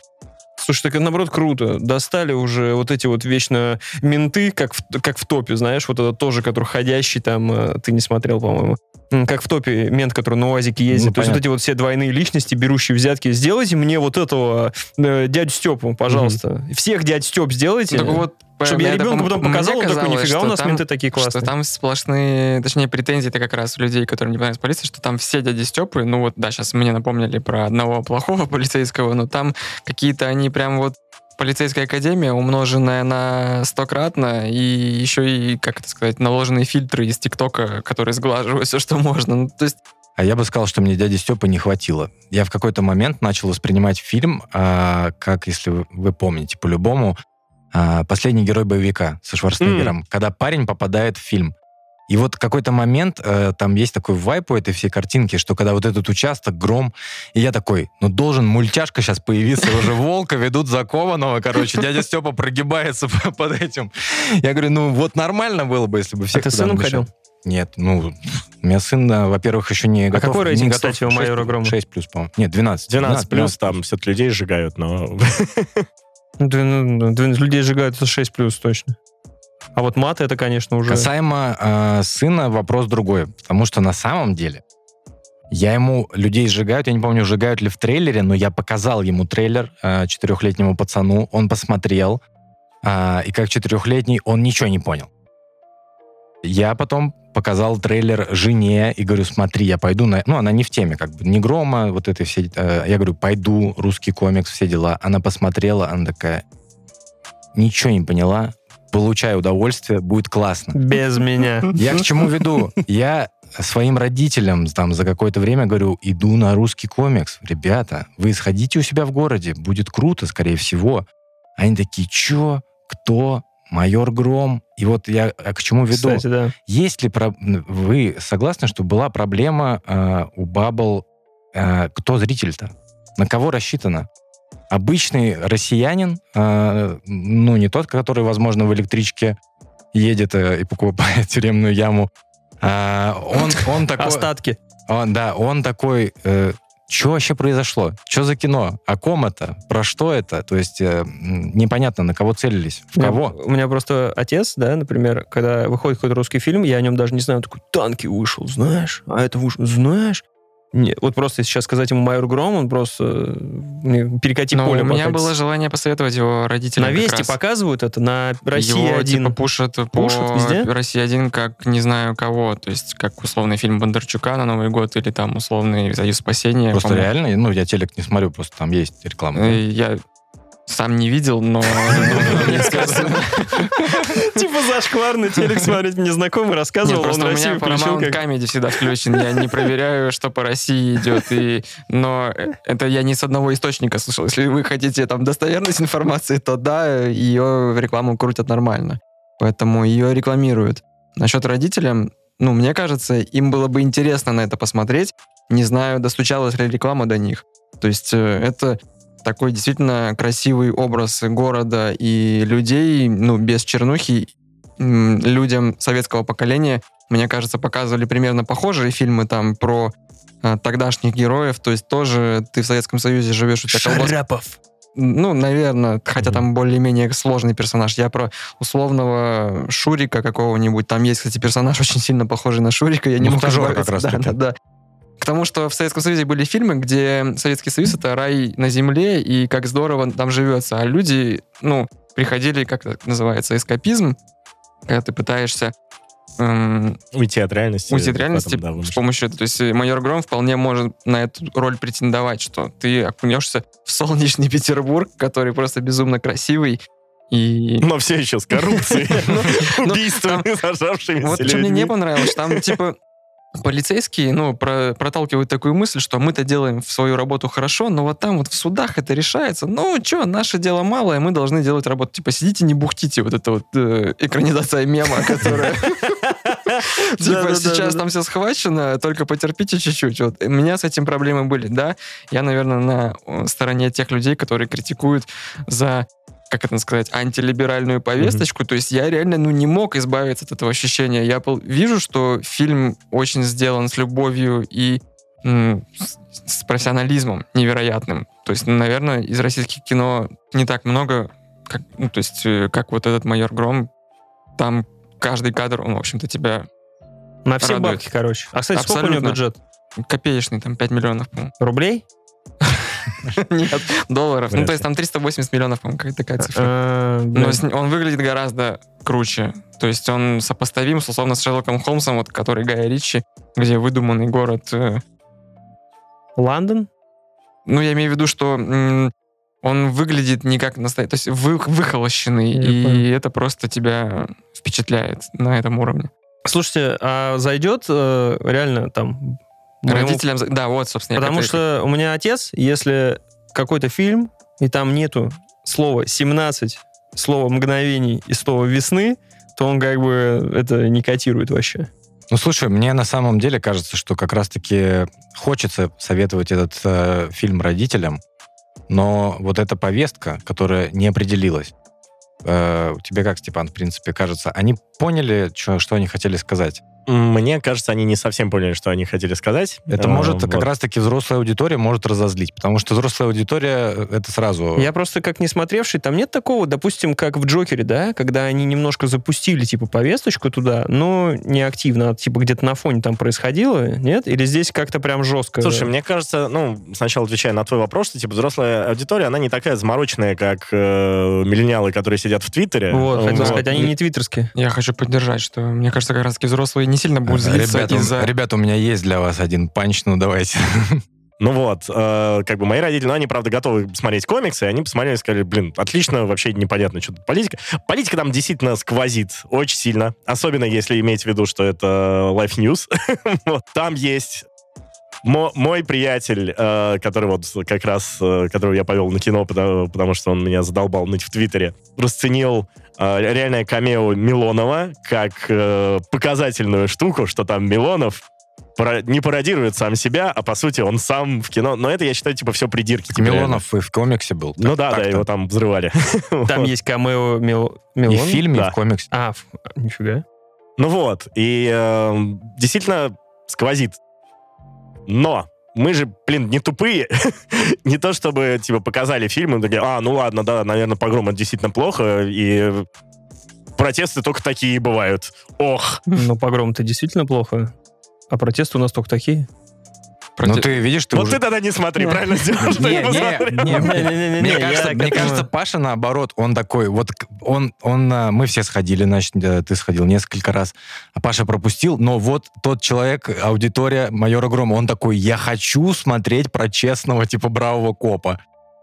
Слушай, так наоборот, круто. Достали уже вот эти вот вечно менты, как в, как в топе, знаешь, вот это тоже, который ходящий там, э, ты не смотрел, по-моему. Как в топе мент, который на УАЗике ездит. Ну, То есть вот эти вот все двойные личности, берущие взятки. Сделайте мне вот этого э, дядю Степу, пожалуйста. Всех дядь Степ сделайте. Так вот, чтобы я ребенку потом показал, он такой, нифига, у что нас там- менты такие Что классные. там сплошные, точнее, претензии это как раз людей, которым не понравилась полиция, что там все дяди Степы, ну вот, да, сейчас мне напомнили про одного плохого полицейского, но там какие-то они прям вот полицейская академия, умноженная на стократно, и еще и, как это сказать, наложенные фильтры из ТикТока, которые сглаживают все, что можно. Ну, то есть, А я бы сказал, что мне дяди Степы не хватило. Я в какой-то момент начал воспринимать фильм, а, как, если вы- вы помните, по-любому, «Последний герой боевика» со Шварценеггером, когда парень попадает в фильм. И вот какой-то момент, э, там есть такой вайп у этой всей картинки, что когда вот этот участок, гром, и я такой, ну должен мультяшка сейчас появиться, уже волка ведут закованного, короче, дядя Степа прогибается по- под этим. Я говорю, ну вот нормально было бы, если бы все А ты с сыном ходил? Нет, ну, у меня сын, э, во-первых, еще не готов. какой не рейтинг, готов. кстати, у «Майора Грома»? 6 плюс, по-моему. Нет, 12. 12 плюс, там все-таки людей сжигают, но... Ну, ну, людей сжигают, это 6 плюс точно. А вот маты это, конечно, уже... Касаемо э, сына, вопрос другой. Потому что на самом деле я ему людей сжигают, я не помню, сжигают ли в трейлере, но я показал ему трейлер э, четырехлетнему пацану, он посмотрел, а, и как четырехлетний он ничего не понял. Я потом показал трейлер жене и говорю, смотри, я пойду на... Ну, она не в теме, как бы, не грома, вот этой все... э, я говорю, пойду, русский комикс, все дела. Она посмотрела, она такая, ничего не поняла, получаю удовольствие, будет классно. Без меня. Я к чему веду? Я своим родителям там за какое-то время говорю, иду на русский комикс. Ребята, вы сходите у себя в городе, будет круто, скорее всего. Они такие, чё? Кто? Майор Гром. И вот я а к чему веду? Кстати, да. Есть ли про- вы согласны, что была проблема э, у Бабл? э, кто зритель-то? На кого рассчитано? Обычный россиянин, э, ну не тот, который, возможно, в электричке едет э, и покупает тюремную яму. А, он, он такой, Остатки. он, да, он такой. Что вообще произошло? Что за кино? О ком это? Про что это? То есть э, непонятно, на кого целились, в У меня- кого. У меня просто отец, да, например, когда выходит какой-то русский фильм, я о нем даже не знаю, он такой, танки вышел, знаешь? А это вышел, знаешь? Не, вот просто сейчас сказать ему «Майор Гром», он просто э, перекати но поле у меня было желание посоветовать его родителям. На Вести раз. показывают это, на России Его, один. типа, пушат, Пушат по везде? России один как не знаю кого. То есть, как условный фильм Бондарчука на Новый год или там условный «Союз спасения». Просто реально, ну, я телек не смотрю, просто там есть реклама. Э, Я сам не видел, но... мне сказано. Типа зашкварный телек смотреть мне знакомый рассказывал, просто у меня Paramount всегда включен. Я не проверяю, что по России идет. И... Но это я не с одного источника слышал. Если вы хотите там достоверность информации, то да, ее рекламу крутят нормально. Поэтому ее рекламируют. Насчет родителям, ну, мне кажется, им было бы интересно на это посмотреть. Не знаю, достучалась ли реклама до них. То есть э, это такой действительно красивый образ города и людей, ну, без чернухи. Людям советского поколения, мне кажется, показывали примерно похожие фильмы там про э, тогдашних героев. То есть тоже ты в Советском Союзе живешь, у тебя Шарапов. ну, наверное, хотя там более-менее сложный персонаж. Я про условного Шурика какого-нибудь. Там есть, кстати, персонаж очень сильно похожий на Шурика. Я не мог Мухтажор избавиться. как раз да, да, да. К тому, что в Советском Союзе были фильмы, где Советский Союз — это рай на земле, и как здорово там живется. А люди, ну, приходили, как это называется, эскапизм, когда ты пытаешься эм, Уйти от реальности. уйти от реальности потом, да, с помощью этого. То есть э, майор Гром вполне может на эту роль претендовать, что ты окунешься в солнечный Петербург, который просто безумно красивый. И Но все еще с коррупцией, Ну, убийствами, зажавшимися вот что мне не понравилось, там типа полицейские, ну, про- проталкивают такую мысль, что мы-то делаем свою работу хорошо, но вот там вот в судах это решается. Ну, что, наше дело малое, мы должны делать работу. Типа, сидите, не бухтите. Вот это вот э, экранизация мема, которая... Типа, сейчас там все схвачено, только потерпите чуть-чуть. Вот. У меня с этим проблемы были, да. Я, наверное, на э, стороне тех людей, которые критикуют за как это сказать, антилиберальную повесточку. То есть я реально ну, не мог избавиться от этого ощущения. Я вижу, что фильм очень сделан с любовью и с, профессионализмом невероятным. То есть, наверное, из российских кино не так много, как, ну, то есть, э, как вот этот «Майор Гром». Там каждый кадр, он, в общем-то, тебя На все Радует. бабки, короче. А, кстати, сколько у него Абсолютно. бюджет? копеечный, там 5 миллионов, по-моему. Рублей? Нет, долларов. Ну, то есть там 380 миллионов, по-моему, какая-то такая цифра. А, Но с- он выглядит гораздо круче. То есть он сопоставим, условно, с Шерлоком Холмсом, вот, который Гая Ричи, где выдуманный город. э, Лондон? Ну, я имею в виду, что он выглядит не как настоящий, то есть вы, выхолощенный, Я и понял. это просто тебя впечатляет на этом уровне. Слушайте, а зайдет э, реально там... моему- Родителям... Да, вот, собственно, Потому что у меня отец, если какой-то фильм, и там нету слова 17, слова мгновений и слова весны, то он как бы это не котирует вообще. Ну, слушай, мне на самом деле кажется, что как раз-таки хочется советовать этот э, фильм родителям, но вот эта повестка, которая не определилась, э, тебе как, Степан, в принципе, кажется, они поняли, чё- что они хотели сказать? Мне кажется, они не совсем поняли, что они хотели сказать. Это Э, может вот. как раз-таки взрослая аудитория может разозлить, потому что взрослая аудитория э, это сразу... Я просто как не смотревший, там нет такого, допустим, как в Джокере, да, когда они немножко запустили, типа, повесточку туда, но не активно, а, типа, где-то на фоне там происходило, нет? Или здесь как-то прям жестко? Слушай, мне кажется, ну, сначала отвечая на твой вопрос, что, типа, взрослая аудитория, она не такая замороченная, как э, миллениалы, которые сидят в Твиттере. Вот, хотел Вот. сказать, они не твиттерские. Я хочу поддержать, что мне кажется, как раз-таки взрослые не сильно будут злиться Ребята, из-за... ребята, у меня есть для вас один панч, ну давайте. Ну вот, э, как бы мои родители, ну, они, правда, готовы смотреть комиксы, и они посмотрели и сказали, блин, отлично, вообще непонятно, что тут политика. Политика там действительно сквозит очень сильно, особенно если иметь в виду, что это Life News. Вот. Там есть мо- мой приятель, э, который вот как раз, э, которого я повел на кино, потому, потому что он меня задолбал ныть в Твиттере, расценил реальное камео Милонова как э, показательную штуку, что там Милонов не пародирует сам себя, а по сути он сам в кино. Но это, я считаю, типа все придирки. типа, реально. Милонов и в комиксе был. Ну да, да, Так-то. его там взрывали. Там есть камео Мил... И в фильме, и Да. в комиксе. А, в- нифига. Ну вот, и э, действительно сквозит. Но мы же, блин, не тупые. не то, чтобы, типа, показали фильм и такие, а, ну ладно, да, наверное, погром это действительно плохо, и протесты только такие бывают. Ох. Ну, погром-то действительно плохо. А протесты у нас только такие. Ну Проте- ты видишь, ты вот уже... ты тогда не смотри, правильно сделал, что Не, не не, посмотрел. не, Мне кажется, мне кажется, Паша наоборот, он такой, вот он, он, а, мы все сходили, значит, э, ты сходил несколько раз, а Паша пропустил, но вот тот человек, аудитория майора Грома, он такой, я хочу смотреть про честного, типа, бравого копа.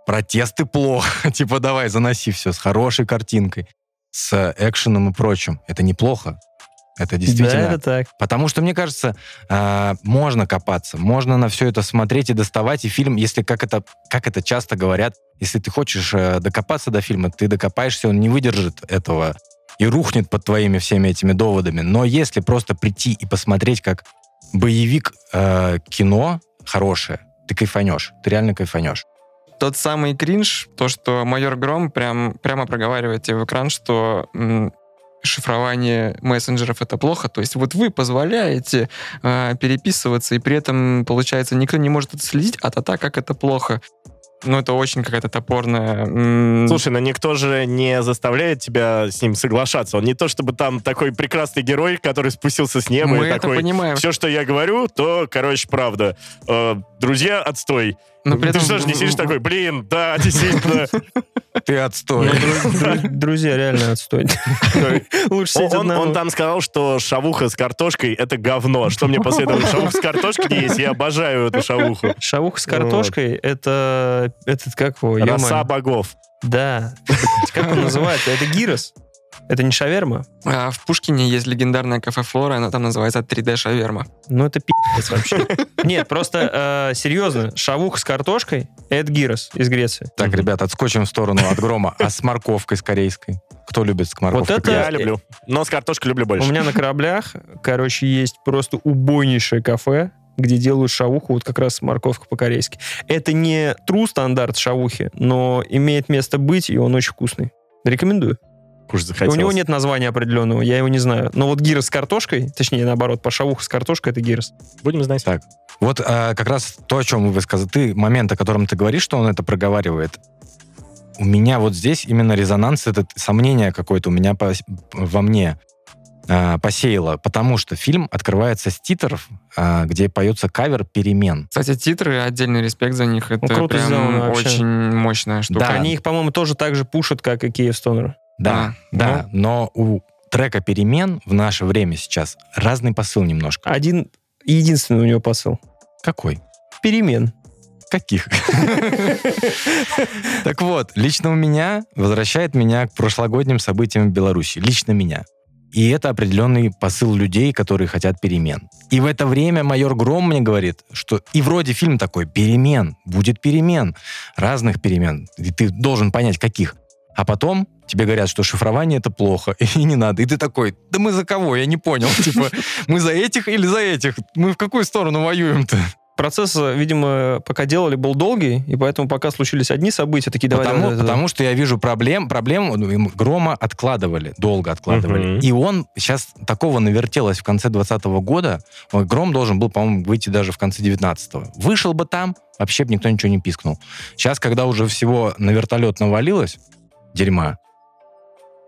Протесты плохо, типа, давай, заноси все с хорошей картинкой, с экшеном и прочим. Это неплохо. Это действительно... Да, это так. Потому что, мне кажется, а, можно копаться, можно на все это смотреть и доставать. И фильм, если, как это, как это часто говорят, если ты хочешь э, докопаться до фильма, ты докопаешься, он не выдержит этого и рухнет под твоими всеми этими доводами. Но если просто прийти и посмотреть, как боевик э, кино хорошее, ты кайфанешь, ты реально кайфанешь. тот самый кринж, то, что майор Гром прям, прямо проговаривает тебе в экран, что шифрование мессенджеров это плохо. То есть вот вы позволяете э, переписываться, и при этом, получается, никто не может это следить, а то как это плохо. Ну, это очень какая-то топорная... Слушай, но никто же не заставляет тебя с ним соглашаться. Он не то, чтобы там такой прекрасный герой, который спустился с неба мы и это такой... понимаем. Все, что я говорю, то, короче, правда. Друзья, отстой. Но при Ты этом что же не сидишь такой, блин, да, действительно. Ты отстой. Дру- дру- Друзья, реально отстой. Лучше сидеть Он, там сказал, что шавуха с картошкой — это говно. Что мне посоветовали? Шавуха с картошкой не есть. Я обожаю эту шавуху. Шавуха с картошкой, это... Этот, как его? Роса богов. Да. Как он называется? Это гирос. Это не шаверма. А в Пушкине есть легендарное кафе Флора, оно там называется 3D шаверма. Ну, это пи***ц вообще. Нет, просто э, серьезно, шавуха с картошкой — это гирос из Греции. Так, ребят, отскочим в сторону от грома. А с морковкой, с корейской? Кто любит с морковкой? это- Я люблю. Но с картошкой люблю У больше. меня на кораблях, короче, есть просто убойнейшее кафе, где делают шавуху вот как раз морковка по-корейски. Это не true стандарт шавухи, но имеет место быть, и он очень вкусный. Рекомендую. И захотелось. У него нет названия определенного, я его не знаю. Но вот гирос с картошкой, точнее, наоборот, по шавуха с картошкой это гирос. Будем знать. Так, Вот а, как раз то, о чем вы сказали, ты, момент, о котором ты говоришь, что он это проговаривает, у меня вот здесь именно резонанс, это сомнение какое-то у меня по- во мне а, посеяло, потому что фильм открывается с титров, а, где поется кавер «Перемен». Кстати, титры, отдельный респект за них. Это круто прям сделано вообще. очень мощная штука. Да. Они их, по-моему, тоже так же пушат, как и Киев Стонер. Да, А, да, но у трека «Перемен» в наше время сейчас разный посыл немножко. Один единственный у него посыл. Какой? Перемен. Каких? Так вот, лично у меня возвращает меня к прошлогодним событиям в Беларуси. Лично меня. И это определенный посыл людей, которые хотят перемен. И в это время майор Гром мне говорит, что и вроде фильм такой, перемен, будет перемен, разных перемен. И ты должен понять, каких. А потом тебе говорят, что шифрование это плохо, и не надо. И ты такой, да мы за кого? Я не понял. Типа, мы за этих или за этих? Мы в какую сторону воюем-то? Процесс, видимо, пока делали, был долгий, и поэтому пока случились одни события, такие давай, потому, давай, давай, потому что я вижу проблем, проблем ну, им Грома откладывали, долго откладывали. Мгм. И он сейчас такого навертелось в конце 2020 года. Гром должен был, по-моему, выйти даже в конце 19 Вышел бы там, вообще бы никто ничего не пискнул. Сейчас, когда уже всего на вертолет навалилось, дерьма,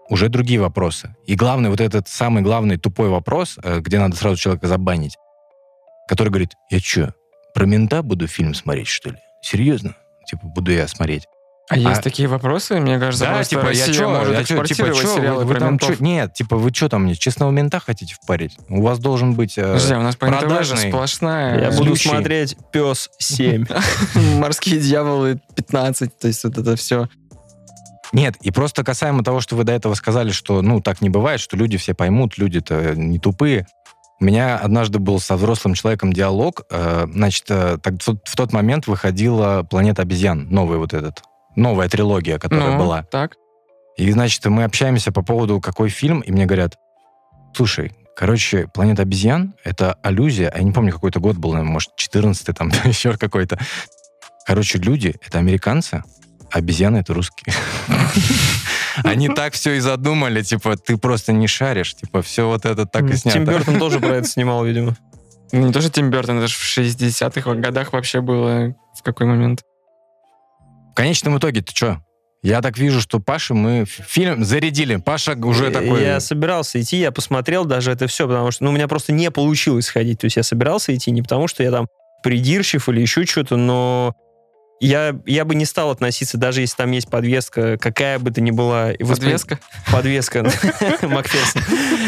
уже другие вопросы. И главный, вот этот самый главный тупой вопрос, э, где надо сразу человека забанить, который говорит, я что, про мента буду фильм смотреть, что ли? Серьезно? Типа, буду я смотреть. А есть А- такие вопросы? Мне кажется, Да, типа, я Россия чё, может я чё, типа, чё, сериалы вы, вы про там ментов. чё- нет, типа, вы что там мне, честного мента хотите впарить? У вас должен быть... э, Подожди, а у нас по НТВ же продажный. сплошная. Я буду Злющий. смотреть «Пес 7». Морские дьяволы 15, то есть вот это все. Нет, и просто касаемо того, что вы до этого сказали, что, ну, так не бывает, что люди все поймут, люди-то не тупые. У меня однажды был со взрослым человеком диалог. э, значит, э, так, в тот- момент выходила «Планета обезьян», новый вот этот, новая трилогия, которая Ну, была. так. И, значит, мы общаемся по поводу, какой фильм, и мне говорят, слушай, короче, «Планета обезьян» — это аллюзия, а я не помню, какой-то год был, наверное, может, 14 там, еще какой-то. Короче, люди — это американцы, обезьяны — это русские. Они так все и задумали, типа, ты просто не шаришь, типа, все вот это так и Тим снято. Бертон тоже про это снимал, видимо. Ну, не то, что Тим Бертон, это же в 60-х годах вообще было в какой момент. В конечном итоге, ты что? Я так вижу, что Паша мы фильм зарядили. Паша уже такой... Я собирался идти, я посмотрел даже это все, потому что ну, у меня просто не получилось сходить. То есть я собирался идти не потому, что я там придирчив или еще что-то, но я, я бы не стал относиться, даже если там есть подвеска, какая бы то ни была... Подвеска? Подвеска. Макферсон.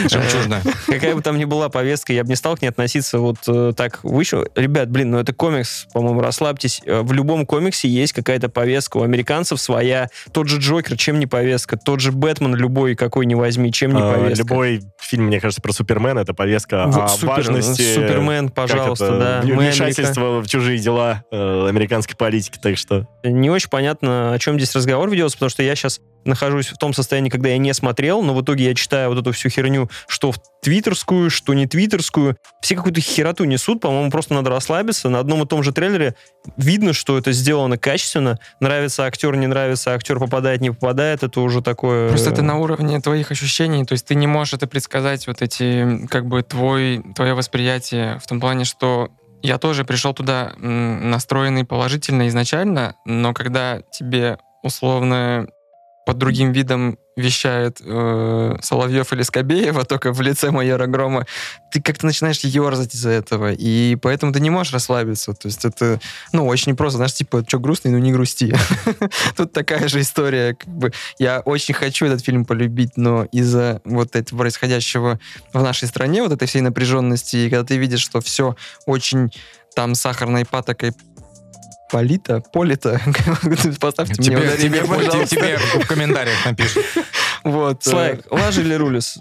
Жемчужная. Какая бы там ни была повестка, я бы не стал к ней относиться вот э, так выше. Ребят, блин, ну это комикс, по-моему, расслабьтесь. Э, В любом комиксе есть какая-то повестка. У американцев своя. Тот же Джокер, чем не повестка. Тот же Бэтмен, любой, какой не возьми, чем не А, повестка. Любой фильм, мне кажется, про Супермена это повестка о важности. Супермен, как пожалуйста, это, да. Вмешательство в чужие дела э, американской политики, так что. Не очень понятно, о чем здесь разговор ведется, потому что я сейчас нахожусь в том состоянии, когда я не смотрел, но в итоге я читаю вот эту всю херню, что в твиттерскую, что не твиттерскую. Все какую-то хероту несут, по-моему, просто надо расслабиться. На одном и том же трейлере видно, что это сделано качественно. Нравится актер, не нравится, актер попадает, не попадает, это уже такое... Просто это на уровне твоих ощущений, то есть ты не можешь это предсказать, вот эти, как бы, твой, твое восприятие в том плане, что я тоже пришел туда настроенный положительно изначально, но когда тебе условно под другим видом вещает э, Соловьев или Скобеева, только в лице майора Грома, ты как-то начинаешь ерзать из-за этого, и поэтому ты не можешь расслабиться. То есть это, ну, очень просто, знаешь, типа, что грустный, ну не грусти. Тут такая же история, как бы, я очень хочу этот фильм полюбить, но из-за вот этого происходящего в нашей стране, вот этой всей напряженности, и когда ты видишь, что все очень там сахарной патокой полито, полито, поставьте мне Тебе, ударение, тебе, пожалуйста. тебе в комментариях напишут. Вот. э, Слайк, Лажа или Рулис?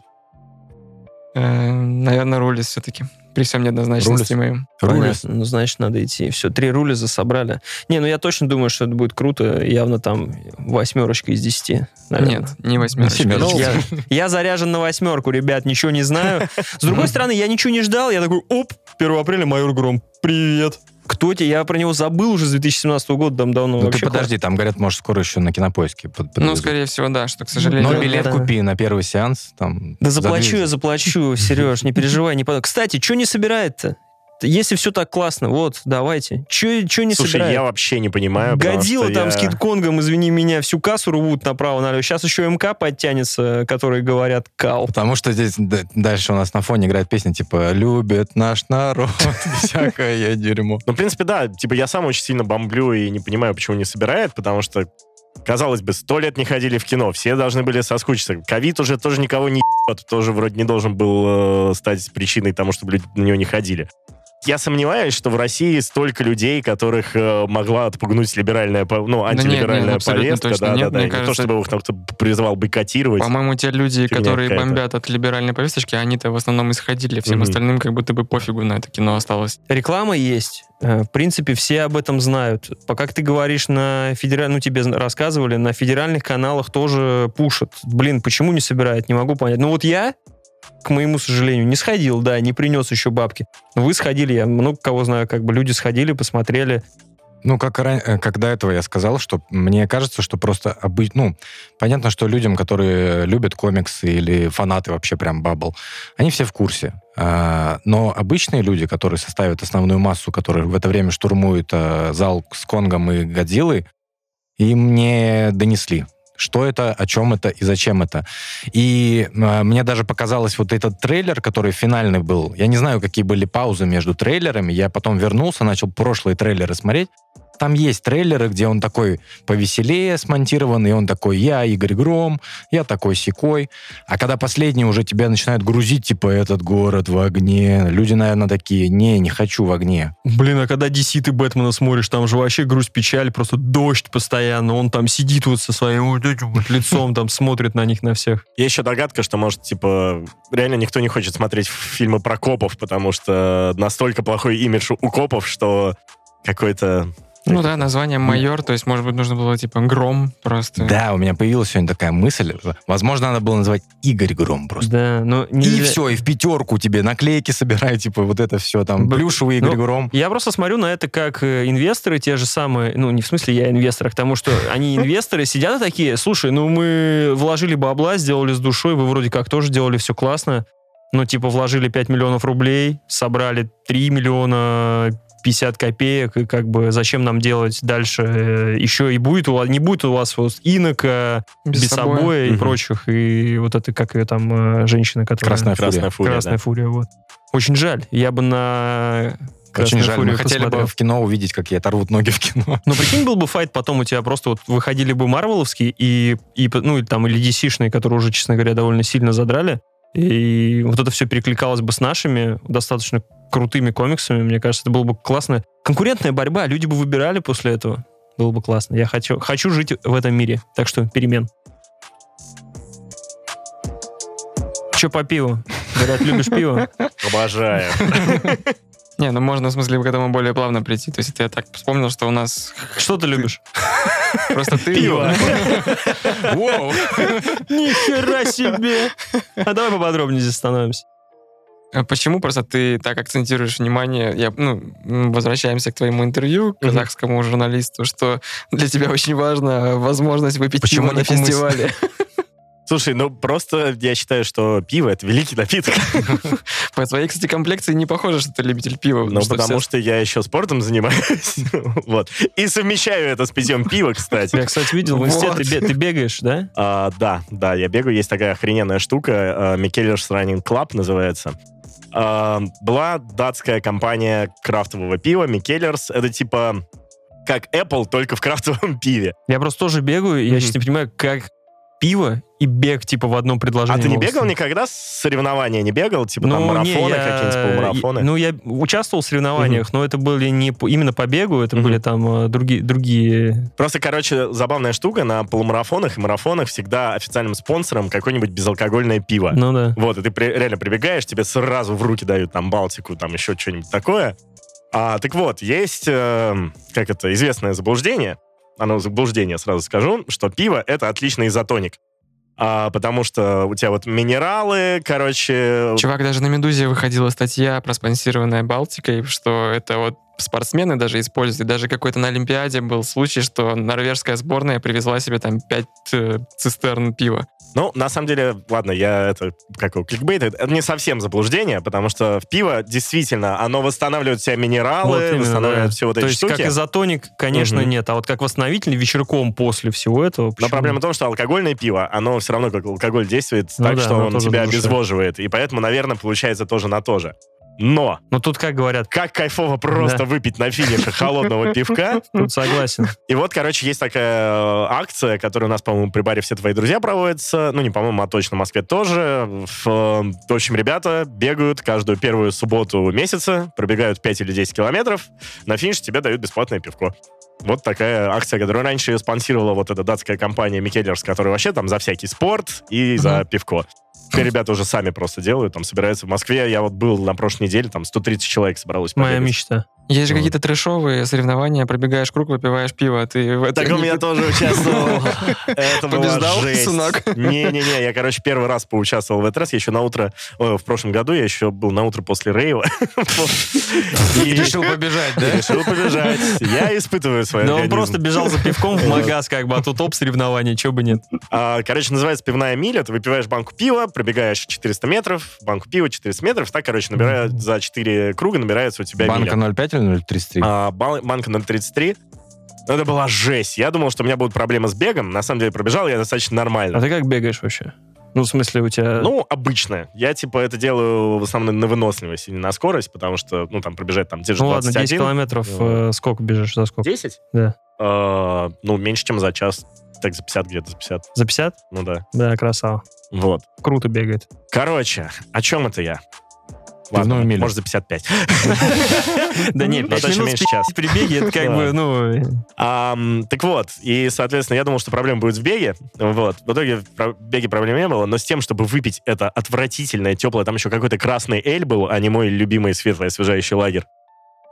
э, Наверное, Рулис все-таки. При всем неоднозначности моим. Рулис. Ну, значит, надо идти. Все, три рулиза собрали. Не, ну я точно думаю, что это будет круто. Явно там восьмерочка из десяти. наверное. Нет, не восьмерочка. Ну, я, я заряжен на восьмерку, ребят, ничего не знаю. С другой стороны, я ничего не ждал. Я такой, оп, 1 апреля майор Гром, привет. Кто тебе? Я про него забыл уже с 2017 года, там давно. Ну ты подожди, там, говорят, может, скоро еще на кинопоиске под- Ну, скорее всего, да, что, к сожалению... Но да, билет да. купи на первый сеанс. Там, Да за заплачу я, заплачу, Сереж, не переживай. Не Кстати, что не собирает-то? Если все так классно, вот, давайте. Че, че не Слушай, собирают? я вообще не понимаю. что там я- с Кит-Конгом, извини меня, всю кассу рвут направо-налево. Сейчас еще МК подтянется, которые говорят кал. Потому что здесь дальше у нас на фоне играет песня типа «Любит наш народ», всякое дерьмо. Ну, в принципе, да. Типа, я сам очень сильно бомблю и не понимаю, почему не собирает, потому что, казалось бы, сто лет не ходили в кино, все должны были соскучиться. Ковид уже тоже никого не ебет, тоже вроде не должен был э, стать причиной тому, чтобы люди на него не ходили. Я сомневаюсь, что в России столько людей, которых э, могла отпугнуть либеральная, ну, нет, нет, антилиберальная абсолютно повестка. точно да, нет. да, да. Не то, кажется, чтобы их там кто призывал бойкотировать. По-моему, те люди, которые бомбят от либеральной повесточки, они-то в основном исходили. Всем Мгм. остальным как будто бы пофигу на это кино осталось. Реклама есть. Э, В принципе, все об этом знают. Пока ты говоришь на федеральных, ну, тебе рассказывали, на федеральных каналах тоже пушат. Блин, почему не собирают? Не могу понять. Ну, вот я, к моему сожалению, не сходил, да, не принес еще бабки. Но вы сходили, я много кого знаю, как бы люди сходили, посмотрели. Ну, как, э, как до этого я сказал, что мне кажется, что просто обы- ну, понятно, что людям, которые любят комиксы или фанаты вообще прям бабл, они все в курсе. А, Но обычные люди, которые составят основную массу, которые в это время штурмуют а, зал с Конгом и Годзиллой, им не донесли, что это, о чем это и зачем это. И а, мне даже показалось вот этот трейлер, который финальный был. Я не знаю, какие были паузы между трейлерами. Я потом вернулся, начал прошлые трейлеры смотреть. Там есть трейлеры, где он такой повеселее смонтирован, и он такой, я Игорь Гром, я такой секой. А когда последние уже тебя начинают грузить, типа, этот город в огне, люди, наверное, такие, не, не хочу в огне. Блин, а когда DC ты Бэтмена смотришь, там же вообще грусть, печаль, просто дождь постоянно. Он там сидит вот со своим вот лицом, там смотрит на них, на всех. Есть еще догадка, что, может, типа, реально никто не хочет смотреть фильмы про копов, потому что настолько плохой имидж у копов, что какой-то... Ну да, название майор, то есть, может быть, нужно было типа гром просто. Да, у меня появилась сегодня такая мысль. Возможно, надо было называть Игорь Гром просто. Да, но И нельзя- все, и в пятерку тебе наклейки собирай, типа вот это все, там, Б- плюшевый Игорь ну, Гром. Я просто смотрю на это как э, инвесторы, те же самые, ну, не в смысле я инвестор, а к тому, что они инвесторы сидят и такие, слушай, ну, мы вложили бабла, сделали с душой, вы вроде как тоже делали все классно, ну, типа, вложили 5 миллионов рублей, собрали 3 миллиона 50 копеек, и как бы зачем нам делать дальше э, еще и будет у вас, не будет у вас вот инока, Без без собой. собой и Мгм. прочих, и вот это, как ее там, э, женщина, которая... Красная фурия. Красная фурия, Красная да. фурия, вот. Очень жаль. Я бы на Очень жаль, мы фурию хотели посмотрел. бы в кино увидеть, как ей оторвут ноги в кино. Ну, прикинь, был бы файт, потом у тебя просто вот выходили бы Марвеловские и, и ну, или там, или DC-шные, которые уже, честно говоря, довольно сильно задрали. И вот это все перекликалось бы с нашими достаточно крутыми комиксами. Мне кажется, это было бы классно. Конкурентная борьба, люди бы выбирали после этого. Было бы классно. Я хочу, хочу жить в этом мире. Так что перемен. Че по пиву? Говорят, любишь пиво? Обожаю. Не, ну можно, в смысле, к этому более плавно прийти. То есть это я так вспомнил, что у нас Что ты любишь? просто ты... Пиво. Воу! Нихера себе! А давай поподробнее здесь становимся. А Почему просто ты так акцентируешь внимание? Я, ну, возвращаемся к твоему интервью, к казахскому журналисту, что для тебя очень важна возможность выпить Почему пиво на фестивале. Слушай, ну просто я считаю, что пиво — это великий напиток. По твоей, кстати, комплекции не похоже, что ты любитель пива. Ну, потому что я еще спортом занимаюсь. Вот. И совмещаю это с питьем пива, кстати. Я, кстати, видел в инсте, ты, бе- ты бегаешь, да? А, да, да, я бегаю. Есть такая охрененная штука. Mikkeller Running Club называется. А, была датская компания крафтового пива Mikkeller. Это типа как Apple, только в крафтовом пиве. Я просто тоже бегаю, и я сейчас не понимаю, как пиво и бег, типа, в одном А предложении. ты не бегал стоять. никогда соревнования? Не бегал? Типа там Ну, не, марафоны, я- какие-нибудь полумарафоны? Ну, я участвовал в соревнованиях, но это были не именно по бегу, это Мгм. были там э, другие, другие... Просто, короче, забавная штука. На полумарафонах и марафонах всегда официальным спонсором какое-нибудь безалкогольное пиво. Ну да. Вот, и ты при- реально прибегаешь, тебе сразу в руки дают там Балтику, там еще что-нибудь такое. А, так вот, есть, эм, как это, известное заблуждение, оно заблуждение, сразу скажу, что пиво — это отличный изотоник. А, потому что у тебя вот минералы, короче... Чувак, даже на «Медузе» выходила статья, проспонсированная Балтикой, что это вот спортсмены даже используют. Даже какой-то на Олимпиаде был случай, что норвежская сборная привезла себе там 5 цистерн пива. Ну, на самом деле, ладно, я это, как его, кликбейт, это не совсем заблуждение, потому что в пиво действительно, оно восстанавливает все минералы, Вот именно, восстанавливает да. все вот То эти есть штуки. как изотоник, конечно, Мгм. нет. А вот как восстановитель вечерком после всего этого... Но почему? проблема в том, что алкогольное пиво, оно все равно как алкоголь действует Ну так, да, что он тебя обезвоживает. И поэтому, наверное, получается тоже на то же. Но Ну тут, как говорят, как кайфово просто Да. выпить на финише холодного пивка. тут согласен. И вот, короче, есть такая э, акция, которая у нас, по-моему, при баре «Все твои друзья» проводится. Ну, не по-моему, а точно в Москве тоже. В, э, в общем, ребята бегают каждую первую субботу месяца, пробегают 5 или 10 километров. На финише тебе дают бесплатное пивко. Вот такая акция, которую раньше ее спонсировала вот эта датская компания Микеллерс, которая вообще там за всякий спорт и за пивко. Теперь ребята уже сами просто делают, там собираются в Москве. Я вот был на прошлой неделе, там 130 человек собралось. Моя побегать. мечта. Есть же Вот. какие-то трэшовые соревнования, пробегаешь круг, выпиваешь пиво, ты в этом... Так у меня тоже участвовал. Это была Побеждал, жесть. сынок? Не-не-не, я, короче, первый раз поучаствовал в этот раз. Я еще на утро, в прошлом году, я еще был на утро после рейва. И решил побежать, да? Решил побежать. Я испытываю свой Да он просто бежал за пивком в магаз, как бы, а тут оп, соревнования, чего бы нет. А, Короче, называется пивная миля. Ты выпиваешь банку пива, пробегаешь 400 метров, банку пива 400 метров. Так, короче, набирают за 4 круга набирается у тебя Банка миля. 0,5 или 0,33? А, бал- банка 0,33. Ну, Это была жесть. Я думал, что у меня будут проблемы с бегом. На самом деле пробежал я достаточно нормально. А ты как бегаешь вообще? Ну, в смысле, у тебя... Ну, обычно. Я, типа, это делаю в основном на выносливость и не на скорость, потому что, ну, там, пробежать там те же ну ладно, 10 21. километров, э, сколько бежишь, за сколько? 10? Да. Э, ну, меньше, чем за час. Так, за 50 где-то, за 50. За 50? Ну, да. Да, красава. Вот. Круто бегает. Короче, о чем это я? Пивную милю. может, за 55. Да нет, Ну, 5 точно меньше часа. при беге, это как бы, ну... Так вот, и, соответственно, я думал, что проблема будет в беге. Вот. В итоге в беге проблем не было, но с тем, чтобы выпить это отвратительное, теплое, там еще какой-то красный эль был, а не мой любимый светлый освежающий лагерь.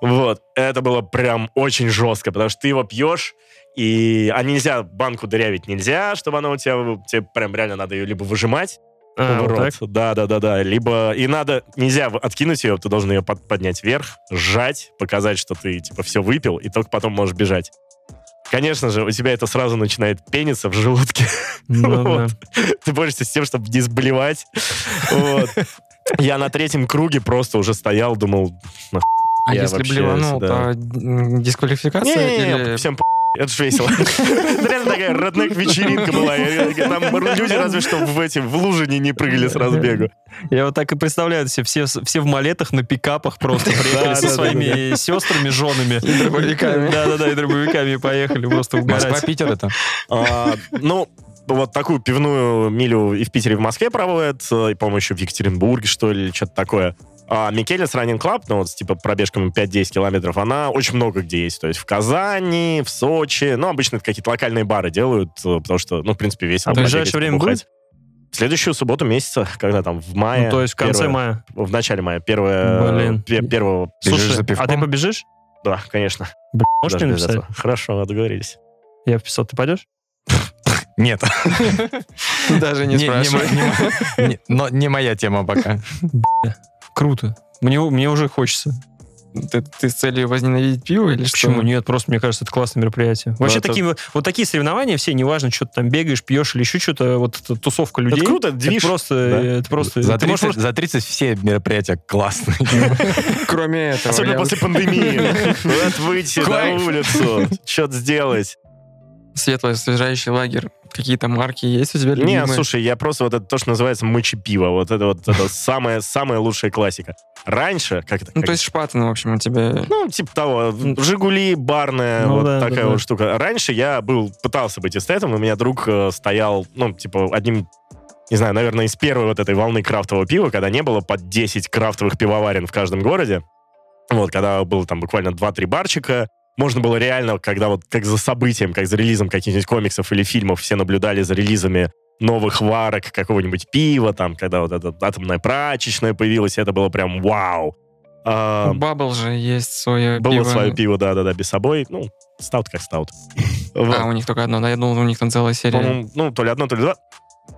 Вот. Это было прям очень жестко, потому что ты его пьешь, и... А нельзя, банку дырявить нельзя, чтобы она у тебя... Тебе прям реально надо ее либо выжимать, А, вот рот. так? Да, да, да, да. Либо и надо, нельзя откинуть ее, ты должен ее под- поднять вверх, сжать, показать, что ты типа все выпил, и только потом можешь бежать. Конечно же, у тебя это сразу начинает пениться в желудке. Ну да. Вот. Ты борешься с тем, чтобы не сблевать. Вот. Я на третьем круге просто уже стоял, думал, А Я если блеванул, сюда- то дисквалификация? не-не-не, или- всем по***, это ж весело. Реально такая роднек-вечеринка была. Я- я- Там люди разве что в эти, в лужи не, не прыгали сразу бегу. Я вот так и представляю себе, все, все в малетах на пикапах просто приехали Да, со да, да, своими сестрами, женами. И дробовиками. Да-да-да, и дробовиками поехали просто Москва, угорать. Питер это? А, Ну, вот такую пивную милю и в Питере, и в Москве проводят, э, и, по-моему, еще в Екатеринбурге, что ли, что-то такое. А Mikkeller Running Club, ну, вот с типа пробежками 5-10 километров, она очень много где есть. То есть в Казани, в Сочи. Ну, обычно это какие-то локальные бары делают, э, потому что, ну, в принципе, весело. А в ближайшее время побухать. В следующую субботу месяца, когда там, в мае. Ну, то есть в конце первое- мая. В начале мая. Первое... Блин. пе- Первого... Бежишь Слушай, за а пивком? ты побежишь? Да, конечно. Бля, можешь мне написать? этого. Хорошо, договорились. Я в 500, ты пойдешь? Нет. Даже не спрашивай. Но не моя тема пока. Круто. Мне, мне уже хочется. Ты, ты с целью возненавидеть пиво или Почему? что? Нет, просто мне кажется, это классное мероприятие. Вообще это- такие вот, вот такие соревнования все, неважно, что ты там бегаешь, пьешь или еще что-то, вот тусовка людей. Это круто, это движ. Это просто, Да. это просто. За ты можешь 30, за 30 все мероприятия классные. Кроме этого. Особенно я после пандемии. Вот выйти на улицу, что-то сделать. Светлый освежающий лагерь. Какие-то марки есть у тебя Не, любимые? слушай, я просто вот это то, что называется мочи пиво. Вот это вот это самая самая лучшая классика. Раньше, как это? Ну, как- то есть Шпатен, в общем, у тебя... ну, типа того, Жигули, барная, Ну вот да, такая да, вот да. штука. Раньше я был, пытался быть эстетом, у меня друг э, стоял, ну, типа, одним не знаю, наверное, из первой вот этой волны крафтового пива, когда не было под 10 крафтовых пивоварен в каждом городе. Вот, когда было там буквально 2-3 барчика, можно было реально, когда вот как за событием, как за релизом каких-нибудь комиксов или фильмов, все наблюдали за релизами новых варок какого-нибудь пива, там, когда вот эта атомная прачечная появилась, это было прям вау. А, У Бабл же есть свое было пиво. свое пиво, да-да-да, без собой. Ну, стаут как стаут. А, у них только одно, да? Я думал, у них там целая серия. Ну, то ли одно, то ли два.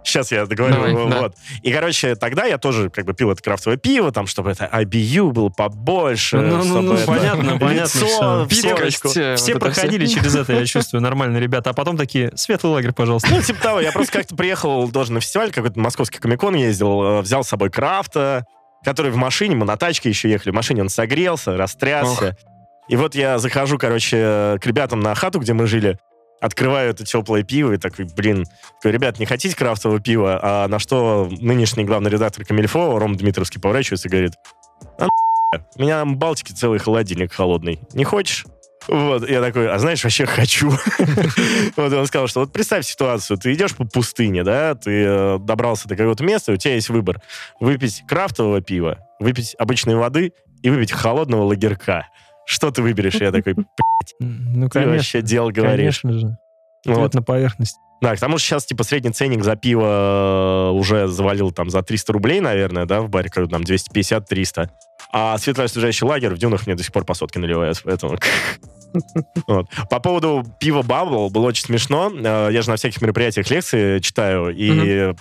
Сейчас я договорю. Давай, да. вот. И, короче, тогда я тоже как бы пил это крафтовое пиво, там, чтобы это IBU было побольше. Ну, ну, чтобы ну, это понятно, понятно лицо всё. в сорочку. Пидорность, э, Все вот проходили всё. через это, я чувствую, нормальные ребята. А потом такие, светлый лагерь, пожалуйста. Ну, типа того. Я просто как-то приехал тоже на фестиваль, какой-то московский комикон ездил, э, взял с собой крафта, который в машине, мы на тачке еще ехали, в машине он согрелся, растрясся. И вот я захожу, короче, к ребятам на хату, где мы жили, открываю это теплое пиво и такой, блин, такой, ребят, не хотите крафтового пива? А на что нынешний главный редактор Камильфо, Ром Дмитровский, поворачивается и говорит, а у меня там Балтики целый холодильник холодный. Не хочешь? Вот, я такой, а знаешь, вообще хочу. Вот он сказал, что вот представь ситуацию, ты идешь по пустыне, да, ты э, добрался до какого-то места, у тебя есть выбор. Выпить крафтового пива, выпить обычной воды и выпить холодного лагерка. Что ты выберешь? Я такой, Ну, ты вообще дел говоришь. Конечно же. Вот. На поверхность. Да, к тому же сейчас, типа, средний ценник за пиво э, уже завалил там за 300 рублей, наверное, да, в баре, там 250-300. А светлоосвежающий лагерь в дюнах мне до сих пор по сотке наливают, поэтому... Вот. По поводу пива Бабл было очень смешно. Э, Я же на всяких мероприятиях лекции читаю, и э,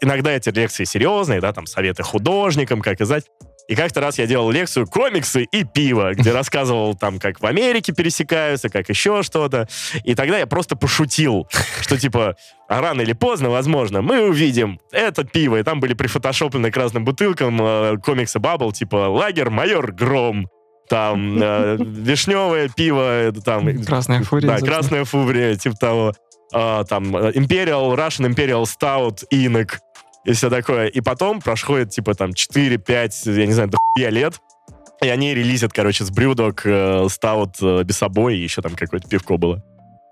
иногда эти лекции серьезные, да, там советы художникам, как издать. И как-то раз я делал лекцию «Комиксы и пиво», где рассказывал там, как в Америке пересекаются, как еще что-то. И тогда я просто пошутил, что типа, а рано или поздно, возможно, мы увидим это пиво. И там были прифотошоплены к разным бутылкам э, комиксы Бабл, типа «Лагер майор Гром», там э, вишневое пиво, э, там... Красная фурия. Да, красная фурия, типа того. А, там э, Imperial, Russian Imperial Stout, Инок и все такое. И потом проходит, типа, там, 4-5, я не знаю, до хуя лет, и они релизят, короче, с брюдок э, Stout э, без собой, и еще там какое-то пивко было.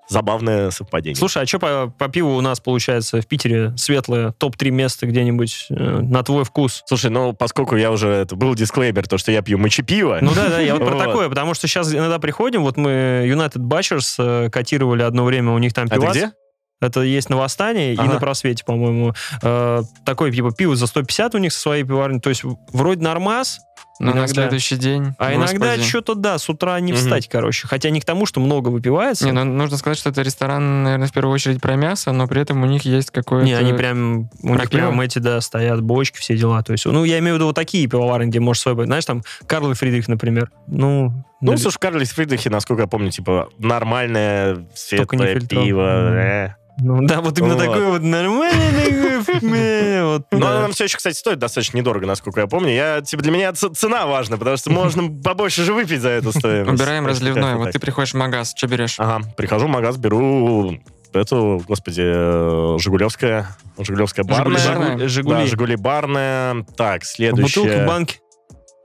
Забавное совпадение. Слушай, а что по, по пиву у нас получается в Питере светлое топ-3 места где-нибудь э, на твой вкус? Слушай, ну, поскольку я уже... Это был дисклеймер, то, что я пью мочепиво. Ну да, да, я вот про такое, потому что сейчас иногда приходим, вот мы United Butchers э, котировали одно время, у них там А пивас. где? Это есть на Восстании и Ага. на Просвете, по-моему. Э, такое типа пиво за 150 у них со своей пиварни. То есть вроде нормас, Но на иногда. следующий день... а иногда что-то, да, с утра не встать, короче. Хотя не к тому, что много выпивается. Не, ну нужно сказать, что это ресторан, наверное, в первую очередь про мясо, но при этом у них есть какое-то... Не, они прям, у них прям эти, да, стоят бочки, все дела. То есть, ну, я имею в виду вот такие пивоварни, где можешь свой, знаешь, там, Карл и Фридрих, например. Ну, Ну, слушай, в Карлис Фридрихе, насколько я помню, типа, нормальное Только не светлое пиво. Э. ну, да, вот именно Вот. такое вот нормальное такое, вот, Но да. она нам все еще, кстати, стоит достаточно недорого, насколько я помню. Я, типа, для меня цена важна, потому что можно побольше же выпить за эту стоимость. Убираем разливное. Вот ты приходишь в магаз, что берешь? Ага, прихожу в магаз, беру эту, господи, Жигулевская, Жигулевская Жигули барная. барная? Да, Жигули. Жигули барная. Так, В следующее. бутылке, банки.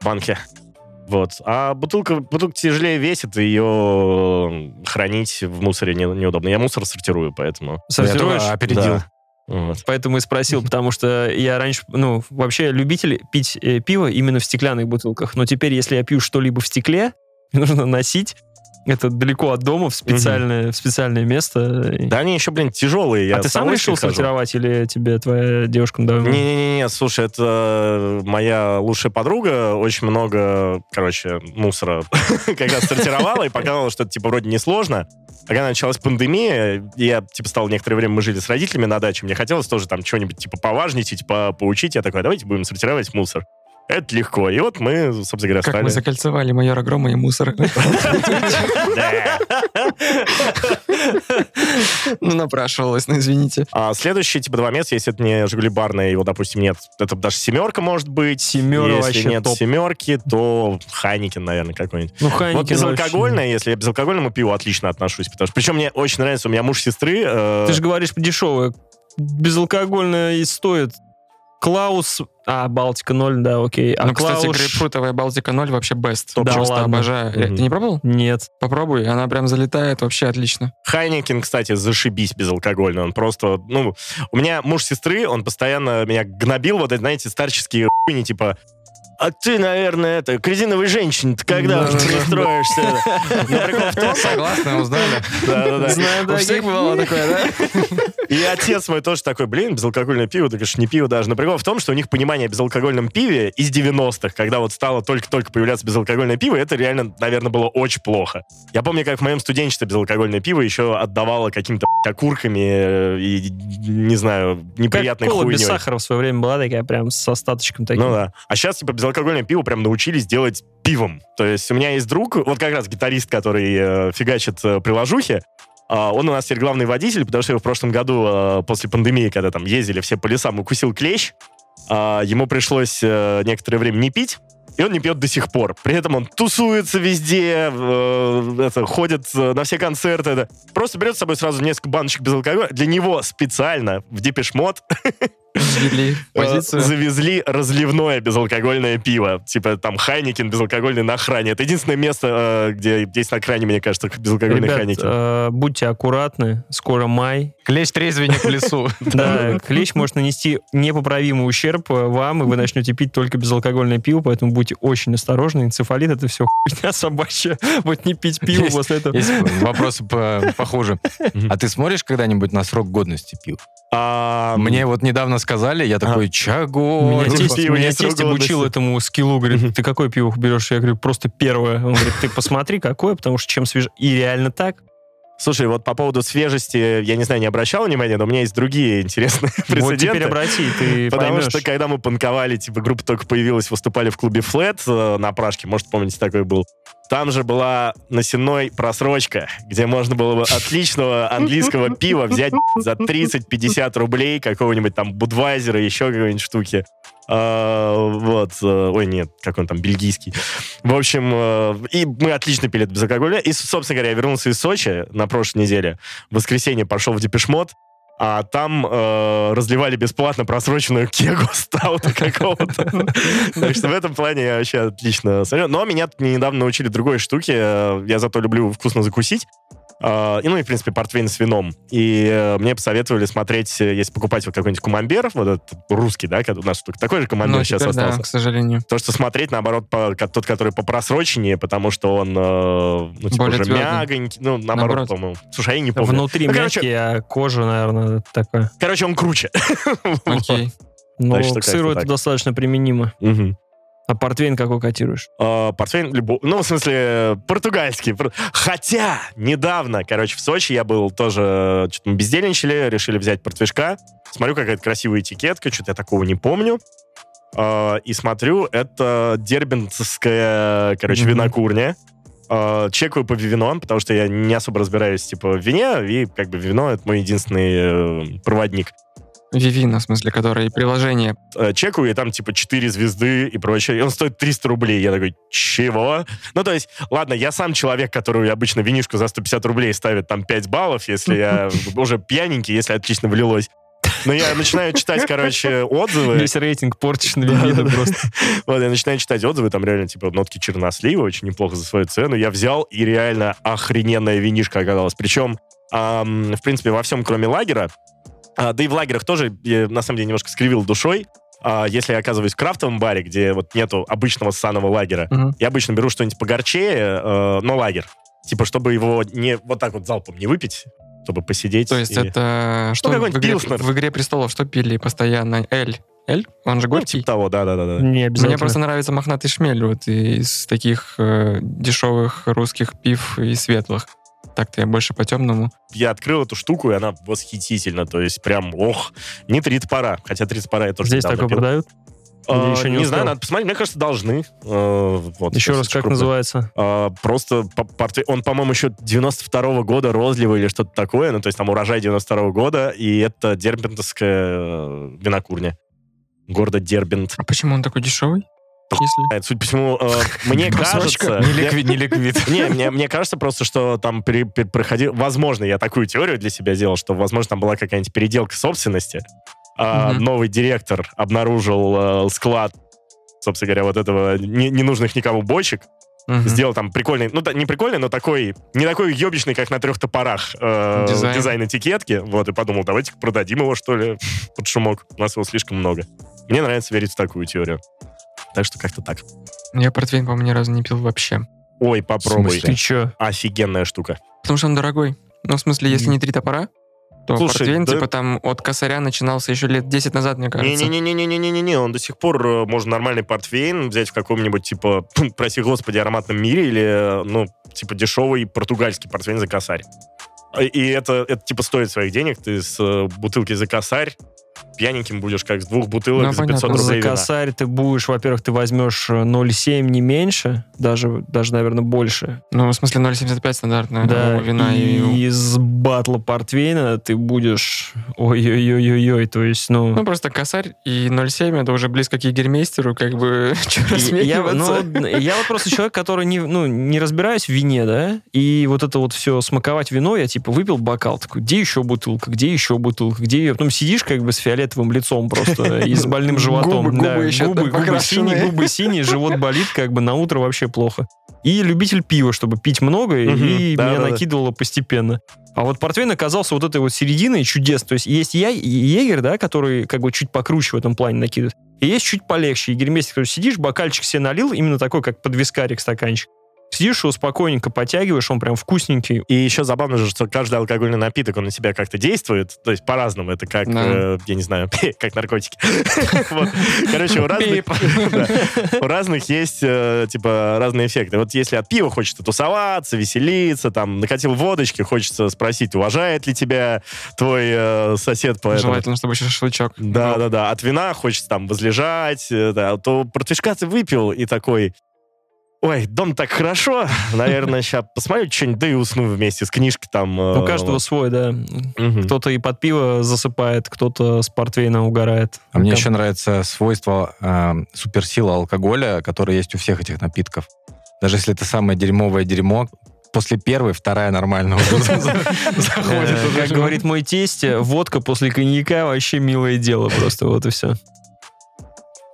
банке. Вот. А бутылка, бутылка тяжелее весит, и ее хранить в мусоре не- неудобно. Я мусор сортирую, поэтому... Сортируешь? Я опередил. Да. Вот. Поэтому и спросил, потому что я раньше, ну, вообще любитель пить э, пиво именно в стеклянных бутылках. Но теперь, если я пью что-либо в стекле, мне нужно носить это далеко от дома в специальное, в специальное место. Да они еще, блин, тяжелые. Я а ты сам решил хожу. сортировать или тебе твоя девушка надавила? Не-не-не, слушай, это моя лучшая подруга очень много, короче, мусора раз сортировала и показала, что это, типа, вроде несложно. Когда началась пандемия, я, типа, стал некоторое время, мы жили с родителями на даче, мне хотелось тоже там что-нибудь, типа, поважнить, типа, поучить. Я такой, «А давайте будем сортировать мусор. Это легко. И вот мы, собственно говоря, Как мы стали... закольцевали майора Грома и мусор. Ну, напрашивалось, ну, извините. А следующие, типа, два места, если это не Жигули барная, его, допустим, нет, это даже семерка может быть. Семера Если нет семерки, то Хайникин, наверное, какой-нибудь. Ну, Вот Хайникин вообще. безалкогольное, если я к безалкогольному пиву отлично отношусь. Потому что, причем мне очень нравится, у меня муж сестры... э, Ты же говоришь дешевое. Безалкогольное и стоит. Клаус... А, Балтика 0, да, окей. А Ну, кстати, Клауш... грейпфрутовая Балтика 0 вообще best. Да Просто ладно. обожаю. Мгм. Ты не пробовал? Нет. Попробуй, она прям залетает вообще отлично. Хайникин, кстати, зашибись безалкогольный. Он просто, ну, у меня муж сестры, он постоянно меня гнобил, вот эти, знаете, старческие хуйни, типа, а ты, наверное, это, к резиновой женщине ты когда уже Да-да-да. пристроишься? Прикол в том, Согласны, узнали. Да-да-да. Знаю, У да, всех бывало такое, да? И отец мой тоже такой, блин, безалкогольное пиво, так конечно, не пиво даже. Но прикол в том, что у них понимание о безалкогольном пиве из 90-х, когда вот стало только-только появляться безалкогольное пиво, это реально, наверное, было очень плохо. Я помню, как в моем студенчестве безалкогольное пиво еще отдавало какими-то окурками э, и, не знаю, неприятной без хуйней. сахара в свое время была такая прям с остаточком таким. Ну да. А сейчас, типа, безалкогольное пиво прям научились делать пивом. То есть у меня есть друг, вот как раз гитарист, который э, фигачит э, приложухи, он у нас теперь главный водитель, потому что его в прошлом году, э, после пандемии, когда там ездили все по лесам, укусил клещ, а, ему пришлось э, некоторое время не пить, и он не пьет до сих пор. При этом он тусуется везде, э, это, ходит э, на все концерты. это. Просто берет с собой сразу несколько баночек без алкоголя. Для него специально в Депешмот Ввели Э, позицию. завезли разливное безалкогольное пиво. Типа там Хайникин безалкогольный на охране. Это единственное место, э, где есть на кране, мне кажется, безалкогольный Ребят, Хайникин. э, будьте аккуратны, скоро май. Клещ трезвенник в лесу. Да, клещ может нанести непоправимый ущерб э, вам, и вы начнете пить только безалкогольное пиво, поэтому будьте очень осторожны. Энцефалит это все хуйня собачья. Вот не пить пиво после этого. Есть вопросы по- похуже. А ты смотришь когда-нибудь на срок годности пива? А, Мне вот недавно сказали, я такой, чаго? Меня ну, тесть, пиво меня тесть обучил этому скиллу, говорит, ты какое пиво берешь? Я говорю, просто первое. Он говорит, ты посмотри, какое, потому что чем свеже... И реально так. Слушай, вот по поводу свежести, я не знаю, не обращал внимания, но у меня есть другие интересные Вот прецеденты. теперь обрати, ты Потому поймешь. что когда мы панковали, типа группа только появилась, выступали в клубе Flat э, на Пражке, может, помните, такой был. Там же была на просрочка, где можно было бы отличного английского пива взять за 30-50 рублей какого-нибудь там Будвайзера, еще какой-нибудь штуки. А, вот. э, Ой, нет, как он там, бельгийский. В общем, э, и мы отлично пили это безалкогольное. И, собственно говоря, я вернулся из Сочи на прошлой неделе. В воскресенье пошел в Депешмот, а там э, разливали бесплатно просроченную кегу стаута какого-то. Так что в этом плане я вообще отлично смотрю. Но меня недавно научили другой штуке. Э, Я зато люблю вкусно закусить. Э, И, ну, и, в принципе, портвейн с вином. И э, мне посоветовали смотреть, э, если покупать вот какой-нибудь камамбер, вот этот русский, да, у нас такой же камамбер Но сейчас теперь, да, остался. к сожалению. То, что смотреть, наоборот, по, тот, который по просроченнее, потому что он, э, ну, типа, Более уже твердый. мягонький. Ну, наоборот, Наоборот. по-моему. Слушай, а я не помню. Внутри Ну, короче- мягкий, а кожа, наверное, такая. Короче, он круче. Окей. Но Так что к сыру это так. достатно применимо. Мгм. А портвейн какой котируешь? А, Портвейн любой. Ну, в смысле, португальский. Пор- Хотя, недавно, короче, в Сочи я был тоже... Что-то мы бездельничали, решили взять портвишка. Смотрю, какая-то красивая этикетка, что-то я такого не помню. А, И смотрю, это дербентская, короче, Мгм. винокурня. А, Чекаю по вино, потому что я не особо разбираюсь, типа, в вине, и как бы вино — это мой единственный э, проводник. Вивина, в смысле, которая и приложение. Э, чекаю, и там типа 4 звезды и прочее. И он стоит 300 рублей. Я такой, чего? Ну, то есть, ладно, я сам человек, который обычно винишку за 150 рублей ставит там 5 баллов, если я уже пьяненький, если отлично влилось. Но я начинаю читать, короче, отзывы. Весь рейтинг портишь на Да, да, просто. Вот, я начинаю читать отзывы, там реально, типа, нотки чернослива, очень неплохо за свою цену. Я взял, и реально охрененная винишка оказалась. Причем, ам, в принципе, во всем, кроме лагера, а, да и в лагерах тоже, я, на самом деле, немножко скривил душой. А, если я оказываюсь в крафтовом баре, где вот нету обычного ссаного лагера, Мгм. я обычно беру что-нибудь погорчее, э, но лагер. Типа, чтобы его не вот так вот залпом не выпить, чтобы посидеть. То есть и- это... Что в какой-нибудь игре, пилснер. в «Игре престолов» что пили постоянно? Эль. Эль? Он же Ну, горький? типа того, да-да-да. Не обязательно. Мне просто нравится мохнатый шмель вот из таких э, дешевых русских пив и светлых. Так-то я больше по темному. я открыл эту штуку, и она восхитительна. То есть прям, ох, не три топора. Хотя три топора я тоже Здесь такое пил. продают? А, Или еще не не знаю, надо посмотреть. Мне кажется, должны. Э, вот, Еще раз, как крупно. называется? А, просто по- портвей- он, по-моему, еще 92 года розливый или что-то такое. Ну, то есть там урожай 92 года, и это дербентовская э, винокурня. Города Дербент. А почему он такой дешевый? Если... Э, Суть по всему, э, мне кажется... Не ликвид, не ликвид. Не, мне, мне кажется просто, что там пере- пер- проходил... Возможно, я такую теорию для себя делал, что, возможно, там была какая-нибудь переделка собственности. А, Мгм. Новый директор обнаружил э, склад, собственно говоря, вот этого не- ненужных никому бочек. Мгм. Сделал там прикольный... Ну, да, не прикольный, но такой... Не такой ёбищный, как на трех топорах э, Дизайн. дизайн. этикетки. Вот, и подумал, давайте продадим его, что ли, под шумок. У нас его слишком много. Мне нравится верить в такую теорию. Так что как-то так. Я портвейн, по-моему, ни разу не пил вообще. Ой, попробуй. Ты че? Офигенная штука. Потому что он дорогой. Ну, в смысле, если не три топора, То Слушай, портвейн, да- типа там от косаря начинался еще лет 10 назад, мне кажется. Не-не-не-не-не-не-не, он до сих пор э, можно нормальный портвейн взять в каком-нибудь, типа, прости господи, ароматном мире или, э, ну, типа, дешевый португальский портвейн за косарь. И это, это типа, стоит своих денег. Ты с э, бутылки за косарь пьяненьким будешь, как с двух бутылок Ну, за 500 понятно. рублей За вина. косарь ты будешь, во-первых, ты возьмешь э, 0,7 не меньше, даже, даже наверное, больше. Ну, в смысле 0,75 стандартная Да, вина. и И... из батла портвейна ты будешь... Ой-ой-ой-ой-ой, то есть, ну... Ну, просто косарь и 0,7 это уже близко к егермейстеру, как бы, Я, ну, я вот просто человек, который не, ну, не разбираюсь в вине, да, и вот это вот все смаковать вино, я типа выпил бокал, такой, где еще бутылка, где еще бутылка, где ее... Потом сидишь как бы с фиолетовым лицом просто и с больным животом. Губы- губы еще губы, губы синие, губы синие, живот болит, как бы на утро вообще плохо. И любитель пива, чтобы пить много, и Мгм, меня да-да-да. накидывало постепенно. А вот портвейн оказался вот этой вот серединой чудес. То есть есть я, егерь, да, который как бы чуть покруче в этом плане накидывает. И есть чуть полегче. Егермейстер, который сидишь, бокальчик себе налил, именно такой, как под вискарик стаканчик. Сидишь его спокойненько потягиваешь, он прям вкусненький. И еще забавно же, что каждый алкогольный напиток, он на себя как-то действует. То есть по-разному. Это как, Да. э, я не знаю, как наркотики. Короче, у разных, да, у разных есть, э, типа, разные эффекты. Вот если от пива хочется тусоваться, веселиться, там, накатил водочки, хочется спросить, уважает ли тебя твой э, сосед по этому. Желательно, чтобы еще шашлычок. Да, да, да. От вина хочется там возлежать, э, да, то портвишка ты выпил и такой, ой, дом так хорошо, наверное, сейчас посмотрю что-нибудь, да и усну вместе с книжкой там. э, У каждого вот. свой, да. Кто-то и под пиво засыпает, кто-то с портвейна угорает. А мне еще нравится свойство э, суперсила алкоголя, которое есть у всех этих напитков. Даже если это самое дерьмовое дерьмо, после первой, вторая нормально заходит. Э. Как говорит мой тесть, водка после коньяка вообще милое дело просто, вот и все.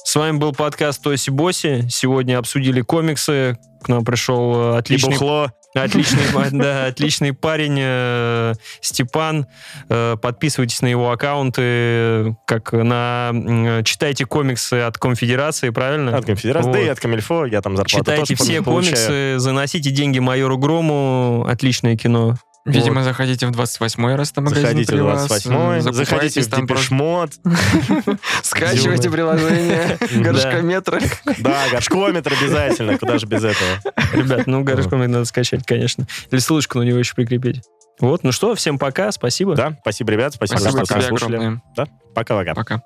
С вами был подкаст Тоси Боси. Сегодня обсудили комиксы. К нам пришел э, И отличный, бухло. отличный, да, отличный парень э, Степан. Э, Подписывайтесь на его аккаунты, как на м, читайте комиксы от Конфедерации, правильно? От конфедерации, да и Вот. от Камильфо, я там зарплату Читайте тоже все получаю. комиксы, заносите деньги майору Грому. Отличное кино. Видимо, заходите в 28-й раз там магазин Заходите при в вас, 28 э, заходите закупайтесь в Депешмот. Скачивайте приложение горшкометра. Да, горшкометр обязательно, куда же без этого. Ребят, ну горшком надо скачать, конечно. Или ссылочку на него еще прикрепить. Вот, ну что, всем пока, спасибо. Да, спасибо, ребят, спасибо, Спасибо что слушали. огромное. Пока-пока. Пока.